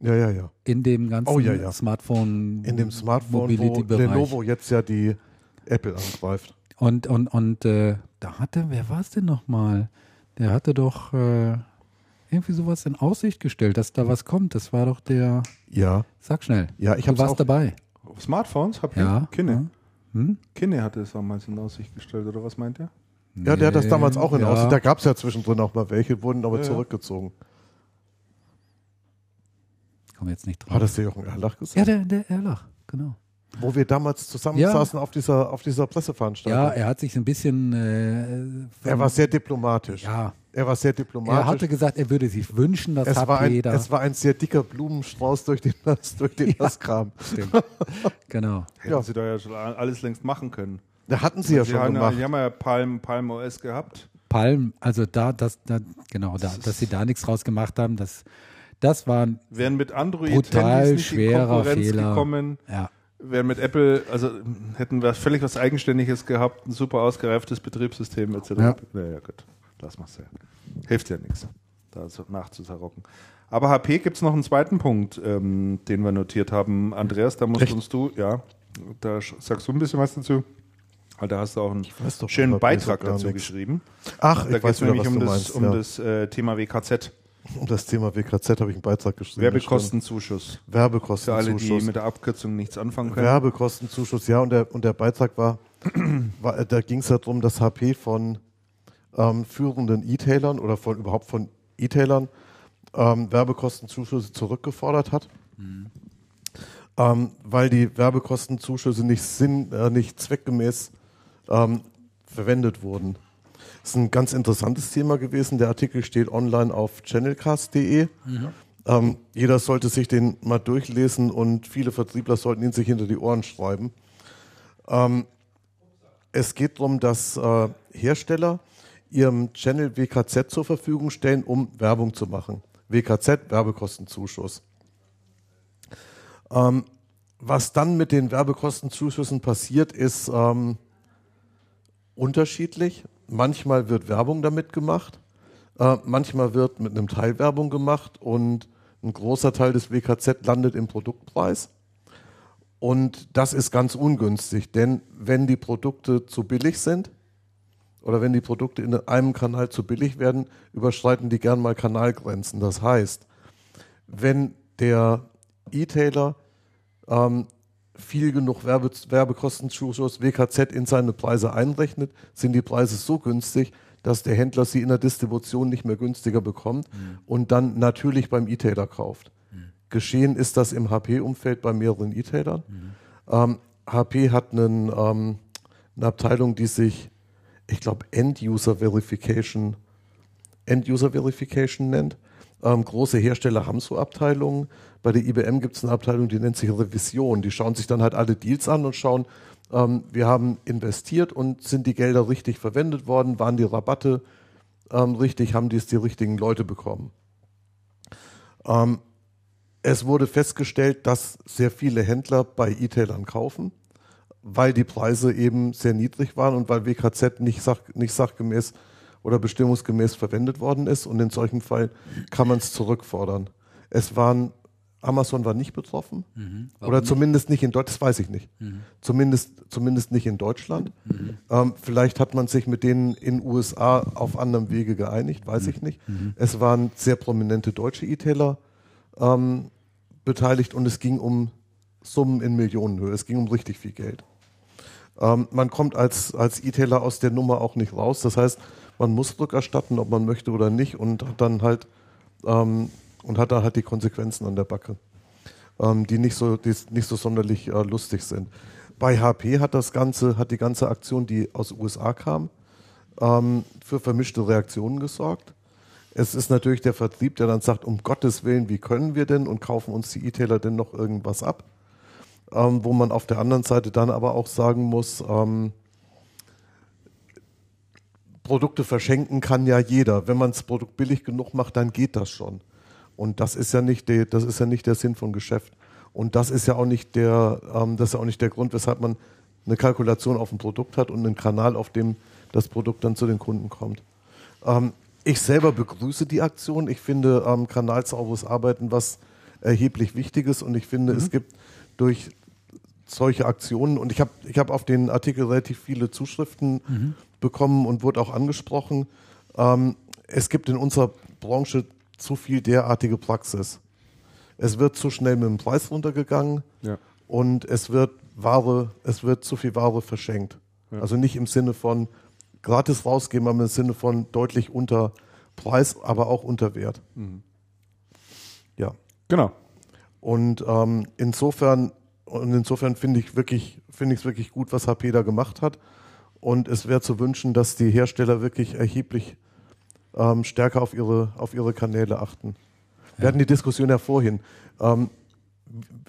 Ja, ja, ja. in dem ganzen Oh, ja, ja. Smartphone, In dem Smartphone, wo. Lenovo jetzt ja die Apple angreift. Und, und, und äh, da hatte, wer war es denn nochmal? Der hatte doch äh, irgendwie sowas in Aussicht gestellt, dass da was kommt. Das war doch der, Ja, sag schnell, ja, ich habe auch. dabei. Smartphones? Habt ihr? Ja. Kinne. Hm? Kinne hatte es damals in Aussicht gestellt, oder was meint ihr? Ja, der hat das damals auch in ja. Aussicht. Da gab es ja zwischendrin auch mal welche, wurden aber Ja, zurückgezogen. Komm jetzt nicht drauf. Hat das der Jochen Erlach gesagt? ja, der, der Erlach, genau. Wo wir damals zusammen Ja. saßen auf dieser, auf dieser Presseveranstaltung. Ja, er hat sich ein bisschen. Äh, er war sehr diplomatisch. Ja, Er war sehr diplomatisch. er hatte gesagt, er würde sich wünschen, dass es, HP war ein, da. es war ein sehr dicker Blumenstrauß durch den, Nass- durch den <laughs> Nasskram. Stimmt. genau. Hätten Ja. sie da ja schon alles längst machen können. Da hatten sie ja sie schon haben, ja- gemacht. die haben ja Palm, Palm OS gehabt. Palm, also da, das, da, genau, da, dass sie da nichts draus gemacht haben, das, das war, Wären mit Android Brutal schwerer in Konkurrenz Fehler. gekommen, ja. Wären mit Apple, also hätten wir völlig was Eigenständiges gehabt, ein super ausgereiftes Betriebssystem etc. Ja. Naja, gut, lass mal's ja. Hilft ja nichts, da so nachzuzerrocken. Aber HP gibt es noch einen zweiten Punkt, ähm, den wir notiert haben. Andreas, da musst Echt? uns du, ja, da sagst du ein bisschen was dazu. Weil da hast du auch einen schönen Beitrag dazu nichts. geschrieben. Ach, Da geht es nämlich um das, um ja. das äh, Thema WKZ, um das Thema WKZ habe ich einen Beitrag geschrieben. Werbekostenzuschuss. stimmt. Für alle, die Werbekostenzuschuss. mit der Abkürzung nichts anfangen können. Werbekostenzuschuss, ja, und der, und der Beitrag war, <clears throat> war da ging es darum, dass HP von ähm, führenden E-Tailern oder von überhaupt von E-Tailern ähm, Werbekostenzuschüsse zurückgefordert hat. Ähm, weil die Werbekostenzuschüsse nicht sinn, äh, nicht zweckgemäß ähm, verwendet wurden. Das ist ein ganz interessantes Thema gewesen. Der Artikel steht online auf channelcast.de. Ähm, jeder sollte sich den mal durchlesen und viele Vertriebler sollten ihn sich hinter die Ohren schreiben. Ähm, es geht darum, dass äh, Hersteller ihrem Channel WKZ zur Verfügung stellen, um Werbung zu machen. WKZ, Werbekostenzuschuss. Ähm, was dann mit den Werbekostenzuschüssen passiert, ist ähm, unterschiedlich. Manchmal wird Werbung damit gemacht, äh, manchmal wird mit einem Teil Werbung gemacht und ein großer Teil des WKZ landet im Produktpreis. Und das ist ganz ungünstig, denn wenn die Produkte zu billig sind oder wenn die Produkte in einem Kanal zu billig werden, überschreiten die gern mal Kanalgrenzen. Das heißt, wenn der E-Tailer ähm, viel genug Werbe, Werbekostenzuschuss WKZ in seine Preise einrechnet, sind die Preise so günstig, dass der Händler sie in der Distribution nicht mehr günstiger bekommt mhm. und dann natürlich beim E-Tailer kauft. Mhm. Geschehen ist das im HP-Umfeld bei mehreren E-Tailern. Mhm. Ähm, HP hat einen, ähm, eine Abteilung, die sich, ich glaube, End-User Verification, End-User Verification nennt. Ähm, große Hersteller haben so Abteilungen. Bei der IBM gibt es eine Abteilung, die nennt sich Revision. Die schauen sich dann halt alle Deals an und schauen, ähm, wir haben investiert und sind die Gelder richtig verwendet worden, waren die Rabatte ähm, richtig, haben dies die richtigen Leute bekommen. Ähm, es wurde festgestellt, dass sehr viele Händler bei E-Tailern kaufen, weil die Preise eben sehr niedrig waren und weil WKZ nicht, sach, nicht sachgemäß oder bestimmungsgemäß verwendet worden ist. Und in solchen Fällen kann man es zurückfordern. Es waren Amazon war nicht betroffen. Mhm. Oder zumindest nicht in Deutschland, das weiß ich nicht. Mhm. Zumindest, zumindest nicht in Deutschland. Mhm. Ähm, vielleicht hat man sich mit denen in USA auf anderem Wege geeinigt, weiß mhm. ich nicht. Mhm. Es waren sehr prominente deutsche E-Tailer ähm, beteiligt und es ging um Summen in Millionenhöhe. Es ging um richtig viel Geld. Ähm, man kommt als, als E-Tailer aus der Nummer auch nicht raus. Das heißt, man muss rückerstatten, ob man möchte oder nicht und hat dann halt ähm, und hat da halt die Konsequenzen an der Backe, ähm, die nicht so, die nicht so sonderlich äh, lustig sind. Bei HP hat das Ganze, hat die ganze Aktion, die aus den USA kam, ähm, für vermischte Reaktionen gesorgt. Es ist natürlich der Vertrieb, der dann sagt, um Gottes Willen, wie können wir denn und kaufen uns die E-Tailer denn noch irgendwas ab? Ähm, wo man auf der anderen Seite dann aber auch sagen muss, ähm, Produkte verschenken kann ja jeder. Wenn man das Produkt billig genug macht, dann geht das schon. Und das ist ja nicht der, das ist ja nicht der Sinn von Geschäft. Und das ist ja auch nicht der, ähm, das ist ja auch nicht der Grund, weshalb man eine Kalkulation auf dem Produkt hat und einen Kanal, auf dem das Produkt dann zu den Kunden kommt. Ähm, ich selber begrüße die Aktion. Ich finde ähm, kanalsauberes Arbeiten was erheblich Wichtiges und ich finde, mhm. es gibt durch solche Aktionen und ich habe ich hab auf den Artikel relativ viele Zuschriften mhm. bekommen und wurde auch angesprochen. Ähm, es gibt in unserer Branche zu viel derartige Praxis. Es wird zu schnell mit dem Preis runtergegangen ja. und es wird Ware, es wird zu viel Ware verschenkt. Ja. Also nicht im Sinne von gratis rausgeben, aber im Sinne von deutlich unter Preis, aber auch unter Wert. Mhm. Ja. Genau. Und ähm, insofern, und insofern finde ich wirklich, finde ich es wirklich gut, was HP da gemacht hat. Und es wäre zu wünschen, dass die Hersteller wirklich erheblich ähm, stärker auf ihre, auf ihre Kanäle achten. Wir ja. hatten die Diskussion ja vorhin, ähm,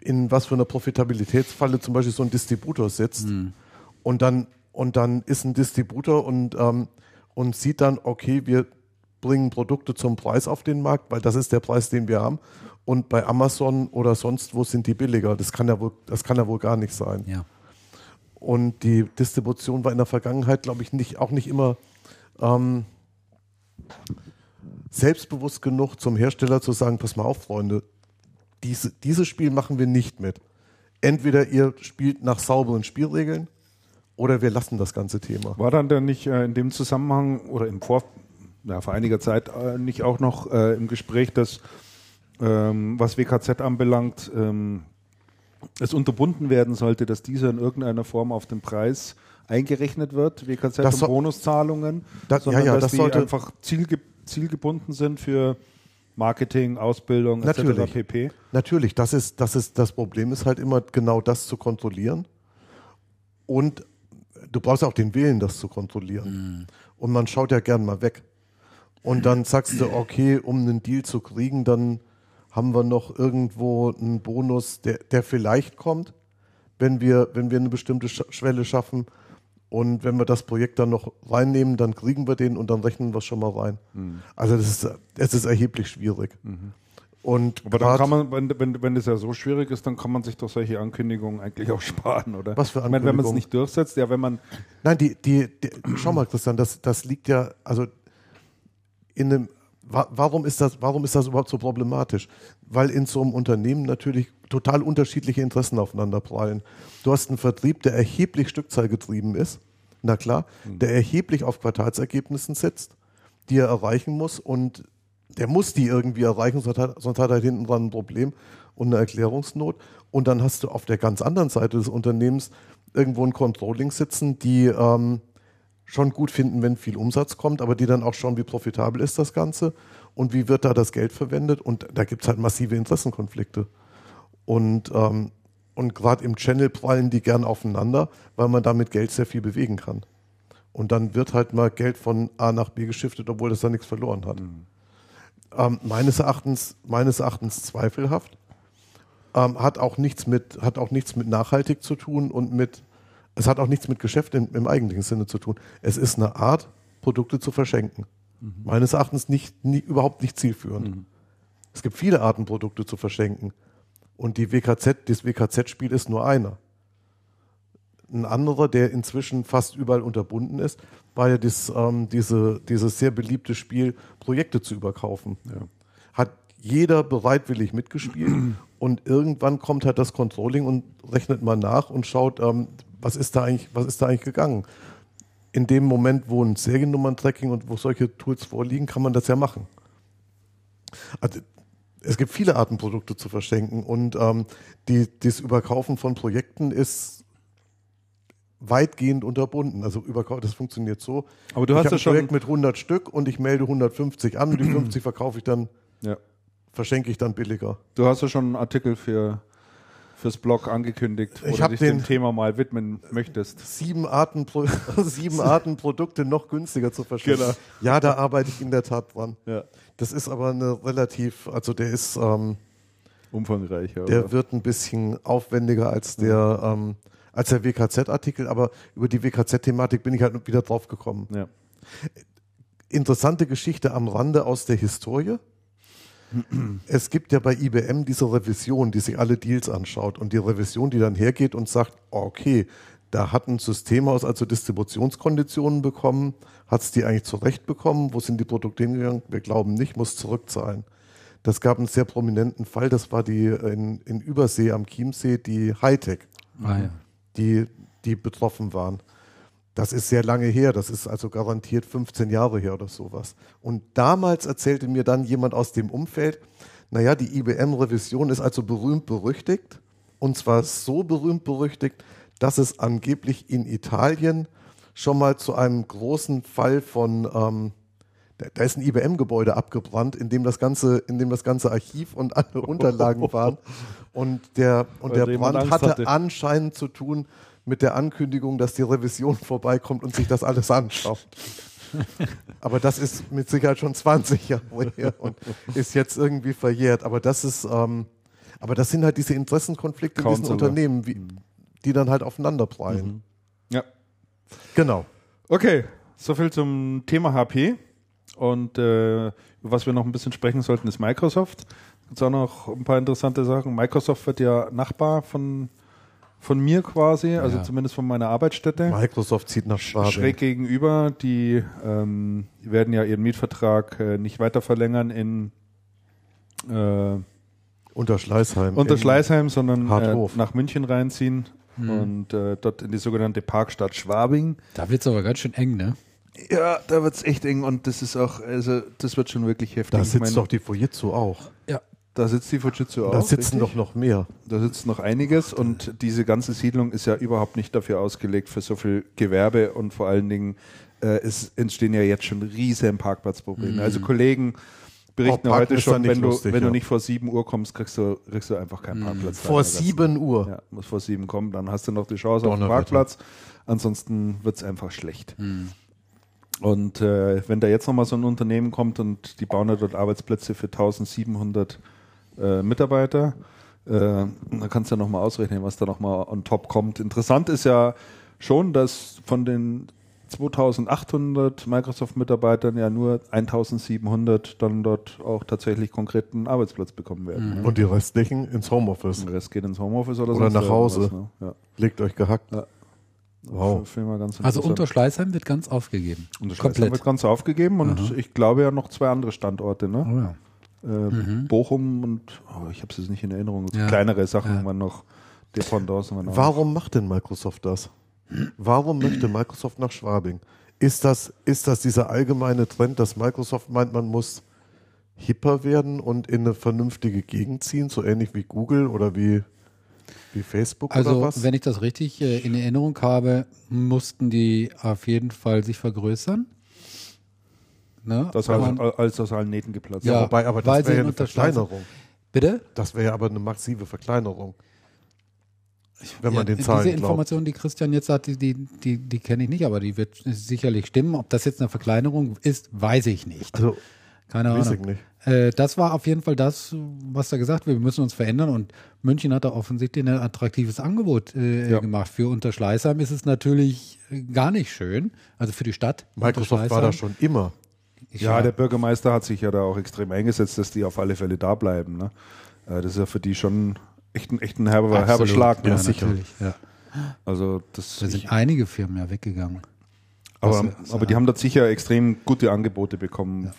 in was für einer Profitabilitätsfalle zum Beispiel so ein Distributor sitzt mhm. und dann und dann ist ein Distributor und, ähm, und sieht dann, okay, wir bringen Produkte zum Preis auf den Markt, weil das ist der Preis, den wir haben. Und bei Amazon oder sonst wo sind die billiger. Das kann ja wohl, das kann ja wohl gar nicht sein. Ja. Und die Distribution war in der Vergangenheit, glaube ich, nicht, auch nicht immer ähm, selbstbewusst genug zum Hersteller zu sagen, pass mal auf, Freunde, diese, dieses Spiel machen wir nicht mit. Entweder ihr spielt nach sauberen Spielregeln oder wir lassen das ganze Thema. War dann denn nicht äh, in dem Zusammenhang oder im Vor ja, vor einiger Zeit äh, nicht auch noch äh, im Gespräch, dass ähm, was WKZ anbelangt, ähm, es unterbunden werden sollte, dass dieser in irgendeiner Form auf den Preis eingerechnet wird, WKZ das und Bonuszahlungen, das, sondern ja, ja, dass das die einfach zielge zielgebunden sind für Marketing, Ausbildung Natürlich. etc. pp. Natürlich, das ist, das ist das Problem ist halt immer genau das zu kontrollieren und du brauchst auch den Willen, das zu kontrollieren. Und man schaut ja gern mal weg. Und dann sagst du, okay, um einen Deal zu kriegen, dann haben wir noch irgendwo einen Bonus, der, der vielleicht kommt, wenn wir, wenn wir eine bestimmte Sch Schwelle schaffen. Und wenn wir das Projekt dann noch reinnehmen, dann kriegen wir den und dann rechnen wir es schon mal rein. Also das ist, es ist erheblich schwierig. Und Aber dann kann man, wenn, wenn, wenn das ja so schwierig ist, dann kann man sich doch solche Ankündigungen eigentlich auch <laughs> sparen, oder? Was für Ich meine, wenn man es Ankündigungen? nicht durchsetzt, ja, wenn man, Nein, die, die, die schau mal, Christian, das, das liegt ja, also in einem, wa warum ist das, warum ist das überhaupt so problematisch? Weil in so einem Unternehmen natürlich total unterschiedliche Interessen aufeinander prallen. Du hast einen Vertrieb, der erheblich stückzahlgetrieben ist, na klar, der erheblich auf Quartalsergebnissen sitzt, die er erreichen muss und der muss die irgendwie erreichen, sonst hat, sonst hat er hinten dran ein Problem und eine Erklärungsnot. Und dann hast du auf der ganz anderen Seite des Unternehmens irgendwo ein Controlling sitzen, die ähm, schon gut finden, wenn viel Umsatz kommt, aber die dann auch schauen, wie profitabel ist das Ganze und wie wird da das Geld verwendet. Und da gibt es halt massive Interessenkonflikte. Und, ähm, und gerade im Channel prallen die gern aufeinander, weil man damit Geld sehr viel bewegen kann. Und dann wird halt mal Geld von A nach B geschiftet, obwohl das da nichts verloren hat. Ähm, meines Erachtens, meines Erachtens zweifelhaft. Ähm, hat auch nichts mit, hat auch nichts mit nachhaltig zu tun und mit, es hat auch nichts mit Geschäft im, im eigentlichen Sinne zu tun. Es ist eine Art, Produkte zu verschenken. Meines Erachtens nicht, nie, überhaupt nicht zielführend. Es gibt viele Arten, Produkte zu verschenken. Und die WKZ, das WKZ-Spiel ist nur einer. Ein anderer, der inzwischen fast überall unterbunden ist, war ja das, ähm, diese, dieses sehr beliebte Spiel, Projekte zu überkaufen. Hat jeder bereitwillig mitgespielt <clears throat> und irgendwann kommt halt das Controlling und rechnet mal nach und schaut, ähm, was ist da eigentlich, was ist da eigentlich gegangen. In dem Moment, wo ein Seriennummern-Tracking und wo solche Tools vorliegen, kann man das ja machen. Also, es gibt viele Arten, Produkte zu verschenken und ähm, die, das Überkaufen von Projekten ist weitgehend unterbunden. Also das funktioniert so. Aber du ich hast habe ja ein schon- Projekt mit 100 Stück und ich melde 150 an und die <clears throat> 50 verkaufe ich dann, ja. verschenke ich dann billiger. Du hast ja schon einen Artikel für, fürs Blog angekündigt, wo Ich du dich dem Thema mal widmen möchtest. Sieben Arten, Pro <laughs> sieben Arten Produkte noch günstiger zu verschenken. Genau. Ja, da arbeite ich in der Tat dran. Ja. Das ist aber eine relativ, also der ist, ähm, Umfangreicher. der oder? wird ein bisschen aufwendiger als der, ähm, als der WKZ-Artikel, aber über die WKZ-Thematik bin ich halt wieder drauf gekommen. ja. Interessante Geschichte am Rande aus der Historie. Es gibt ja bei IBM diese Revision, die sich alle Deals anschaut und die Revision, die dann hergeht und sagt, okay, da hat ein Systemhaus also Distributionskonditionen bekommen, hat es die eigentlich zurecht bekommen, wo sind die Produkte hingegangen? Wir glauben nicht, muss zurückzahlen. Das gab einen sehr prominenten Fall, das war die in, in Übersee am Chiemsee, die Hightech Ah, ja. die, die betroffen waren. Das ist sehr lange her, das ist also garantiert 15 Jahre her oder sowas. Und damals erzählte mir dann jemand aus dem Umfeld, naja, die IBM-Revision ist also berühmt berüchtigt. Und zwar so berühmt berüchtigt, dass es angeblich in Italien schon mal zu einem großen Fall von, ähm, da, ist ein IBM-Gebäude abgebrannt, in dem das ganze, in dem das ganze Archiv und alle <laughs> Unterlagen waren. Und der, und Weil der Brand hatte, hatte. anscheinend zu tun mit der Ankündigung, dass die Revision vorbeikommt und sich das alles anschaut. Aber das ist mit Sicherheit schon 20 Jahre her und ist jetzt irgendwie verjährt. Aber das ist, ähm, aber das sind halt diese Interessenkonflikte in diesen. Unternehmen, wie, die dann halt aufeinanderprallen. ja. Genau. Okay, soviel zum Thema HP. Und äh, über was wir noch ein bisschen sprechen sollten, ist Microsoft. Gibt auch noch ein paar interessante Sachen. Microsoft wird ja Nachbar von, von mir quasi, also Ja. zumindest von meiner Arbeitsstätte. Microsoft zieht nach Schwabing. Schräg gegenüber, die ähm, werden ja ihren Mietvertrag äh, nicht weiter verlängern in äh, Unter Schleißheim. unter In- Schleißheim, sondern äh, nach München reinziehen und äh, dort in die sogenannte Parkstadt Schwabing. Da wird es aber ganz schön eng, ne? Ja, da wird's echt eng und das ist auch, also das wird schon wirklich heftig. Da Ich sitzt meine, doch die Fujitsu auch. Da sitzt die Fujitsu auch. Da sitzen richtig? doch noch mehr. Da sitzt noch einiges und diese ganze Siedlung ist ja überhaupt nicht dafür ausgelegt für so viel Gewerbe und vor allen Dingen äh, es entstehen ja jetzt schon riesen Parkplatzprobleme. Also Kollegen, berichten Oh, heute schon, wenn, du, lustig, wenn ja. du nicht vor 7 Uhr kommst, kriegst du, kriegst du einfach keinen Parkplatz. Vor da. 7 Uhr. Ja, muss vor 7 kommen, dann hast du noch die Chance auf den. Parkplatz. Ansonsten wird es einfach schlecht. Und äh, wenn da jetzt nochmal so ein Unternehmen kommt und die bauen ja dort Arbeitsplätze für 1700 äh, Mitarbeiter, äh, dann kannst du ja nochmal ausrechnen, was da nochmal on top kommt. Interessant ist ja schon, dass von den 2800 Microsoft-Mitarbeitern ja nur 1700 dann dort auch tatsächlich konkreten Arbeitsplatz bekommen werden. Und die restlichen ins Homeoffice. Der Rest geht ins Homeoffice oder, Oder sonst nach Hause. Ne? Ja. Legt euch gehackt. Ja. Wow. Also. Unterschleißheim wird ganz aufgegeben. Unterschleißheim Komplett. wird ganz aufgegeben und ich glaube ja noch zwei andere Standorte, ne? Oh ja. Äh, Bochum und oh, ich habe es jetzt nicht in Erinnerung. Ja. Kleinere Sachen Ja. waren noch Dependancen waren. Warum macht denn Microsoft das? Warum möchte Microsoft nach Schwabing? Ist das, ist das dieser allgemeine Trend, dass Microsoft meint, man muss hipper werden und in eine vernünftige Gegend ziehen, so ähnlich wie Google oder wie, wie Facebook oder Also, was? wenn ich das richtig äh, in Erinnerung habe, mussten die auf jeden Fall sich vergrößern. Ne? Das heißt, man- als aus allen Nähten geplatzt. Ja, Wobei, aber das wäre ja eine. Verkleinerung. Bitte? Das wäre ja aber eine massive Verkleinerung. Wenn man Ja, den Zahlen Diese glaubt. Information, die Christian jetzt hat, die, die, die, die kenne ich nicht, aber die wird sicherlich stimmen. Ob das jetzt eine Verkleinerung ist, weiß ich nicht. Also, Keine weiß ich Ahnung. nicht. Äh, das war auf jeden Fall das, was da gesagt wird. Wir müssen uns verändern und München hat da offensichtlich ein attraktives Angebot äh, Ja. gemacht. Für Unterschleißheim ist es natürlich äh, gar nicht schön. Also für die Stadt. Microsoft war da schon immer. Ja, der Bürgermeister hat sich ja da auch extrem eingesetzt, dass die auf alle Fälle da bleiben. Ne? Äh, Das ist ja für die schon echt ein, echt ein herber, herber Absolut. Schlag. Ne? Ja, natürlich. Ja. Also das, Da sind einige Firmen ja weggegangen. aber, was- aber die haben dort sicher extrem gute Angebote bekommen,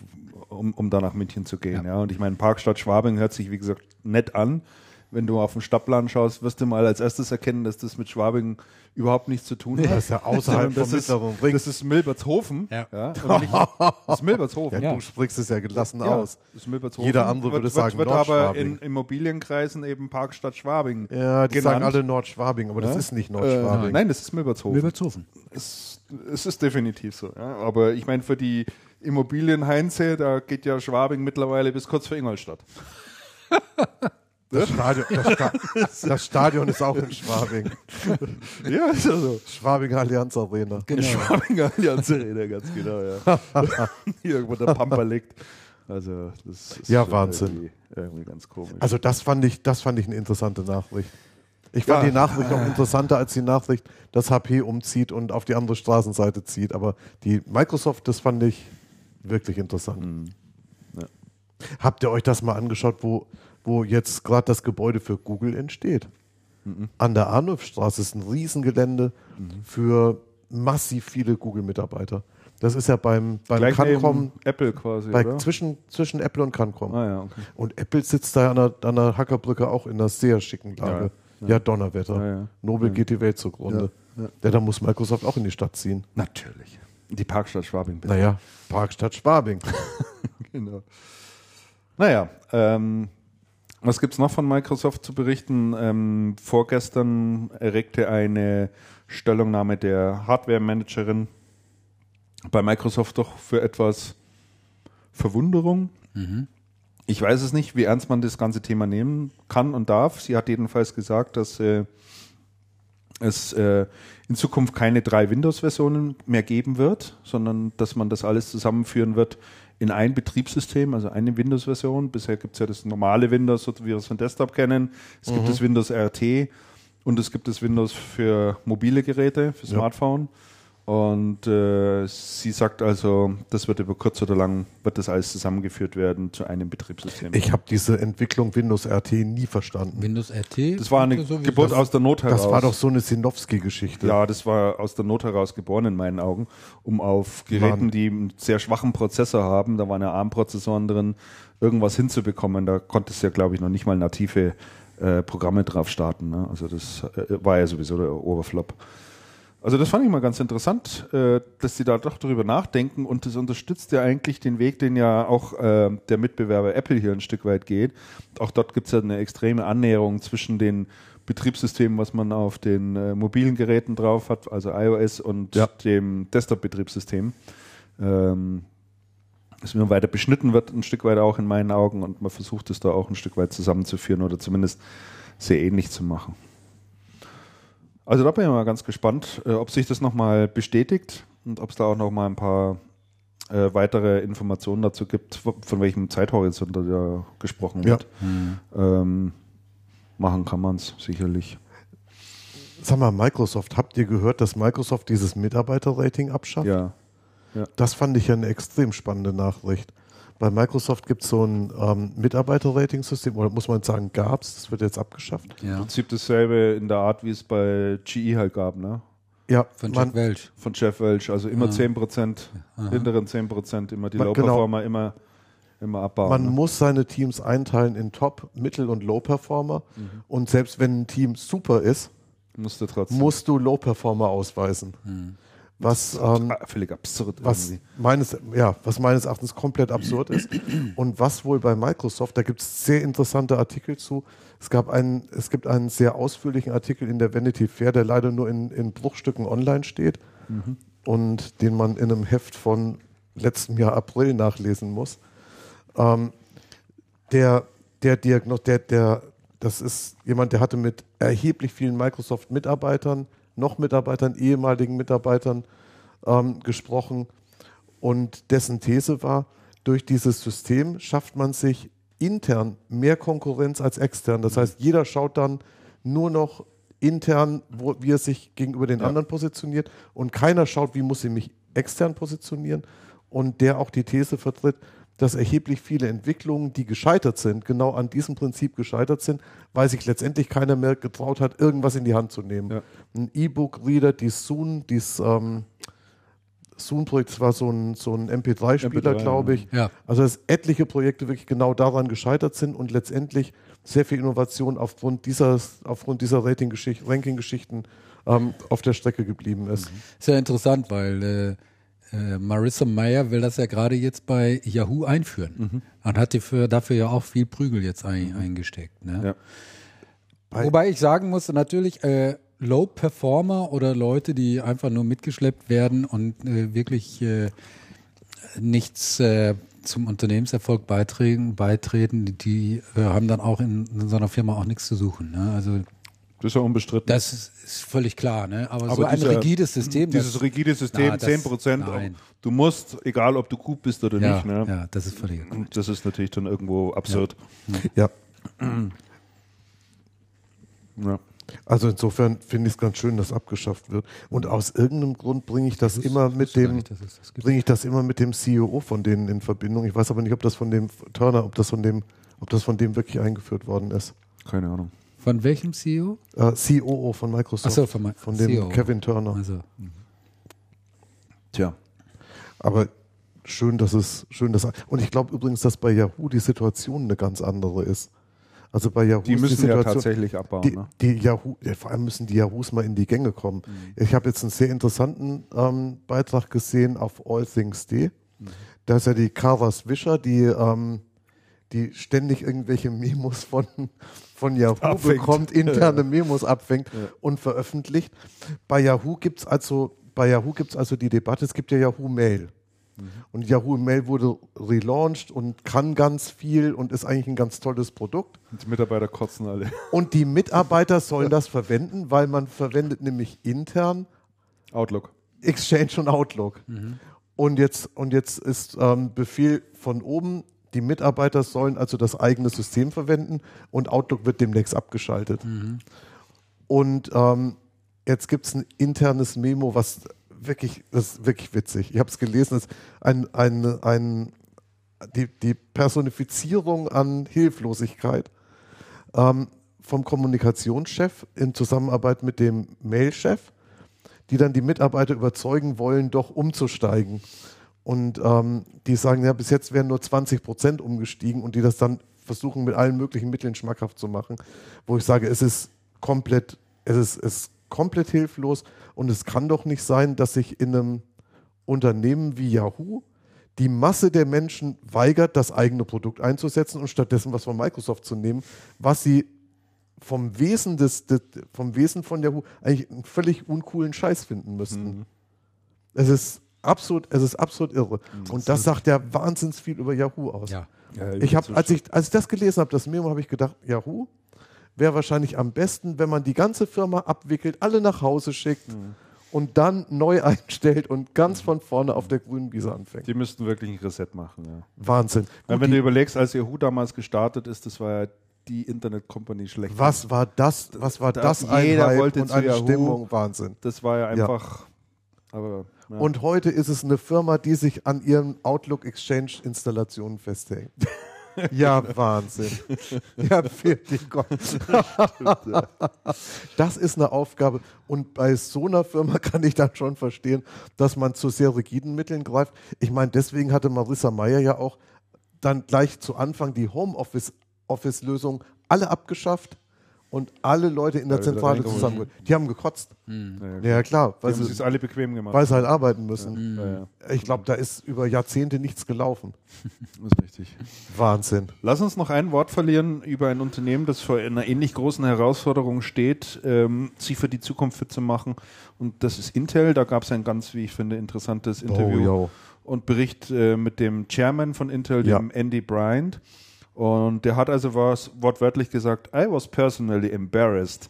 um, um da nach München zu gehen. Ja. Und ich meine, Parkstadt Schwabing hört sich, wie gesagt, nett an. Wenn du auf den Stadtplan schaust, wirst du mal als erstes erkennen, dass das mit Schwabing überhaupt nichts zu tun hat. Das ist ja außerhalb ist, mittleren Ring. das ist Milbertshofen. Ja. und nicht, das ist Milbertshofen. Ja, Ja. <laughs> Du sprichst es ja gelassen Ja, aus. das ist Milbertshofen. Jeder andere würde wird, sagen wird, wird aber Nordschwabing. in Immobilienkreisen eben Parkstadt Schwabing Ja, die genannt. sagen alle Nordschwabing, aber das Ja? ist nicht Äh, Nordschwabing. nein, das ist Milbertshofen. Wilbertshofen. Es, es ist definitiv so. Ja. Aber ich meine, für die Immobilienheinze, da geht ja Schwabing mittlerweile bis kurz vor Ingolstadt. <laughs> Das Stadion, das, Sta <laughs> das Stadion ist auch in Schwabing. <laughs> Ja, ist ja so. Schwabing Allianz Arena. Genau. <laughs> Schwabinger Allianz Arena, ganz genau, ja. Hier irgendwo der Pampa liegt. Also, das ist Ja, Wahnsinn. Irgendwie, irgendwie ganz komisch. Also das fand ich, das fand ich eine interessante Nachricht. Ich fand Ja. die Nachricht noch interessanter als die Nachricht, dass HP umzieht und auf die andere Straßenseite zieht. Aber die Microsoft, das fand ich wirklich interessant. Mhm. Ja. Habt ihr euch das mal angeschaut, wo, wo jetzt gerade das Gebäude für Google entsteht? Mhm. An der Arnulfstraße ist ein Riesengelände für massiv viele Google-Mitarbeiter. Das ist ja beim, beim Gleich Cancom, Apple quasi, bei, zwischen, zwischen Apple und Cancom. Ah ja, okay. Und Apple sitzt da an der, an der Hackerbrücke auch in einer sehr schicken Lage. Ja, Donnerwetter. Ja, ja. Nobel geht die Welt zugrunde. Ja, da muss Microsoft auch in die Stadt ziehen. Natürlich. Die Parkstadt Schwabing, bitte. Naja, Parkstadt Schwabing. <laughs> Genau. Naja, ähm, was gibt es noch von Microsoft zu berichten? Ähm, vorgestern erregte eine Stellungnahme der Hardware-Managerin bei Microsoft doch für etwas Verwunderung. Ich weiß es nicht, wie ernst man das ganze Thema nehmen kann und darf. Sie hat jedenfalls gesagt, dass äh, es äh, in Zukunft keine drei Windows-Versionen mehr geben wird, sondern dass man das alles zusammenführen wird in ein Betriebssystem, also eine Windows-Version. Bisher gibt es ja das normale Windows, so wie wir es von Desktop kennen. Es gibt das Windows RT und es gibt das Windows für mobile Geräte, für Smartphone. Und äh, sie sagt also, das wird über kurz oder lang, wird das alles zusammengeführt werden zu einem Betriebssystem. Ich habe diese Entwicklung Windows RT nie verstanden. Windows RT. das war eine so Geburt aus der Not heraus. Das war doch so eine Sinowski-Geschichte. Ja, das war aus der Not heraus geboren in meinen Augen, um auf Geräten, Mann. die einen sehr schwachen Prozessor haben, da waren ja ARM-Prozessoren drin, irgendwas hinzubekommen. Da konntest du ja, glaube ich, noch nicht mal native äh, Programme drauf starten. Ne? Also das äh, war ja sowieso der Oberflop. Also das fand ich mal ganz interessant, äh, dass sie da doch darüber nachdenken und das unterstützt ja eigentlich den Weg, den ja auch äh, der Mitbewerber Apple hier ein Stück weit geht. Auch dort gibt es ja eine extreme Annäherung zwischen den Betriebssystemen, was man auf den äh, mobilen Geräten drauf hat, also iOS und Ja. dem Desktop-Betriebssystem. Ähm, es immer weiter beschnitten wird, ein Stück weit auch in meinen Augen und man versucht es da auch ein Stück weit zusammenzuführen oder zumindest sehr ähnlich zu machen. Also da bin ich mal ganz gespannt, äh, ob sich das nochmal bestätigt und ob es da auch nochmal ein paar äh, weitere Informationen dazu gibt, von welchem Zeithorizont da gesprochen wird. Ja. Ähm, machen kann man es sicherlich. Sag mal, Microsoft, habt ihr gehört, dass Microsoft dieses Mitarbeiterrating abschafft? Ja. ja. Das fand ich ja eine extrem spannende Nachricht. Bei Microsoft gibt es so ein ähm, Mitarbeiter-Rating-System, oder muss man sagen, gab es, das wird jetzt abgeschafft. Ja. Im Prinzip dasselbe in der Art, wie es bei GE halt gab, ne? Ja, von Jeff Welch. Von Jeff Welch, also immer ah. 10%, Aha. hinteren 10%, immer die Low-Performer, genau. immer, immer abbauen. Man ne? muss seine Teams einteilen in Top, Mittel- und Low-Performer. Mhm. Und selbst wenn ein Team super ist, musst du, musst du Low-Performer ausweisen. Mhm. Was ähm, völlig absurd was meines, ja, was meines Erachtens komplett absurd ist. <clears throat> Und was wohl bei Microsoft, da gibt es sehr interessante Artikel zu. Es, gab einen, es gibt einen sehr ausführlichen Artikel in der Vanity Fair, der leider nur in, in Bruchstücken online steht mhm. und den man in einem Heft von letztem Jahr April nachlesen muss. Ähm, der, der Diagnos, der, der, das ist jemand, der hatte mit erheblich vielen Microsoft-Mitarbeitern noch Mitarbeitern, ehemaligen Mitarbeitern ähm, gesprochen. Und dessen These war, durch dieses System schafft man sich intern mehr Konkurrenz als extern. Das heißt, jeder schaut dann nur noch intern, wo, wie er sich gegenüber den ja. anderen positioniert und keiner schaut, wie muss ich mich extern positionieren. Und der auch die These vertritt, dass erheblich viele Entwicklungen, die gescheitert sind, genau an diesem Prinzip gescheitert sind, weil sich letztendlich keiner mehr getraut hat, irgendwas in die Hand zu nehmen. Ja. Ein E-Book-Reader, die Zoom, dieses ähm, Zoom-Projekt war so ein, so ein MP3-Spieler, MP3, glaube ich. Ja. Also dass etliche Projekte wirklich genau daran gescheitert sind und letztendlich sehr viel Innovation aufgrund dieser, aufgrund dieser Ranking-Geschichten ähm, auf der Strecke geblieben ist. Sehr interessant, weil äh, äh, Marissa Meyer will das ja gerade jetzt bei Yahoo einführen mhm. und hat dafür, dafür ja auch viel Prügel jetzt ein, mhm. eingesteckt. Ne? Ja. Wobei ich sagen muss, natürlich äh, Low Performer oder Leute, die einfach nur mitgeschleppt werden und äh, wirklich äh, nichts äh, zum Unternehmenserfolg beitreten, beitreten die haben dann auch in, in so einer Firma auch nichts zu suchen. Ne? Also das ist ja unbestritten. Das ist, völlig klar, ne? Aber, Aber so ein rigides System. Dieses das, rigide System, na, das, 10 Prozent. Du musst, egal ob du gut bist oder ja, nicht. Ne? Ja, das ist völlig. Und das ist natürlich dann irgendwo absurd. Ja. ja. Also insofern finde ich es ganz schön, dass abgeschafft wird. Und aus irgendeinem Grund bringe ich das, das immer mit dem bringe ich das immer mit dem CEO von denen in Verbindung. Ich weiß aber nicht, ob das von dem Turner, ob das von dem, ob das von dem wirklich eingeführt worden ist. Keine Ahnung. Von welchem CEO? Äh, COO von Microsoft. So, von, von, dem CEO. Kevin Turner. Also. Tja. Aber schön, dass es schön, dass und ich glaube übrigens, dass bei Yahoo die Situation eine ganz andere ist. Also bei Yahoo die müssen die ja tatsächlich abbauen. Die, ne? die Yahoo, ja, vor allem müssen die Yahoos mal in die Gänge kommen. Mhm. Ich habe jetzt einen sehr interessanten ähm, Beitrag gesehen auf All Things D. Mhm. Da ist ja die Carver Swisher, die ähm, die ständig irgendwelche Memos von, von Yahoo abfängt. bekommt, interne <laughs> Memos abfängt ja. und veröffentlicht. Bei Yahoo gibt es also, bei Yahoo gibt's also die Debatte, es gibt ja Yahoo Mail. Mhm. Und Yahoo Mail wurde relaunched und kann ganz viel und ist eigentlich ein ganz tolles Produkt. Und die Mitarbeiter kotzen alle. <laughs> Und die Mitarbeiter sollen das verwenden, weil man verwendet nämlich intern Outlook. Exchange und Outlook. Mhm. Und jetzt, und jetzt ist ähm, Befehl von oben, die Mitarbeiter sollen also das eigene System verwenden und Outlook wird demnächst abgeschaltet. Mhm. Und ähm, jetzt gibt es ein internes Memo, was wirklich, das ist wirklich witzig. Ich habe es gelesen, das ist ein, ein, ein, die, die Personifizierung an Hilflosigkeit ähm, vom Kommunikationschef in Zusammenarbeit mit dem Mailchef, die dann die Mitarbeiter überzeugen wollen, doch umzusteigen. Und ähm, die sagen, ja, bis jetzt wären nur 20 Prozent umgestiegen und die das dann versuchen, mit allen möglichen Mitteln schmackhaft zu machen, wo ich sage, es ist komplett, es ist, es ist komplett hilflos und es kann doch nicht sein, dass sich in einem Unternehmen wie Yahoo die Masse der Menschen weigert, das eigene Produkt einzusetzen und stattdessen was von Microsoft zu nehmen, was sie vom Wesen des, des vom Wesen von Yahoo eigentlich einen völlig uncoolen Scheiß finden müssten. Mhm. Es ist absolut, es ist absolut irre. Und das sagt ja wahnsinnig viel über Yahoo aus. Ja. Ja, Ich habe, als ich, als ich das gelesen habe, das Memo, habe ich gedacht, Yahoo wäre wahrscheinlich am besten, wenn man die ganze Firma abwickelt, alle nach Hause schickt Mhm. und dann neu <laughs> einstellt und ganz von vorne auf der grünen Wiese anfängt. Die müssten wirklich ein Reset machen, ja. Wahnsinn. Gut, wenn du überlegst, als Yahoo damals gestartet ist, das war ja die Internet-Company schlecht. was war das? Was war Da- das? jeder wollte und zu eine Yahoo. Stimmung, Wahnsinn. Das war ja einfach. Aber ja. Und heute ist es eine Firma, die sich an ihren Outlook Exchange Installationen festhängt. <laughs> ja, Wahnsinn. Ja, wirklich Gott. <laughs> das ist eine Aufgabe. Und bei so einer Firma <laughs> kann ich dann schon verstehen, dass man zu sehr rigiden Mitteln greift. Ich meine, deswegen hatte Marissa Meyer ja auch dann gleich zu Anfang die Homeoffice-Lösung alle abgeschafft und alle Leute in der Alle Zentrale zusammen. Die haben gekotzt. ja, Ja, klar. die Weil haben sie, es alle bequem gemacht. weil sie halt arbeiten müssen. ja, Ich glaube, da ist über Jahrzehnte nichts gelaufen. <laughs> das ist richtig. Wahnsinn. Lass uns noch ein Wort verlieren über ein Unternehmen, das vor einer ähnlich großen Herausforderung steht, ähm, sich für die Zukunft fit zu machen. Und das ist Intel. Da gab es ein ganz, wie ich finde, interessantes Interview yo. und Bericht äh, mit dem Chairman von Intel, Ja. dem Andy Bryant. Und der hat also was wortwörtlich gesagt, I was personally embarrassed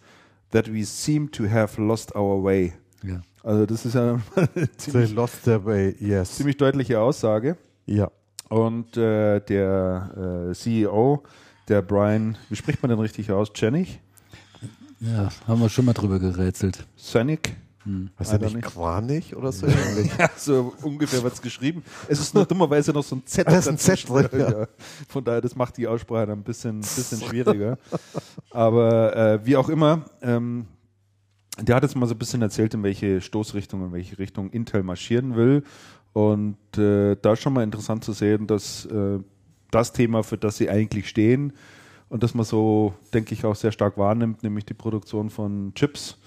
that we seem to have lost our way. Ja. Also das ist ja <laughs> They ziemlich, lost their way, yes. ziemlich deutliche Aussage. Ja. Und äh, der äh, CEO, der Brian, wie spricht man denn richtig aus? Janik? ja, haben wir schon mal drüber gerätselt. Sonic? Heißt Leider er nicht nicht. Quanig oder so ähnlich? <laughs> Ja, so ungefähr wird es geschrieben. Es ist nur dummerweise noch so ein Z. <laughs> Da ist ein Z drin, ja. Von daher, das macht die Aussprache dann ein bisschen, bisschen schwieriger. Aber äh, wie auch immer, ähm, der hat jetzt mal so ein bisschen erzählt, in welche Stoßrichtung, in welche Richtung Intel marschieren will. Und äh, da ist schon mal interessant zu sehen, dass äh, das Thema, für das sie eigentlich stehen und das man so, denke ich, auch sehr stark wahrnimmt, nämlich die Produktion von Chips,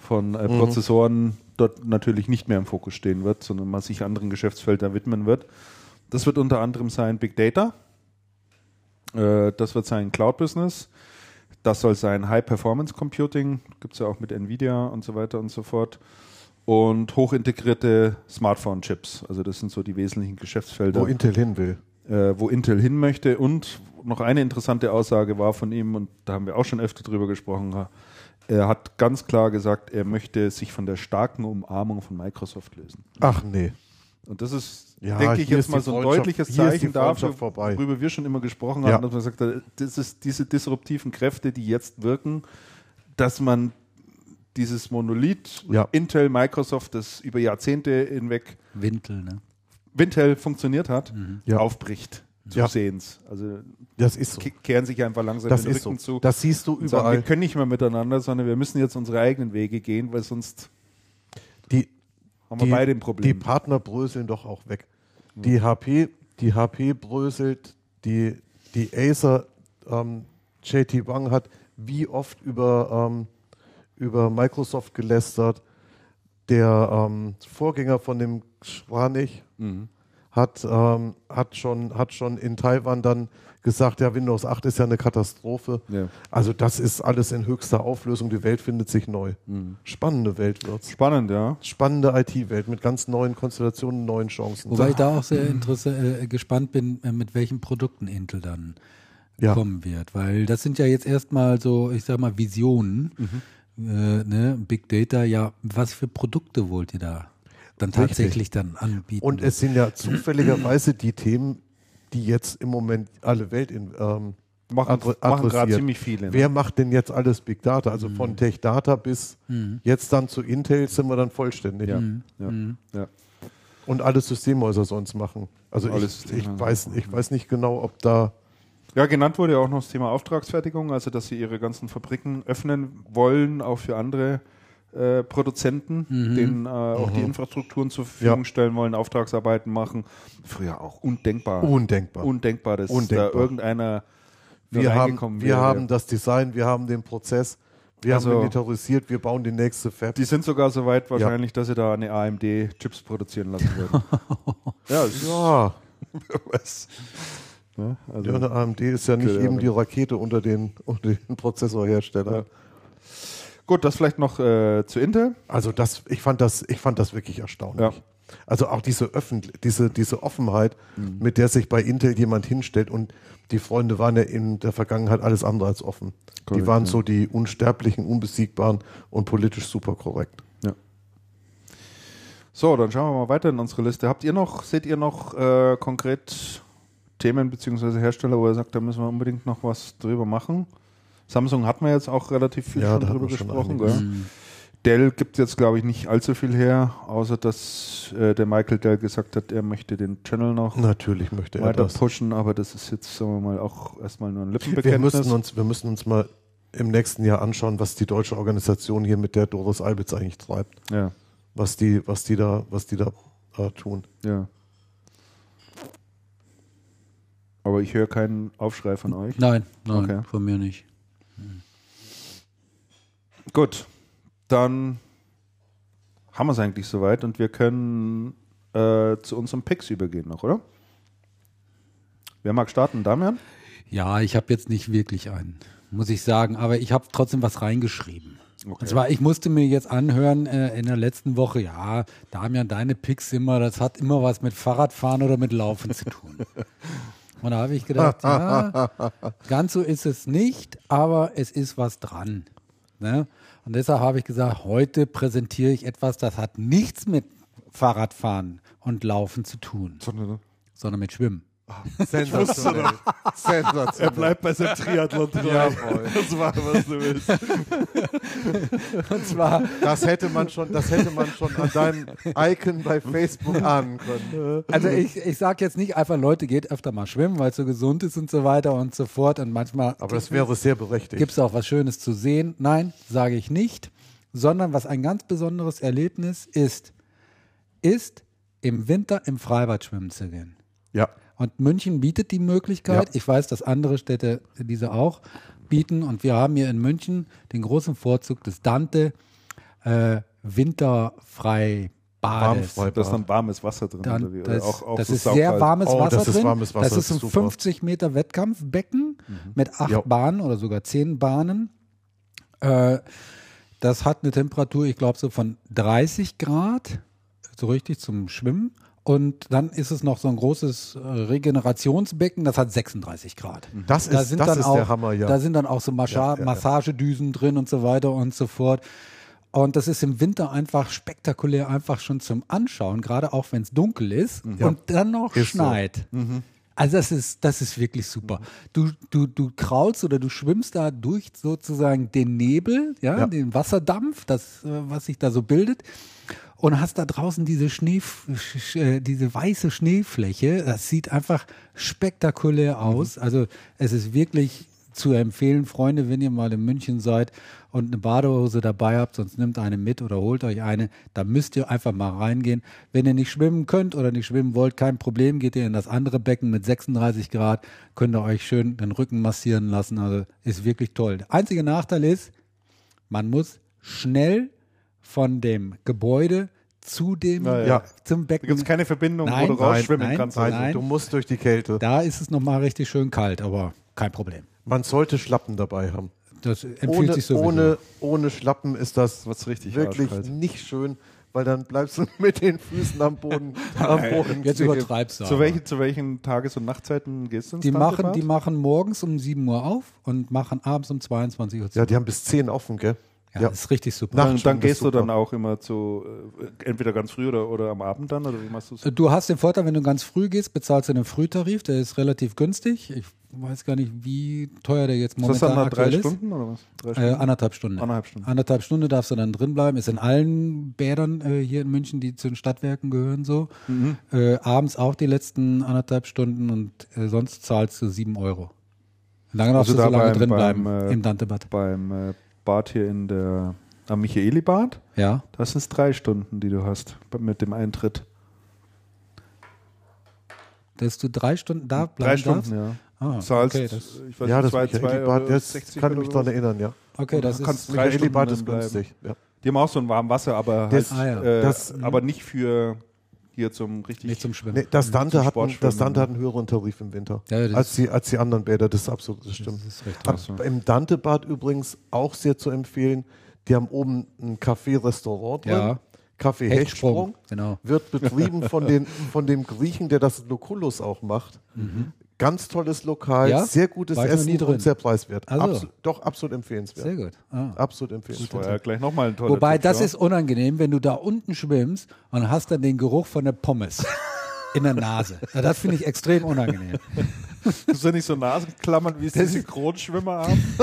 von äh, Prozessoren, dort natürlich nicht mehr im Fokus stehen wird, sondern man sich anderen Geschäftsfeldern widmen wird. Das wird unter anderem sein Big Data, äh, das wird sein Cloud-Business, das soll sein High-Performance-Computing, gibt es ja auch mit Nvidia und so weiter und so fort. Und hochintegrierte Smartphone-Chips. Also das sind so die wesentlichen Geschäftsfelder Wo Intel hin will. äh, wo Intel hin möchte. Und noch eine interessante Aussage war von ihm, und da haben wir auch schon öfter drüber gesprochen, er hat ganz klar gesagt, er möchte sich von der starken Umarmung von Microsoft lösen. Ach nee. Und das ist, Ja, denke ich, jetzt mal so ein deutliches Zeichen dafür, vorbei. worüber wir schon immer gesprochen Ja. haben, dass man sagt, das ist diese disruptiven Kräfte, die jetzt wirken, dass man dieses Monolith Ja. Intel, Microsoft, das über Jahrzehnte hinweg Wintel, ne? Wintel funktioniert hat, Ja. aufbricht. Ja. Zusehends. Also Das ist so. ke- kehren sich einfach langsam Das den ist so. Rücken zu. Das siehst du und sagen, wir überall. können nicht mehr miteinander, sondern wir müssen jetzt unsere eigenen Wege gehen, weil sonst Die, haben wir die, beide ein die Problem. Partner bröseln doch auch weg. Die HP, die HP bröselt, die, die Acer, ähm, JT Wang hat wie oft über, ähm, über Microsoft gelästert. Der ähm, Vorgänger von dem Schwanich Mhm. Hat, ähm, hat, schon, hat schon in Taiwan dann gesagt, ja, Windows 8 ist ja eine Katastrophe. Ja. Also das ist alles in höchster Auflösung. Die Welt findet sich neu. Mhm. Spannende Welt wird's. Spannend, ja. Spannende IT-Welt mit ganz neuen Konstellationen, neuen Chancen. Wobei ich da auch sehr interesse- äh, gespannt bin, äh, mit welchen Produkten Intel dann Ja. kommen wird. Weil das sind ja jetzt erstmal so, ich sag mal, Visionen. Äh, ne? Big Data, ja, was für Produkte wollt ihr da dann Richtig. tatsächlich dann anbieten? Und es sind ja zufälligerweise die Themen, die jetzt im Moment alle Welt in, ähm, Machen, machen gerade ziemlich viele. ne? Wer macht denn jetzt alles Big Data? Also von Tech Data bis jetzt dann zu Intel sind wir dann vollständig. Ja. Mhm. Ja. Ja. Und alle Systemhäuser sonst machen. Also ich, ich, weiß, ich weiß nicht genau, ob da ja, genannt wurde ja auch noch das Thema Auftragsfertigung, also dass sie ihre ganzen Fabriken öffnen wollen, auch für andere äh, Produzenten, denen äh, auch die Infrastrukturen zur Verfügung Ja. stellen wollen, Auftragsarbeiten machen. Früher auch undenkbar. undenkbar. Undenkbar, dass Undenkbar. da irgendeiner wir haben, wir wäre. haben das Design, wir haben den Prozess, wir Also- haben militarisiert, wir bauen die nächste Fab. Die sind sogar so weit wahrscheinlich, dass sie da eine AMD Chips produzieren lassen würden. <laughs> ja, ja, <laughs> was. Ne? Also, ja, eine AMD ist ja nicht eben die Rakete unter den, unter den Prozessorherstellern. Gut, das vielleicht noch äh, zu Intel. Also das, ich fand das, ich fand das wirklich erstaunlich. Ja. Also auch diese Öffentlich diese, diese Offenheit, mit der sich bei Intel jemand hinstellt und die Freunde waren ja in der Vergangenheit alles andere als offen. die Korrekt, waren ja. so die unsterblichen, unbesiegbaren und politisch super korrekt. Ja. So, dann schauen wir mal weiter in unsere Liste. Habt ihr noch, seht ihr noch äh, konkret Themen bzw. Hersteller, wo ihr sagt, da müssen wir unbedingt noch was drüber machen? Samsung hatten wir jetzt auch relativ viel Ja, schon hat drüber man schon gesprochen. einiges. Gell? Dell gibt jetzt, glaube ich, nicht allzu viel her, außer dass äh, der Michael Dell gesagt hat, er möchte den Channel noch Natürlich möchte er weiter das. pushen, aber das ist jetzt, sagen wir mal, auch erstmal nur ein Wir Lippenbekenntnis. müssen, uns, wir müssen uns mal im nächsten Jahr anschauen, was die deutsche Organisation hier mit der Doris Albitz eigentlich treibt. ja, Was die, was die da, was die da äh, tun. ja. Aber ich höre keinen Aufschrei von euch. Nein, nein, Okay. von mir nicht. Gut, dann haben wir es eigentlich soweit und wir können äh, zu unserem Picks übergehen noch, oder? Wer mag starten? Damian? Ja, ich habe jetzt nicht wirklich einen, muss ich sagen, aber ich habe trotzdem was reingeschrieben. Okay. Und zwar, ich musste mir jetzt anhören äh, in der letzten Woche, ja, Damian, deine Picks immer, das hat immer was mit Fahrradfahren oder mit Laufen zu tun. <laughs> Und da habe ich gedacht, <laughs> ja, ganz so ist es nicht, aber es ist was dran. Ne? Und deshalb habe ich gesagt, heute präsentiere ich etwas, das hat nichts mit Fahrradfahren und Laufen zu tun, sondern mit Schwimmen. Sensationell. Sensationell. bleibt bei seinem Triathlon Jawohl. Das war, was du willst. Und zwar Das hätte man schon, das hätte man schon an deinem Icon bei Facebook ahnen können. Also ich, ich sage jetzt nicht einfach, Leute, geht öfter mal schwimmen, weil es so gesund ist und so weiter und so fort. Und manchmal Aber das wäre sehr berechtigt. gibt es auch was Schönes zu sehen. Nein, sage ich nicht. Sondern was ein ganz besonderes Erlebnis ist, ist im Winter im Freibad schwimmen zu gehen. ja. Und München bietet die Möglichkeit. Ja. Ich weiß, dass andere Städte diese auch bieten. Und wir haben hier in München den großen Vorzug des Dante äh, Winterfreibades. Warmfreibad. Da ist dann warmes Wasser drin. Dann, oder wie? Oder das, auch, auch das so ist saukalt. sehr warmes Oh, Wasser das ist drin. warmes Wasser, das ist ein super. Mhm. 50 Meter Wettkampfbecken mit acht Ja. Bahnen oder sogar zehn Bahnen. Äh, das hat eine Temperatur, ich glaube, so von 30 Grad, so richtig zum Schwimmen. Und dann ist es noch so ein großes äh, Regenerationsbecken, das hat 36 Grad. Das Da ist, sind das dann ist auch, der Hammer, ja. Da sind dann auch so Mascha Ja, ja, ja. Massagedüsen drin und so weiter und so fort. Und das ist im Winter einfach spektakulär, einfach schon zum Anschauen, gerade auch wenn es dunkel ist und dann noch Ist so. schneit. Also das ist, das ist wirklich super. Du, du, du kraulst oder du schwimmst da durch sozusagen den Nebel, ja, Ja. den Wasserdampf, das, äh, was sich da so bildet. Und hast da draußen diese Schnee, sch- äh, diese weiße Schneefläche. Das sieht einfach spektakulär aus. Also es ist wirklich zu empfehlen, Freunde, wenn ihr mal in München seid und eine Badehose dabei habt, sonst nimmt eine mit oder holt euch eine, da müsst ihr einfach mal reingehen. Wenn ihr nicht schwimmen könnt oder nicht schwimmen wollt, kein Problem, geht ihr in das andere Becken mit 36 Grad, könnt ihr euch schön den Rücken massieren lassen. Also ist wirklich toll. Der einzige Nachteil ist, man muss schnell von dem Gebäude zu dem Ja, ja. zum Da Becken. gibt es keine Verbindung, Nein, wo du rausschwimmen nein, kannst. nein. Nein, du musst durch die Kälte. Da ist es nochmal richtig schön kalt, aber kein Problem. Man sollte Schlappen dabei haben. Das empfiehlt Ohne, sich sowieso. ohne, ohne Schlappen ist das Was richtig wirklich arschkalt. nicht schön, weil dann bleibst du <laughs> mit den Füßen am Boden. <laughs> am Boden Jetzt übertreibst du. Zu, welchen, zu welchen Tages- und Nachtzeiten gehst du ins die machen, die machen morgens um 7 Uhr auf und machen abends um 22 Uhr zu. Ja, die haben bis 10 offen, gell? Ja, ja. das ist richtig super. Dann, dann gehst ist du super. dann auch immer zu, äh, entweder ganz früh oder, oder am Abend dann, oder wie machst du es? Du hast den Vorteil, wenn du ganz früh gehst, bezahlst du einen Frühtarif, der ist relativ günstig. Ich weiß gar nicht, wie teuer der jetzt Ist das momentan dann nach drei aktuell Stunden oder was? Drei ist. Stunden? Äh, anderthalb Stunden. Anderthalb Stunden. Anderthalb Stunden darfst du dann drin bleiben. Ist in allen Bädern äh, hier in München, die zu den Stadtwerken gehören, so. Mhm. Äh, abends auch die letzten anderthalb Stunden und äh, sonst zahlst du sieben Euro. Lange darfst Also du da so lange beim- drin beim, bleiben äh, im Dantebad. Beim äh, Bad hier in der, am Michaeli-Bad, Ja. das sind drei Stunden, die du hast mit dem Eintritt. Dass du drei Stunden da bleiben Drei darfst? Stunden, ja. Ah, Zahlst, okay, das, ich weiß Ja, das zwei, zwei das 60 kann ich mich daran erinnern, ja. okay, das ist, kannst drei Michaeli-Bad Stunden ist günstig. Ja. Die haben auch so ein warmes Wasser, aber halt, Das- Ah, ja. äh, das- aber nicht für hier zum richtig. nicht zum Schwimmen. Nee, das, Dante hat, einen- das Dante hat einen höheren Tarif im Winter Ja, das als, die, als die anderen Bäder. Das ist absolut, das stimmt. Das ist recht Ab, toll. so. Im Dante-Bad übrigens auch sehr zu empfehlen. Die haben oben ein Café-Restaurant drin. Ja. Kaffee Hechtsprung. Genau. Wird betrieben von, den, von dem Griechen, der das Loculus auch macht. Ganz tolles Lokal. Ja? sehr gutes Essen drin. und sehr preiswert. Also. Absu doch, absolut empfehlenswert. Sehr gut. Ah. Absolut empfehlenswert. Vorher gleich nochmal ein toller Wobei, Tipp, das ja. ist unangenehm, wenn du da unten schwimmst und hast dann den Geruch von der Pommes <laughs> in der Nase. Ja, das finde ich extrem unangenehm. Das ist ja nicht so Nasenklammern, wie es die Synchronschwimmer haben.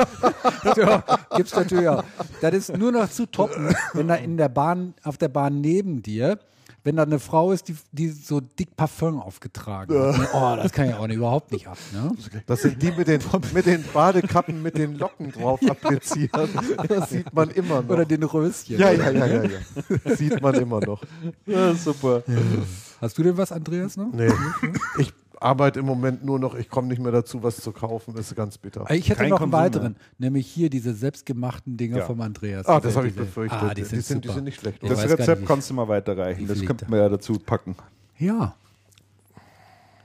<laughs> ja, gibt's natürlich auch. Das ist nur noch zu toppen, wenn da in der Bahn, auf der Bahn neben dir, wenn da eine Frau ist, die, die so dick Parfum aufgetragen hat. Oh, das kann ich auch nicht, überhaupt nicht ab. Ne? Das sind die mit den, mit den Badekappen mit den Locken drauf appliziert. Das sieht man immer noch. Oder den Röschen. ja, ja, ja, ja, ja. Sieht man immer noch. Ja, super. Hast du denn was, Andreas, noch? Nee. Ich arbeite im Moment nur noch, ich komme nicht mehr dazu, was zu kaufen. Das ist ganz bitter. Ich hätte Kein noch einen Konsum weiteren, nämlich hier diese selbstgemachten Dinger Ja. vom Andreas. Ah, das habe ich befürchtet. Ah, die Die sind, sind- die super. sind nicht schlecht, Ich Das Rezept nicht, kannst du mal weiterreichen. Das könnten da- wir ja dazu packen. Ja,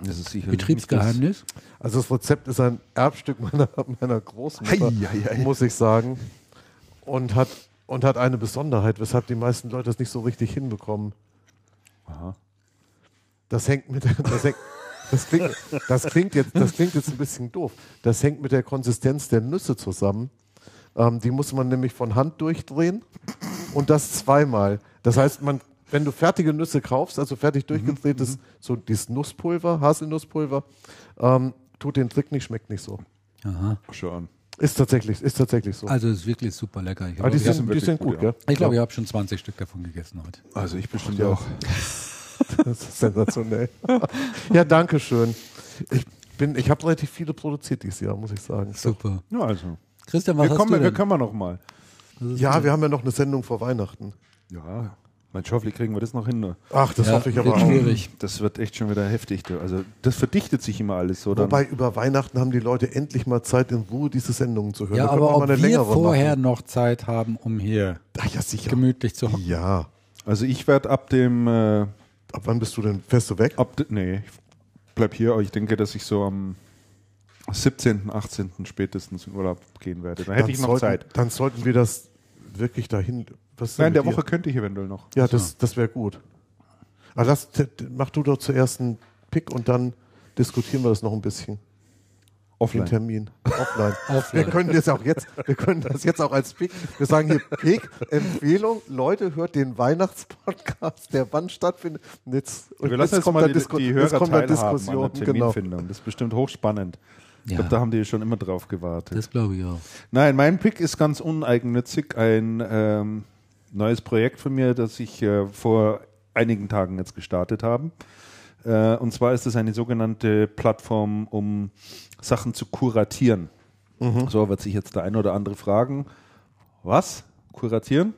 Das ist sicher Betriebsgeheimnis. Also das Rezept ist ein Erbstück meiner, <laughs> meiner Großmutter, Hei, hei, hei. muss ich sagen. Und hat, und hat eine Besonderheit, weshalb die meisten Leute das nicht so richtig hinbekommen. Aha. Das hängt mit der, <laughs> das, hängt, das, klingt, das, klingt jetzt, das klingt jetzt ein bisschen doof. Das hängt mit der Konsistenz der Nüsse zusammen. Ähm, die muss man nämlich von Hand durchdrehen und das zweimal. Das heißt, man, wenn du fertige Nüsse kaufst, also fertig durchgedrehtes, so dieses Nusspulver, Haselnusspulver, ähm, tut den Trick nicht, schmeckt nicht so. Aha. Schon. Ist tatsächlich, ist tatsächlich so. Also ist wirklich super lecker. Ich Aber die glaube, sind, die sind gut, gut, ja. gell? ich, glaub, ich habe schon 20 Stück davon gegessen heute. Also ich bestimmt Ja. auch. <laughs> <laughs> Das ist sensationell. ja, danke schön. Ich, bin- ich habe relativ viele produziert dieses Jahr, muss ich sagen. Super. Ja, also. Christian, was Wir hast kommen, du wir denn? können wir noch mal. Ja, wir haben ja noch eine Sendung vor Weihnachten. Ja, mein Schaufel kriegen wir das noch hin. ne? Ach, das Ja, hoffe ich aber auch. schwierig. Das wird echt schon wieder heftig. Also das verdichtet sich immer alles so. Dann, Wobei über Weihnachten haben die Leute endlich mal Zeit, in Ruhe diese Sendungen zu hören. Ja, Da können aber wir ob wir vorher machen. noch Zeit haben, um hier Ach ja, gemütlich zu hocken. Ja. also ich werde ab dem äh, Ab wann bist du denn? Fährst du weg? ab nee, ich bleib hier, aber ich denke, dass ich so am 17., 18. spätestens in Urlaub gehen werde. Da hätte Dann ich noch sollten, Zeit. Dann sollten wir das wirklich dahin. Nein, in der dir? Woche könnte ich eventuell noch. Ja, das, das wäre gut. Aber lass, t- t- mach du doch zuerst einen Pick und dann diskutieren wir das noch ein bisschen. Den Offline. Termin. Offline. <laughs> Offline. Wir können das auch jetzt, wir können das jetzt auch als Pick. Wir sagen hier Pick, Empfehlung. Leute, hört den Weihnachtspodcast, der wann stattfindet. Und jetzt, und Wir lassen jetzt kommt mal die, Disku- die jetzt Hörer kommt da teilhaben Diskussion. an der Genau. Terminfindung. Das ist bestimmt hochspannend. Ich Ja. glaube, da haben die schon immer drauf gewartet. Das glaube ich auch. Nein, mein Pick ist ganz uneigennützig. Ein ähm, neues Projekt von mir, das ich äh, vor einigen Tagen jetzt gestartet habe. Äh, und zwar ist es eine sogenannte Plattform, um Sachen zu kuratieren. So wird sich jetzt der ein oder andere fragen, was? Kuratieren?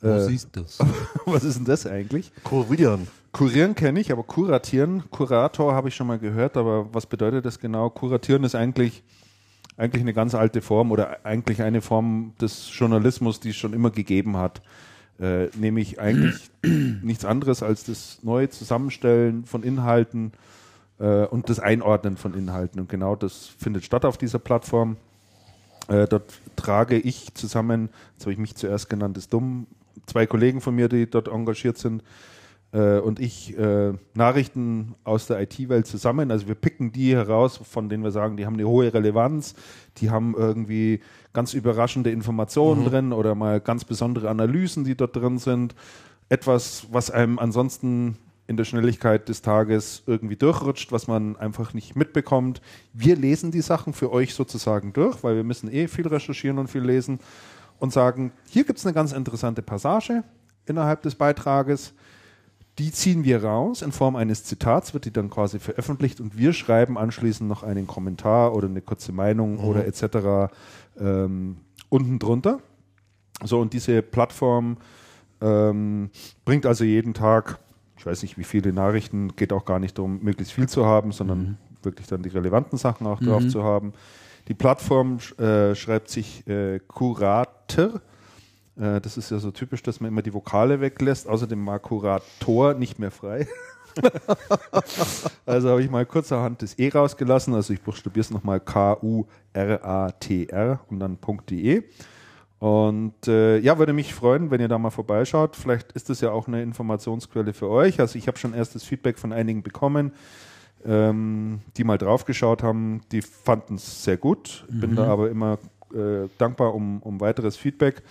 Wo Äh, du das? <laughs> was ist denn das eigentlich? Kurieren. Kurieren kenne ich, aber kuratieren, Kurator habe ich schon mal gehört, aber was bedeutet das genau? Kuratieren ist eigentlich, eigentlich eine ganz alte Form oder eigentlich eine Form des Journalismus, die es schon immer gegeben hat. Äh, nämlich eigentlich <clears throat> nichts anderes als das neue Zusammenstellen von Inhalten äh, und das Einordnen von Inhalten. Und genau das findet statt auf dieser Plattform. Äh, dort trage ich zusammen, jetzt habe ich mich zuerst genannt, ist dumm, zwei Kollegen von mir, die dort engagiert sind, äh, und ich äh, Nachrichten aus der IT-Welt zusammen. Also wir picken die heraus, von denen wir sagen, die haben eine hohe Relevanz, die haben irgendwie ganz überraschende Informationen drin oder mal ganz besondere Analysen, die dort drin sind. Etwas, was einem ansonsten in der Schnelligkeit des Tages irgendwie durchrutscht, was man einfach nicht mitbekommt. Wir lesen die Sachen für euch sozusagen durch, weil wir müssen eh viel recherchieren und viel lesen und sagen, hier gibt es eine ganz interessante Passage innerhalb des Beitrages. Die ziehen wir raus in Form eines Zitats, wird die dann quasi veröffentlicht und wir schreiben anschließend noch einen Kommentar oder eine kurze Meinung oder etc. Ähm, unten drunter. So, und diese Plattform ähm, bringt also jeden Tag, ich weiß nicht wie viele Nachrichten, geht auch gar nicht darum, möglichst viel zu haben, sondern wirklich dann die relevanten Sachen auch drauf zu haben. Die Plattform äh, schreibt sich äh, Kurator. Äh, das ist ja so typisch, dass man immer die Vokale weglässt. Außerdem war Kurator nicht mehr frei. <laughs> <laughs> also habe ich mal kurzerhand das E rausgelassen. Also ich buchstabiere es nochmal K-U-R-A-T-R und dann .de. Und äh, ja, würde mich freuen, wenn ihr da mal vorbeischaut. Vielleicht ist das ja auch eine Informationsquelle für euch. Also ich habe schon erstes Feedback von einigen bekommen, ähm, die mal draufgeschaut haben. Die fanden es sehr gut. Bin da aber immer äh, dankbar um, um weiteres Feedback.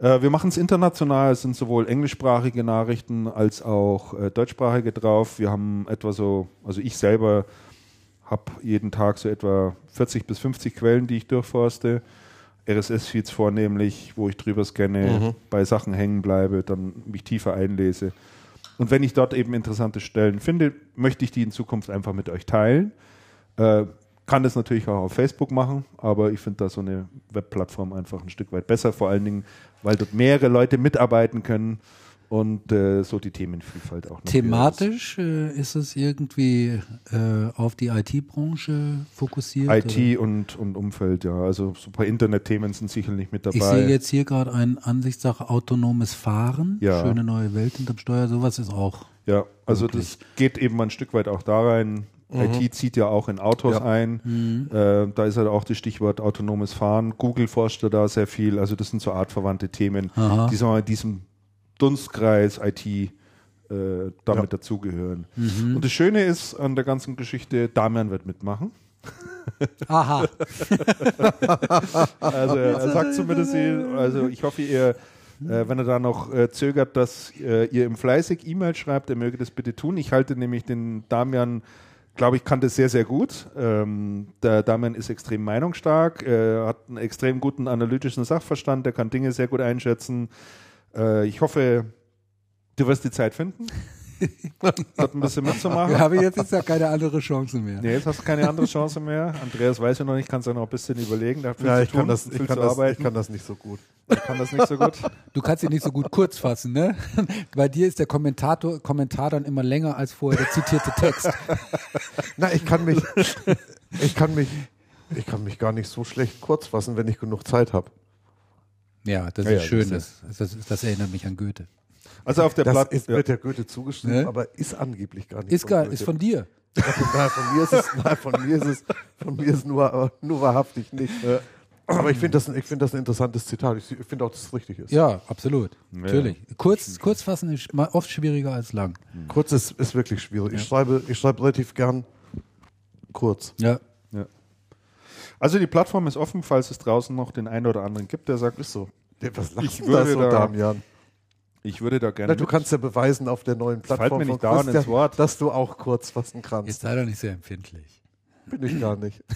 Äh, wir machen es international. Es sind sowohl englischsprachige Nachrichten als auch äh, deutschsprachige drauf. Wir haben etwa so, also ich selber habe jeden Tag so etwa 40 bis 50 Quellen, die ich durchforste. RSS-Feeds vornehmlich, wo ich drüber scanne, bei Sachen hängen bleibe, dann mich tiefer einlese. Und wenn ich dort eben interessante Stellen finde, möchte ich die in Zukunft einfach mit euch teilen. Äh, kann das natürlich auch auf Facebook machen, aber ich finde da so eine Webplattform einfach ein Stück weit besser, vor allen Dingen, weil dort mehrere Leute mitarbeiten können und äh, so die Themenvielfalt auch. Thematisch äh, ist es irgendwie äh, auf die IT-Branche fokussiert? IT und, und Umfeld, ja. Also so ein paar Internetthemen sind sicherlich mit dabei. Ich sehe jetzt hier gerade eine Ansichtssache autonomes Fahren. Ja. Schöne neue Welt hinterm Steuer. Sowas ist auch. Ja, also Möglich. das geht eben ein Stück weit auch da rein. IT zieht ja auch in Autos Ja. ein. Äh, da ist halt auch das Stichwort autonomes Fahren. Google forscht da sehr viel. Also das sind so artverwandte Themen, Aha. die sagen wir, mal, diesem Dunstkreis IT äh, damit Ja. dazugehören. Und das Schöne ist an der ganzen Geschichte, Damian wird mitmachen. <laughs> Aha. <laughs> Also er sagt zumindest, also ich hoffe, ihr, äh, wenn er da noch äh, zögert, dass äh, ihr ihm fleißig E-Mail schreibt, er möge das bitte tun. Ich halte nämlich den Damian, glaube ich, kann das sehr, sehr gut. Ähm, der Damian ist extrem meinungsstark, äh, hat einen extrem guten analytischen Sachverstand, der kann Dinge sehr gut einschätzen. Äh, ich hoffe, du wirst die Zeit finden, dort ein bisschen mitzumachen. Wir haben jetzt, jetzt ja keine andere Chance mehr. Nee, jetzt hast du keine andere Chance mehr. Andreas weiß ja noch nicht, kannst ja noch ein bisschen überlegen. Da Ja, ich kann, tun, das, viel ich, kann das, ich kann das nicht so gut. Ich kann das nicht so gut. <laughs> Du kannst ihn nicht so gut kurz fassen, ne? <laughs> Bei dir ist der Kommentator, Kommentar dann immer länger als vorher der zitierte Text. <laughs> Na, ich kann mich, ich kann mich, ich kann mich gar nicht so schlecht kurz fassen, wenn ich genug Zeit habe. Ja, das Ja, ist ja, schön. das Das, das, das erinnert mich an Goethe. Also auf der Das Platte. ist, wird der Goethe zugeschrieben, Ne? aber ist angeblich gar nicht. Ist Goethe. ist von dir. nein, von mir ist es, <laughs> nein, von mir ist es, von mir ist nur, nur wahrhaftig nicht. Aber ich finde das, ein- ich finde das ein interessantes Zitat. Ich finde auch, dass es richtig ist. Ja, absolut. Natürlich. Kurz, kurz fassen ist oft schwieriger als lang. Kurz ist, ist wirklich schwierig. Ich schreibe, ich schreibe relativ gern kurz. Ja. Ja. Also die Plattform ist offen, falls es draußen noch den einen oder anderen gibt, der sagt, Ist so. Ja, Was Ich lachst du da würde so, da- Damian? Ich würde da gerne. Na, du kannst ja beweisen auf der neuen Plattform mir nicht von Christian, ins Wort. dass du auch kurz fassen kannst. Jetzt sei doch nicht sehr empfindlich. Bin ich gar nicht. <laughs>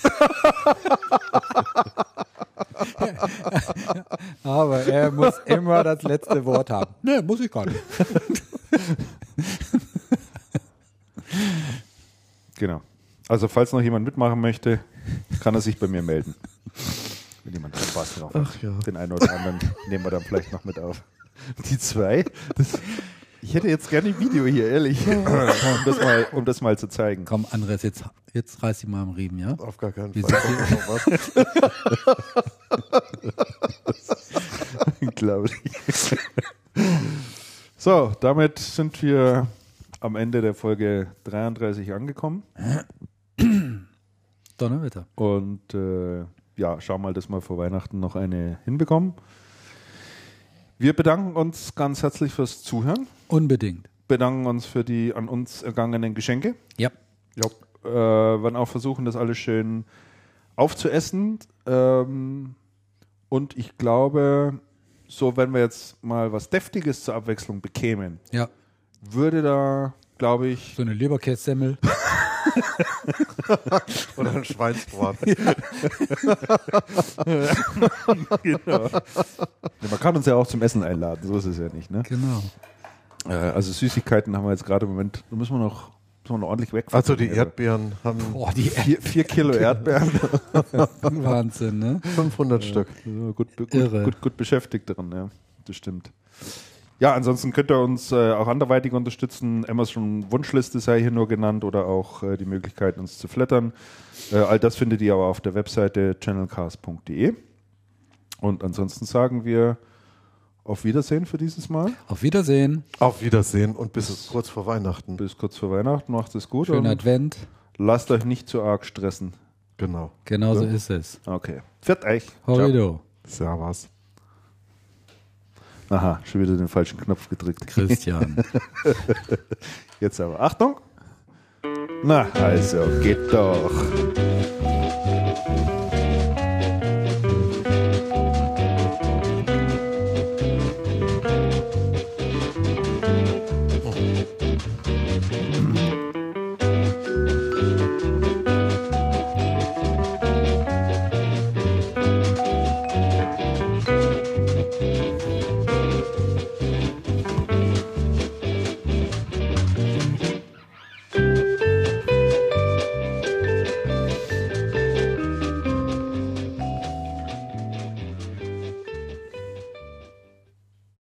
Aber er muss immer das letzte Wort haben. <laughs> Nee, muss ich gar nicht. <laughs> Genau. Also falls noch jemand mitmachen möchte, kann er sich bei mir melden. Wenn jemand Spaß drauf hat. Ach ja. Den einen oder anderen nehmen wir dann vielleicht noch mit auf. <laughs> Die zwei? Das, ich hätte jetzt gerne ein Video hier, ehrlich. <laughs> um, das mal, um das mal zu zeigen. Komm, Andres, jetzt, jetzt reiß dich mal am Riemen, ja? Auf gar keinen Wir Fall. Unglaublich. <laughs> So, damit sind wir am Ende der Folge 33 angekommen. Donnerwetter. Und äh, ja, schau mal, dass wir vor Weihnachten noch eine hinbekommen. Wir bedanken uns ganz herzlich fürs Zuhören, Unbedingt. bedanken uns für die an uns ergangenen Geschenke. Ja. Ja. Äh, werden auch versuchen, das alles schön aufzuessen. Ähm, und ich glaube, so wenn wir jetzt mal was Deftiges zur Abwechslung bekämen, Ja. würde da, glaube ich, So eine Leberkässemmel. <laughs> <laughs> Oder ein Schweinsbraten. <laughs> <laughs> genau. Man kann uns ja auch zum Essen einladen, so ist es ja nicht. Ne? Genau. Äh, also Süßigkeiten haben wir jetzt gerade im Moment, da müssen wir noch, müssen wir noch ordentlich weg. Also die Erdbeeren haben Boah, die Vier, vier Kilo Erdbeeren. Wahnsinn, ne? 500 Stück. Ja, gut, gut, Irre. gut, gut beschäftigt drin, ja. Das stimmt. Ja, ansonsten könnt ihr uns äh, auch anderweitig unterstützen. Amazon Wunschliste sei hier nur genannt oder auch äh, die Möglichkeit, uns zu flattern. Äh, all das findet ihr aber auf der Webseite channelcast.de. Und ansonsten sagen wir auf Wiedersehen für dieses Mal. Auf Wiedersehen. Auf Wiedersehen und bis kurz vor Weihnachten. Bis kurz vor Weihnachten. Macht es gut Schönen und Advent. lasst euch nicht zu arg stressen. Genau. Genau so ist es. Okay. Pfiat euch. Horrido. Servus. Aha, schon wieder den falschen Knopf gedrückt. Christian. <laughs> Jetzt aber Achtung. Na, also geht doch.